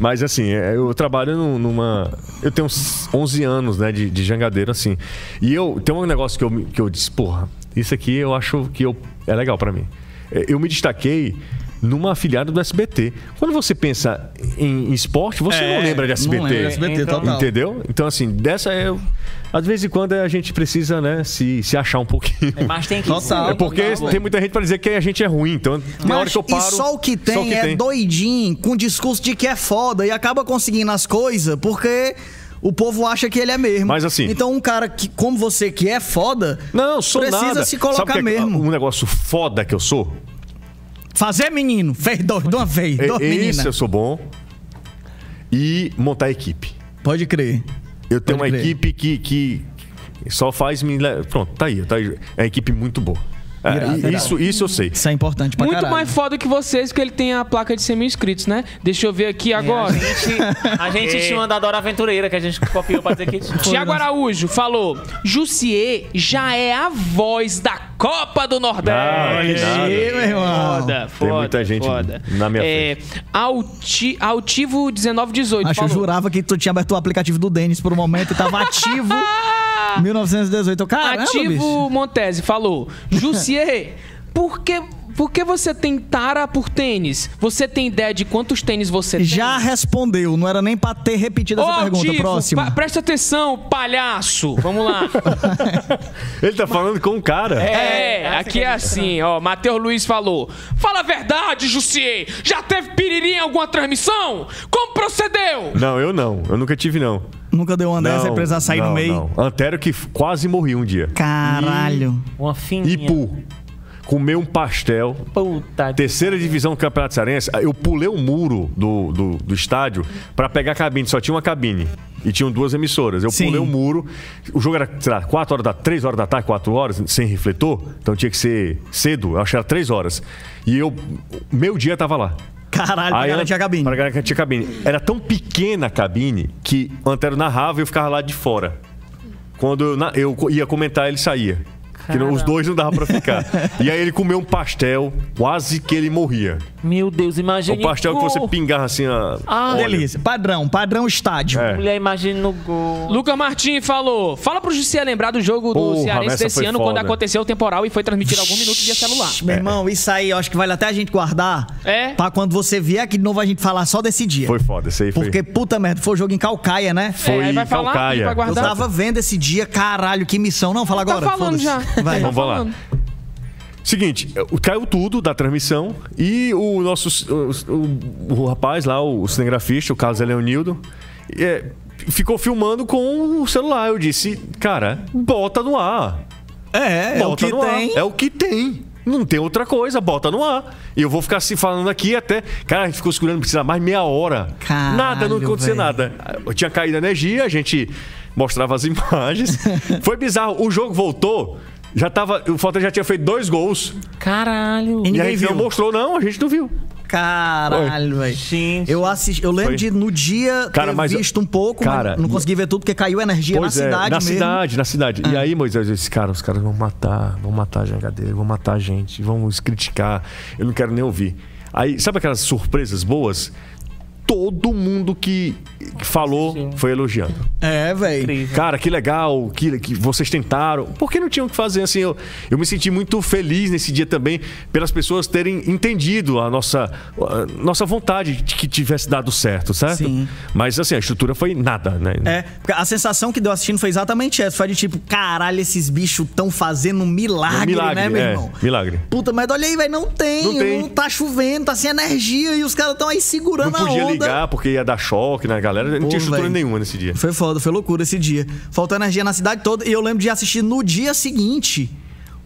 Mas assim, é, eu trabalho num- numa. Eu tenho uns 11 anos, né, de, de jangadeiro, assim. E eu. Tem um negócio que eu, que eu disse, porra, isso aqui eu acho que eu, é legal pra mim. É, Eu me destaquei numa afiliada do SBT. Quando você pensa em, esporte, você É, não lembra de SBT. Não lembra de SBT, Então- total. Entendeu? Então, assim, dessa é. Às vezes em quando a gente precisa, né, se, se achar um pouquinho. Mas tem que Total. É porque total, tem muita gente pra dizer que a gente é ruim. Então, tem hora que eu paro. e só o que tem o que é tem. doidinho, com discurso de que é foda e acaba conseguindo as coisas porque o povo acha que ele é mesmo. Mas assim- Então um cara que, como você que é foda, Não, sou precisa nada. se colocar Sabe o que é mesmo. Um negócio foda que eu sou. Fazer menino, fez dois, de uma vez, É, Esse meninas. eu sou bom. E montar equipe. Pode crer. Eu tenho Pode uma crer. equipe que, que só faz me. Pronto, tá aí, tá aí. É uma equipe muito boa. É, Irado, irado. isso, isso eu sei. Isso é importante pra Muito caralho. mais foda que vocês, porque ele tem a placa de 100 mil inscritos, né? Deixa eu ver aqui agora. A gente, a gente tinha uma da Dora Aventureira que a gente copiou pra dizer que tinha. Tiago Araújo falou: Jussier já é a voz da Copa do Ah, Nordeste. Aí, meu irmão. Foda, foda. muita gente foda. na minha é, Alti, Altivo 1918 Acho que eu falou. jurava que tu tinha aberto o aplicativo do Denis por um momento e tava ativo. 1918. Eu, Caramba, Ativo bicho. Montese falou: Jussier, por que, por que você tem tara por tênis? Você tem ideia de quantos tênis você tem? Já respondeu, não era nem pra ter repetido essa pergunta. Próxima. presta atenção, palhaço. Vamos lá. Ele tá falando com um cara. É, aqui é assim, ó. Matheus Luiz falou: Fala a verdade, Jussier. Já teve piriri em alguma transmissão? Como procedeu? Não, eu não. Eu nunca tive, não. Nunca deu uma dessa e precisar sair não, no meio. Não. Antero que quase morri um dia. Caralho. Uma fininha. Ipu. Comeu um pastel. Puta que... Terceira divisão do Campeonato Cearense, eu pulei o muro do, do, do estádio pra pegar a cabine, só tinha uma cabine. E tinham duas emissoras. Eu Sim. pulei o muro. O jogo era, sei lá, 4 horas da 3 horas da tarde, 4 horas, sem refletor. Então tinha que ser cedo. Eu acho que era 3 horas. E eu. Meu dia tava lá. Caralho, pra Aí garantir a cabine. Pra garantir a cabine. Era tão pequena a cabine que o Antero narrava e eu ficava lá de fora. Quando eu, na- eu ia comentar, ele saía. Que não- os dois não dava pra ficar. e aí ele comeu um pastel, quase que ele morria. Meu Deus, imagina. O pastel que você pingava assim, a. Ah, óleo. Delícia. Padrão, padrão estádio. É. Mulher, imagina no gol. Lucas Martins falou: Fala pro Jussier lembrar do jogo do Porra, Cearense essa desse ano, foda. quando aconteceu o temporal e foi transmitido algum minuto via celular. Meu irmão, isso aí eu acho que vale até a gente guardar. É? Pra quando você vier aqui de novo a gente falar só desse dia. Foi foda, esse aí foi. Porque, puta merda, foi o jogo em Calcaia, né? Foi É, aí vai falar, Calcaia. vai Eu tava vendo esse dia, caralho, que missão. Não, fala Tá agora. falando foda-se. já. Vai. Tá Vamos lá. falando. Seguinte, eh, caiu tudo da transmissão e o nosso. O, o- o rapaz lá, o cinegrafista, o Carlos Leonildo, eh, ficou filmando com o celular. Eu disse, cara, bota no ar. É, é o Bota que no tem. ar. É o que tem. Não tem outra coisa, bota no ar. E eu vou ficar se falando aqui até. Cara, a gente ficou segurando precisa mais meia hora. Caralho, nada, não aconteceu velho. nada. Eu tinha caído a energia, a gente mostrava as imagens. Foi bizarro. O jogo voltou. Já tava. O Fortaleza já tinha feito dois gols. Caralho. E E a ninguém gente não viu. mostrou, não, a gente não viu. Caralho, velho. Gente. Eu assisti, eu lembro Foi. de no dia Cara, ter mas- visto um pouco, cara, mas não consegui ver tudo porque caiu energia Pois na é, cidade na mesmo. cidade, na cidade. E aí, Moisés, eu disse, cara, os caras vão matar, vão matar a jangadeira, vão matar a gente, vão nos criticar. Eu não quero nem ouvir. Aí, sabe aquelas surpresas boas? Todo mundo que, que falou foi elogiando. É, velho. Cara, que legal, que, que vocês tentaram. Por que não tinham que fazer assim? Eu, eu me senti muito feliz nesse dia também pelas pessoas terem entendido a nossa, a nossa vontade de que tivesse dado certo, certo? Sim. Mas assim, a estrutura foi nada, né? É, porque a sensação que deu assistindo foi exatamente essa. Foi de tipo, caralho, esses bichos tão fazendo um milagre, Milagre, né, meu é, irmão? milagre. Puta, mas olha aí, velho, não tem, Não não tem. tá chovendo, tá sem energia e os caras tão aí segurando Não podia a onda. Chegar porque ia dar choque na galera. Não Pô, tinha estrutura velho. nenhuma nesse dia. Foi foda, foi loucura esse dia. Faltou energia na cidade toda. E eu lembro de assistir no dia seguinte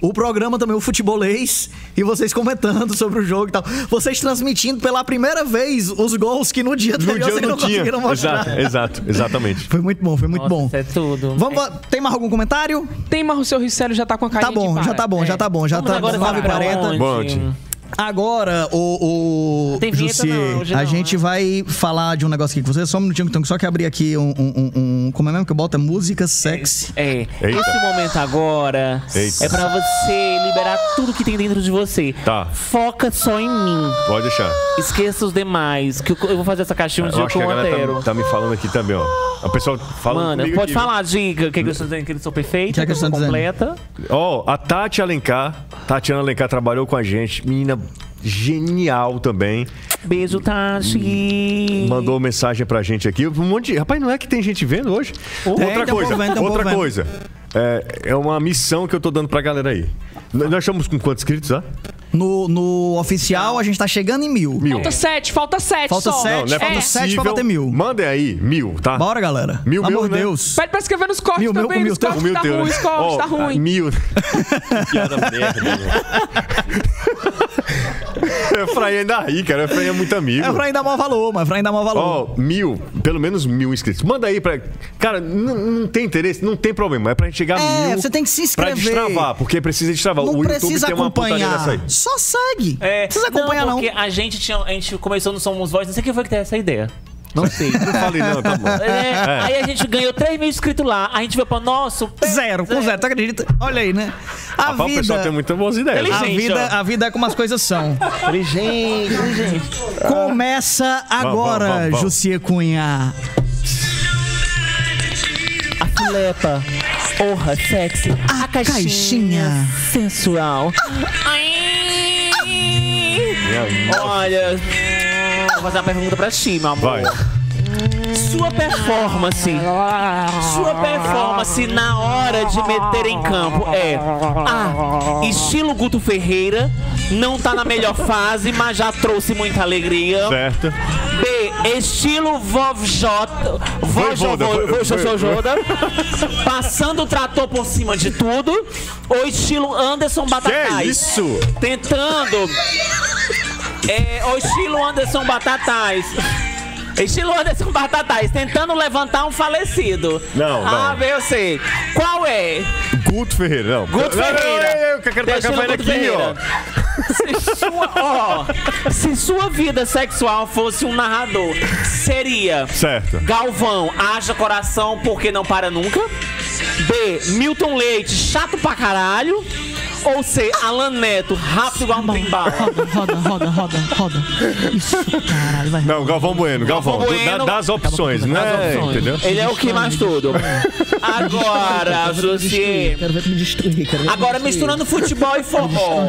o programa também, o Futebolês, e vocês comentando sobre o jogo e tal. Vocês transmitindo pela primeira vez os gols que no dia anterior vocês não, não, conseguiram mostrar. Exato, exato, exatamente. Foi muito bom, foi muito Nossa, bom. isso é tudo. Vamos, tem mais algum comentário? Tem, mas o seu Ricelli já tá com a carinha Tá bom, de já tá bom, já tá bom, já Vamos tá agora 9h40. Bom, Tim. Agora, o, o Jussier, não, hoje a não, gente né? vai falar de um negócio aqui com você. Só um minutinho, eu tenho só que abrir aqui um, um, um- um- Como é mesmo que eu boto? É música sexy. É, Eita. esse momento agora Eita. é pra você liberar tudo que tem dentro de você. Tá. Foca só em mim. Pode deixar. Esqueça os demais. Que eu, eu vou fazer essa caixinha um Eu dia acho com a o galera Antero. tá, tá me falando aqui também, ó. O pessoal fala Mano, comigo pode aqui, falar, diga. O que, que eles estão dizendo? Que eles são perfeitos, Que é que que eu completa. Ó, a Tati Alencar, Tatiana Alencar trabalhou com a gente, menina genial também. Beijo, Tati. Mandou mensagem pra gente aqui. Um monte de... Rapaz, não é que tem gente vendo hoje? Tem, outra coisa, vendo, outra vendo. coisa. É, é uma missão que eu tô dando pra galera aí. Nós estamos com quantos inscritos, ó? No, no oficial, a gente tá chegando em mil. Mil. Falta sete, falta sete Falta só. sete. Não, não é falta possível. sete pra bater mil. Mandem aí, mil, tá? Bora, galera. Mil, mil, amor de né? Deus. Pede pra escrever nos cortes Mil, mil, também, mil, nos cortes mil tá teu, ruim, né? os cortes Ó, tá ruim. Mil. Piada merda. meu. Efraim ainda ri, cara. Efraim é muito amigo. É pra ainda dar mau valor, mas pra ainda dar mau valor. Ó, mil, pelo menos mil inscritos. Manda aí pra. Cara, não tem interesse, não tem problema. É pra gente chegar a É, mil. você tem que se Pra inscrever. destravar, porque precisa destravar. não o YouTube precisa tem uma putaria dessa aí. acompanhar. Só segue. É, não precisa acompanhar, não. porque a gente tinha. A gente começou no Somos Voz, não sei quem foi que teve essa ideia. Não sei. Não falei não, tá bom. É, Aí a gente ganhou 3 mil inscritos lá. A gente veio pra nosso. Zero, com zero, tu acredita? Olha aí, né? A Rapaz, o pessoal tem vida. muitas boas ideias. A vida, ó. a vida é como as coisas são. Inteligente, inteligente. Começa agora, vamos, vamos. Jussier Cunha. A filepa. Orra, sexy. A, caixinha, caixinha. sensual. Ai. Olha. Fazer uma pergunta pra ti, meu amor. Vai. Sua performance. Sua performance na hora de meter em campo é A. Estilo Guto Ferreira. Não tá na melhor fase, mas já trouxe muita alegria. Certo. B. Estilo Vovjota. Voivoda, vo- Vojojoda. Passando o trator por cima de tudo. Ou estilo Anderson Batatais. Que isso? Tentando. É, ou estilo Anderson Batatais. Estilo Anderson Batatais, tentando levantar um falecido. Não, não. A, B ou C. Qual é? Guto Ferreira, não. Guto Não, não, Ferreira. não, Eu quero ele Guto aqui, ó. Ferreira. Se sua, ó, se sua vida sexual fosse um narrador, seria Certo. Galvão, haja coração porque não para nunca. B. Milton Leite, chato pra caralho. Ou C. Alan Neto, rápido igual um pimbal. Roda, roda, roda, roda. Isso, caralho, vai. Não, Galvão Bueno, Galvão. Galvão Bueno. da- das opções, né? Entendeu? Ele é o que mais tudo. Agora, José. Quero ver tu me destruir, quero ver tu Agora destruir. misturando futebol e forró.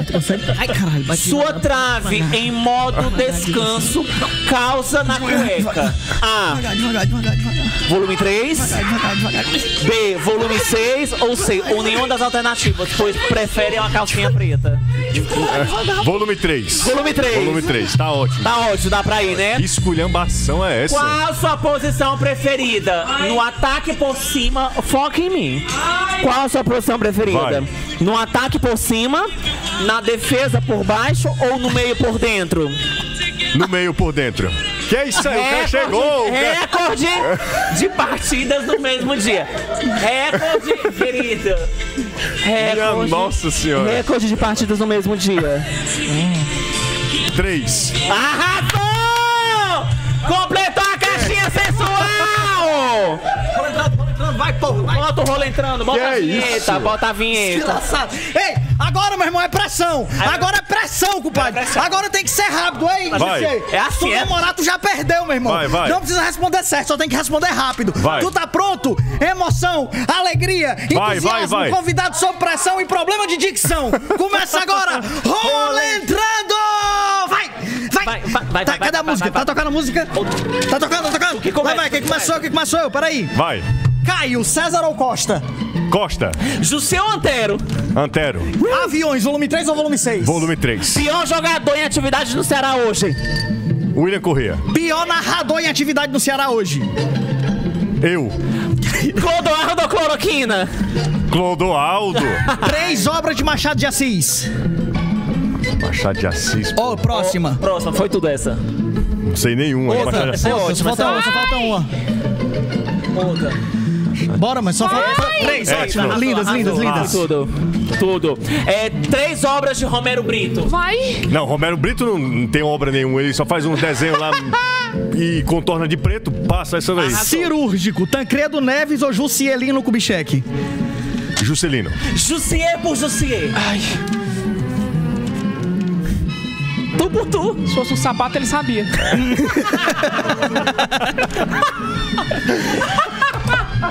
Ai, caralho, Sua trave em modo descanso causa na cueca. A. Devagar, devagar, devagar, devagar. Volume 3. Devagar, devagar. B. Volume 6. Ou C. Ou nenhuma das alternativas, pois preferem uma calcinha preta. Volume 3. Volume 3. Volume 3, tá ótimo. Tá ótimo, dá pra ir, né? Que esculhambação é essa? Qual sua posição preferida? No ataque por cima, foca em mim. Qual a sua posição preferida? Vai. No ataque por cima, na defesa por baixo ou no meio por dentro? No meio por dentro. Que é isso aí? O cara chegou. o cara- recorde de partidas no mesmo dia. Recorde, querido. Minha Recorde, nossa senhora. recorde de partidas no mesmo dia. 3. Arrasou! Completou a caixinha sensual! Vai, porra, vai. Bota o rolo entrando, bota Que a é vinheta, isso? bota a vinheta. Desgraçado. Ei, agora, meu irmão, é pressão. Agora é pressão, compadre. Agora tem que ser rápido, hein? Vai. É assim, tu é? demorar, tu já perdeu, meu irmão. Vai, vai. Não precisa responder certo, só tem que responder rápido. Vai. Tu tá pronto? Emoção, alegria, Vai, entusiasmo, vai, vai. convidado sob pressão e problema de dicção. Começa agora. Rola entrando! Vai! Vai! Vai, vai, vai, Tá, vai, cadê vai, a música? vai, tá tocando a música? Tá tocando, tá tocando? Que começa, vai, vai, quem que começou? Quem começou eu? Peraí. Vai. Caio, César ou Costa? Costa. Jusseu Antero, Antero. Aviões, volume 3 ou volume 6? Volume 3. pior jogador em atividade no Ceará hoje. William Corrêa. Pior narrador em atividade no Ceará hoje. Eu. Clodoaldo ou cloroquina? Clodoaldo. Três obras de Machado de Assis. Machado de Assis. Ó, próxima. Próxima, foi tudo essa. Não sei nenhuma. Outra. Machado de Assis. Essa é Só ótima. falta uma, só falta uma. Outra. Bora, mas só falta três. É, ótimo. tipo, lindas, lindas, lindas. Tudo. Tudo. É, três obras de Romero Brito. Vai. Não, Romero Brito não, não tem obra nenhuma. Ele só faz um desenho lá e contorna de preto. Passa essa daí. Cirúrgico, Tancredo Neves ou Jussielino Kubitschek? Juscelino. Jussier por Jussier. Ai, Tu por tu. se fosse um sapato, ele sabia.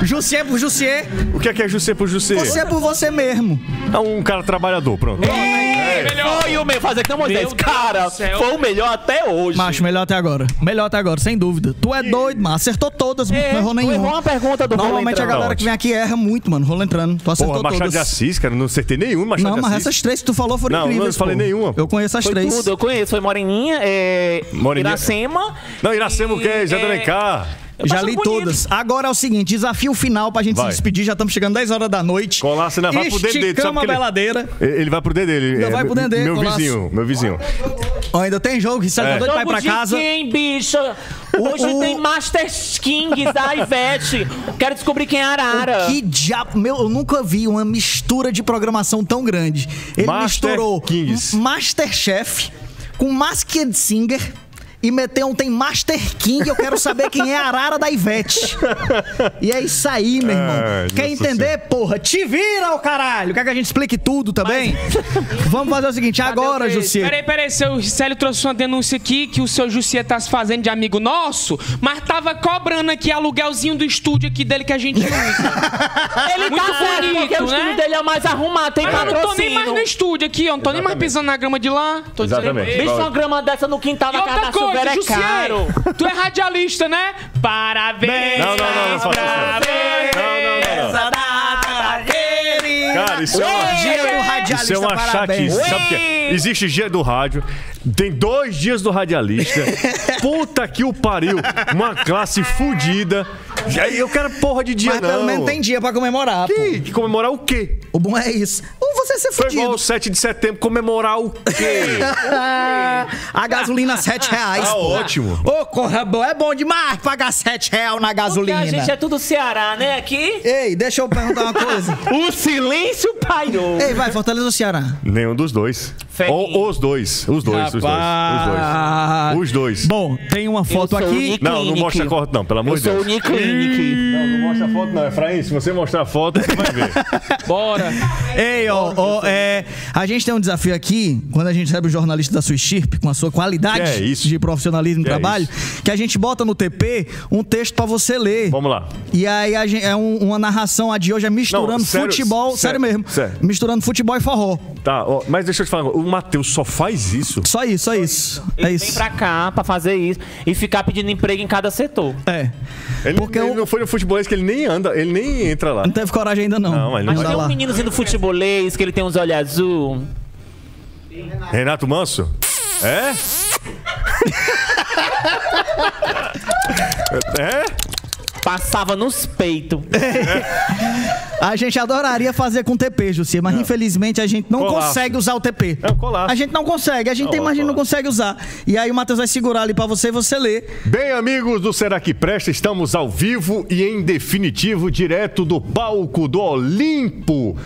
Jussier por Jussier, O que é que é Jussê por Jussê? você é por você mesmo. É um cara trabalhador, pronto. Foi o melhor. Fazer que não, Moisés. Meu Deus Cara, do céu. foi o melhor até hoje. Macho, melhor até agora. Melhor até agora, sem dúvida. Tu é doido, mano. Acertou todas, É, não errou tu errou nenhuma. uma pergunta do Normalmente a galera que vem aqui erra muito, mano. Rola entrando. Tu acertou Porra, Machado todas. de Assis, cara. Não acertei nenhum Machado Não, de mas Assis. essas três que tu falou foram Não, não incríveis. falei pô. nenhuma. Eu conheço as Foi três. tudo, eu conheço. Foi Moreninha, é, Moreninha. Iracema. Não, Iracema o quê? Zé é, Alencar. Eu Já li bonito. todas. Agora é o seguinte, desafio final pra gente Vai. se despedir. Já estamos chegando 10 horas da noite. Colar, você não vai pro dedo dele. Esticamos Sabe ele... beladeira. Ele vai pro dedo dele. Ainda vai pro dedo dele, Meu Colasso. vizinho, meu vizinho. Ó, ainda tem jogo, tá É. doido pra ir pra casa. quem, bicha? Hoje o- tem Master Kings da Ivete. Quero descobrir quem é Arara. Que diabo. Meu, eu nunca vi uma mistura de programação tão grande. Ele Master misturou Kings. Masterchef com Masked Singer. E meteu um tem Master King, eu quero saber quem é a Arara da Ivete. E é isso aí, meu irmão. Ai, Quer entender, porra? Te vira, ô caralho! Quer que a gente explique tudo também? Vamos fazer o seguinte, agora, Jussi. Peraí, peraí, seu Célio trouxe uma denúncia aqui que o seu Jussier tá se fazendo de amigo nosso, mas tava cobrando aqui aluguelzinho do estúdio aqui dele que a gente usa. Ele Muito tá bonito, porque o né? estúdio dele é o mais arrumado, tem Mas eu não tô nem patrocínio. mais no estúdio aqui, ó. Não tô nem mais Exatamente. pisando na grama de lá. Tô dizendo- Exatamente. Bicho, uma grama dessa no quintal E da casa da chuveira coisa, é caro. tu é radialista, né? Parabéns! Não, não, não, não faça isso. Parabéns! Não, não, não, data querida. Cara, isso é uma... Dia do radialista, Isso é uma parabéns. chatice. Sabe o que? Existe dia do rádio, tem dois dias do radialista. Puta que o pariu. Uma classe fudida. E aí eu quero porra de dia, Mas não. pelo menos tem dia pra comemorar, pô. Que, que comemorar o quê? O bom é isso. Ou você ser Foi igual fudido. o 7 de setembro, comemorar o quê? a gasolina 7 reais. Tá pô. ótimo. Ô, corra boa. É bom demais pagar 7 reais na Porque gasolina. a gente é tudo Ceará, né? Aqui. Ei, deixa eu perguntar uma coisa. O silêncio pairou. Ei, vai, Fortaleza ou Ceará? Nenhum dos dois. Fé Ou os dois. Os dois, os dois. Os dois. Os dois. Bom, tem uma foto sou aqui. Não, não mostra a foto, não, pelo amor Eu de sou o Deus. Uniclinic. Não, não mostra a foto, não. Efraim, se você mostrar a foto, você vai ver. Bora! Ei, ó, ó, é, a gente tem um desafio aqui, quando a gente recebe o jornalista da sua estirpe, com a sua qualidade é isso? de profissionalismo e é trabalho, que a gente bota no TP um texto pra você ler. Vamos lá. E aí a gente- é um- uma narração, a de hoje é misturando Não, sério, futebol, sério, sério, mesmo, sério. misturando futebol e forró. Tá, ó, mas deixa eu te falar, o Matheus só faz isso. Só isso, só isso. É Ele vem isso. pra cá pra fazer isso e ficar pedindo emprego em cada setor. É. Ele, Porque ele eu- não foi no futebolês que ele nem anda, ele nem entra lá. Não teve coragem ainda não. Não, mas Mas não Anda tem um lá. meninozinho do futebolês que ele tem uns olhos azul. Renato Manso? É? é? Passava nos peitos. A gente adoraria fazer com TP, Jussi, mas infelizmente a gente não Colasso. consegue usar o TP. É um colasso. A gente não consegue, a gente tem, Não, mas a gente não consegue usar. E aí o Matheus vai segurar ali pra você e você lê. Bem, amigos do Será que Presta, estamos ao vivo e em definitivo direto do palco do Olimpo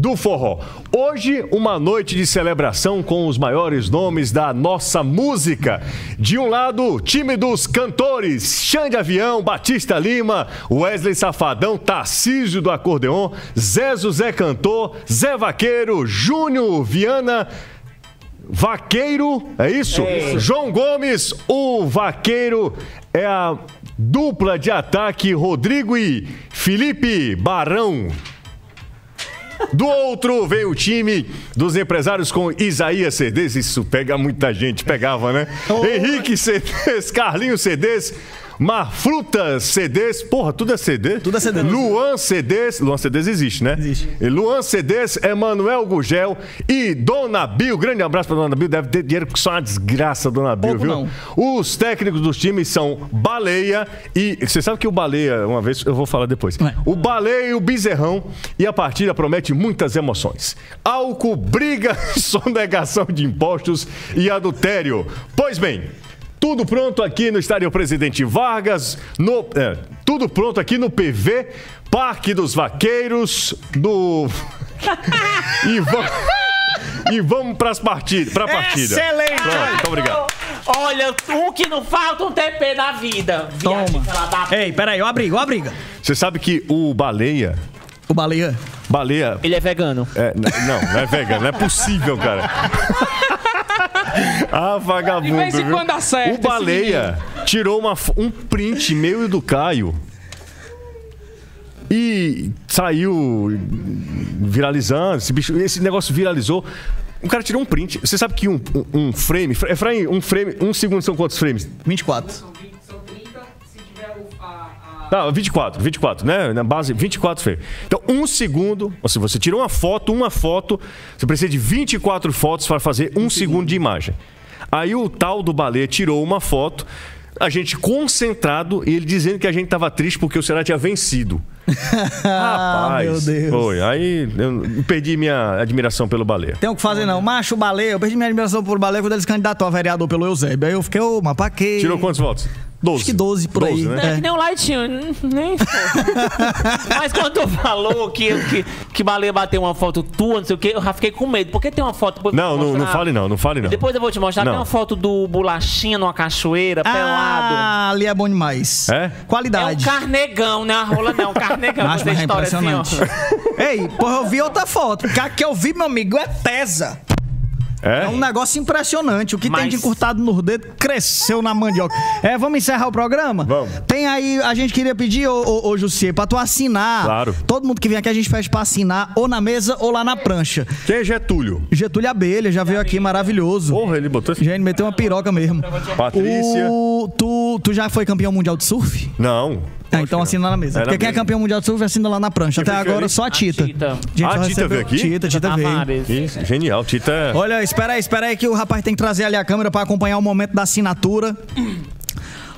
do Forró. Hoje, uma noite de celebração com os maiores nomes da nossa música. De um lado, time dos cantores, Xande Avião, Batista Lima, Wesley Safadão, Tarcísio do Acordeon, Zé Zé Cantor, Zé Vaqueiro, Júnior Viana, Vaqueiro, é isso? João Gomes, o Vaqueiro é a dupla de ataque Rodrigo e Felipe Barão. Do outro vem o time dos empresários com Isaías Cedês. Isso pega muita gente, pegava, né? Henrique Cedês, Carlinhos Cedês, Marfrutas CDs, porra, tudo é CD? Tudo é CD. Luan CDs, Luan CDs existe, né? Existe. Luan CDs, Emanuel Gugel e Dona Bill. Grande abraço pra Dona Bill, deve ter dinheiro que só uma desgraça, Dona Bill, Pouco viu? não. Os técnicos dos times são Baleia e. Você sabe que o Baleia, uma vez, eu vou falar depois. Ué. O Baleia e o Bezerrão. E a partida promete muitas emoções. Álcool, briga, sonegação de impostos e adultério. Pois bem. Tudo pronto aqui no Estádio Presidente Vargas, no, é, tudo pronto aqui no PV, Parque dos Vaqueiros, do. e vamos, e vamos para as partidas, partida. Excelente! Pronto, muito obrigado. Olha, um que não falta um TP na vida. Toma. da- Ei, peraí, ó a briga, ó a briga. Você sabe que o baleia, O baleia. baleia Ele é vegano. É, não, não é vegano, não é possível, cara. Ah, vagabundo. De vez em viu? quando acerta O esse Baleia tirou uma um print meu e do Caio. E saiu viralizando. Esse, bicho, esse negócio viralizou. O cara tirou um print. Você sabe que um, um, um frame. Efraim, um frame. Um segundo são quantos frames? 24. Não, 24, 24, né? Na base, 24 frames. Então, um segundo, ou seja, você tirou uma foto, uma foto, você precisa de 24 fotos para fazer um, segundo de imagem. Aí o tal do Baleia tirou uma foto, a gente concentrado, e ele dizendo que a gente tava triste porque o Ceará tinha vencido. Rapaz, meu Deus. Foi. Aí eu perdi minha admiração pelo Baleia. Tem o que fazer não. Macho, baleia. Eu perdi minha admiração por baleia quando ele se candidatou a vereador pelo Eusébio. Aí eu fiquei, ô, mas pra quê? Tirou quantos votos? 12. Acho que 12 por aí. né? É que nem um lightinho, nem. Mas quando tu falou que, que, que Baleia bateu uma foto tua, não sei o quê, eu já fiquei com medo. Porque tem uma foto. Não, não, não fale não, não fale não. Depois eu vou te mostrar. Não. Tem uma foto do Bolachinha numa cachoeira, pelado. Ah, ali é bom demais. É? É um Qualidade. carnegão, né? A rola não, é um carnegão. Essa mas é assim, impressionante. Ei, porra, eu vi outra foto. Porque a que eu vi, meu amigo, é tesa. É? É um negócio impressionante. O que tem Mas- de encurtado nos dedos cresceu na mandioca. É, vamos encerrar o programa? Vamos. Tem aí, a gente queria pedir, ô, ô, ô Jussier, pra tu assinar. Claro. Todo mundo que vem aqui a gente pede pra assinar ou na mesa ou lá na prancha. Quem é Getúlio? Getúlio Abelha já veio aqui, maravilhoso. Porra, ele botou esse... Ele meteu uma piroca mesmo. Patrícia. O- tu, tu já foi campeão mundial de surf? Não. Ah, então assina lá na mesa. Na Porque quem é campeão mundial de surf assina lá na prancha. Até agora só a Tita. Tita. gente Ah, só a Tita recebeu- veio aqui? Tita, Tita veio. Tavares. Isso, genial. Tita. Olha, espera aí, espera aí que o rapaz tem que trazer ali a câmera pra acompanhar o momento da assinatura.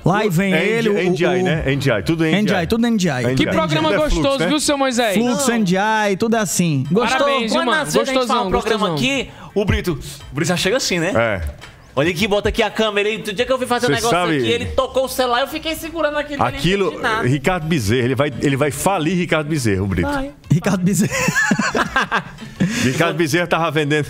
Lá e vem é ele, o, NDI, o, né? NDI, tudo NDI. NDI, tudo NDI. Que NDI. programa Tudo é fluxo, gostoso, né? viu, seu Moisés? Fluxo NDI, tudo é assim. Gostou? Parabéns, viu, Quando mano? vezes a gente faz um programa gostosão. aqui, o Brito. O Brito já chega assim, né? É. Olha aqui, bota aqui a câmera. E do dia que eu fui fazer um negócio sabe- aqui, ele tocou o celular, eu fiquei segurando aquilo. Aquilo. Ricardo Bezerra, ele vai, ele vai falir Ricardo Bezerra, o Brito. Vai. Ricardo Bezerra. Ricardo Bezerra tava vendendo.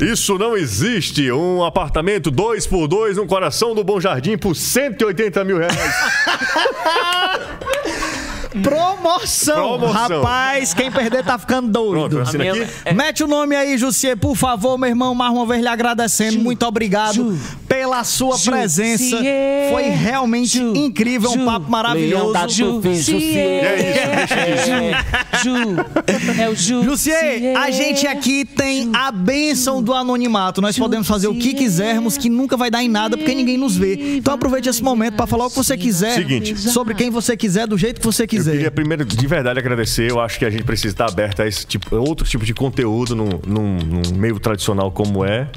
Isso não existe! Um apartamento 2 por 2 no coração do Bom Jardim por 180 mil reais. Promoção. Promoção. Rapaz, quem perder tá ficando doido. Pronto, assina aqui. É- Mete o nome aí, Jussier, por favor, meu irmão. Mais uma vez lhe agradecendo. Muito obrigado Ju, pela sua Ju, presença. Foi realmente Ju, incrível, um Ju, papo maravilhoso. Leão Ju. Jussier. É. Ju, é o Ju. Jussier, a gente aqui tem a bênção do anonimato. Nós podemos fazer o que quisermos, que nunca vai dar em nada, porque ninguém nos vê. Então aproveite esse momento para falar o que você quiser. Seguinte. Sobre quem você quiser, do jeito que você Eu queria quiser. primeiro, de verdade, agradecer. Eu acho que a gente precisa estar aberto a esse tipo, outro tipo de conteúdo num, num- num meio tradicional como é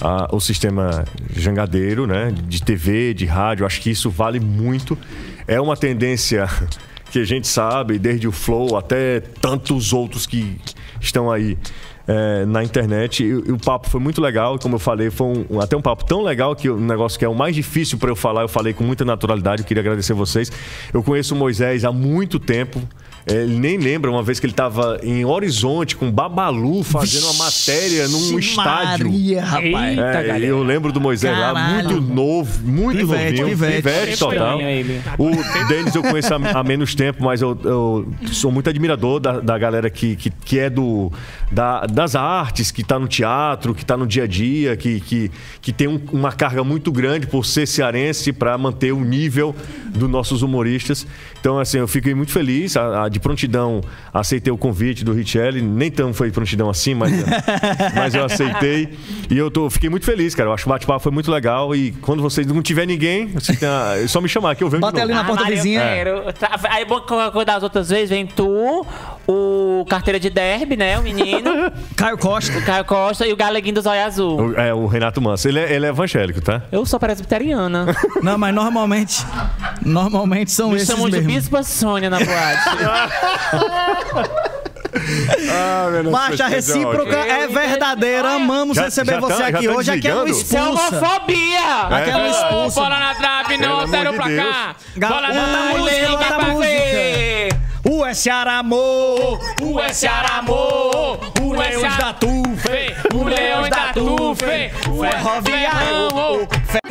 ah, o sistema jangadeiro, né? De TV, de rádio. Eu Acho que isso vale muito. É uma tendência que a gente sabe, desde o Flow até tantos outros que estão aí. É, na internet e, e o papo foi muito legal, como eu falei, foi um- até um papo tão legal que um negócio que é o mais difícil para eu falar, eu falei com muita naturalidade, eu queria agradecer vocês. Eu conheço o Moisés há muito tempo. É, Ele nem lembra uma vez que ele estava em Horizonte com Babalu fazendo uma matéria num Vixe estádio. Maria, rapaz. Eita, É, eu lembro do Moisés lá, Caralho. muito novo, muito Pivete, novinho. pivete. total. Estranho ele. O Denis eu conheço há, há menos tempo, mas eu, eu sou muito admirador da, da galera que, que, que é do, da- das artes, que está no teatro, que está no dia a dia, que, que, que tem um- uma carga muito grande por ser cearense para manter o nível dos nossos humoristas. Então, assim, eu fiquei muito feliz, a- de prontidão, aceitei o convite do Richelli. Nem tão foi prontidão assim, mas, mas eu aceitei. E eu tô, fiquei muito feliz, cara. Eu acho que o bate-papo foi muito legal. E quando vocês não tiver ninguém, você tem a- é só me chamar que eu venho Bate de ali novo. na porta eu vizinha. quero. Tá, Aí coisa das outras vezes vem tu, o carteira de derby, né? O menino, Caio Costa. o Caio Costa e o galeguinho do Zóio Azul. O- É, o Renato Manso. Ele é, ele é evangélico, tá? Eu sou presbiteriana. Não, mas normalmente. Normalmente são Me esses chamam de mesmo. Bispa Sônia na boate. Mas a recíproca é verdadeira. Amamos Já- receber já você tá- aqui tá hoje. Aqui é desligando? Isso é homofobia! Aqui é no Ô, expulsa. Bola na trave, não, zero de pra cá! Bola na música, bota a pra música. O é Ceará Amor. O é Ceará Amor! O é Leões da Tufe. O Leões da Tufe! O Ferroviário.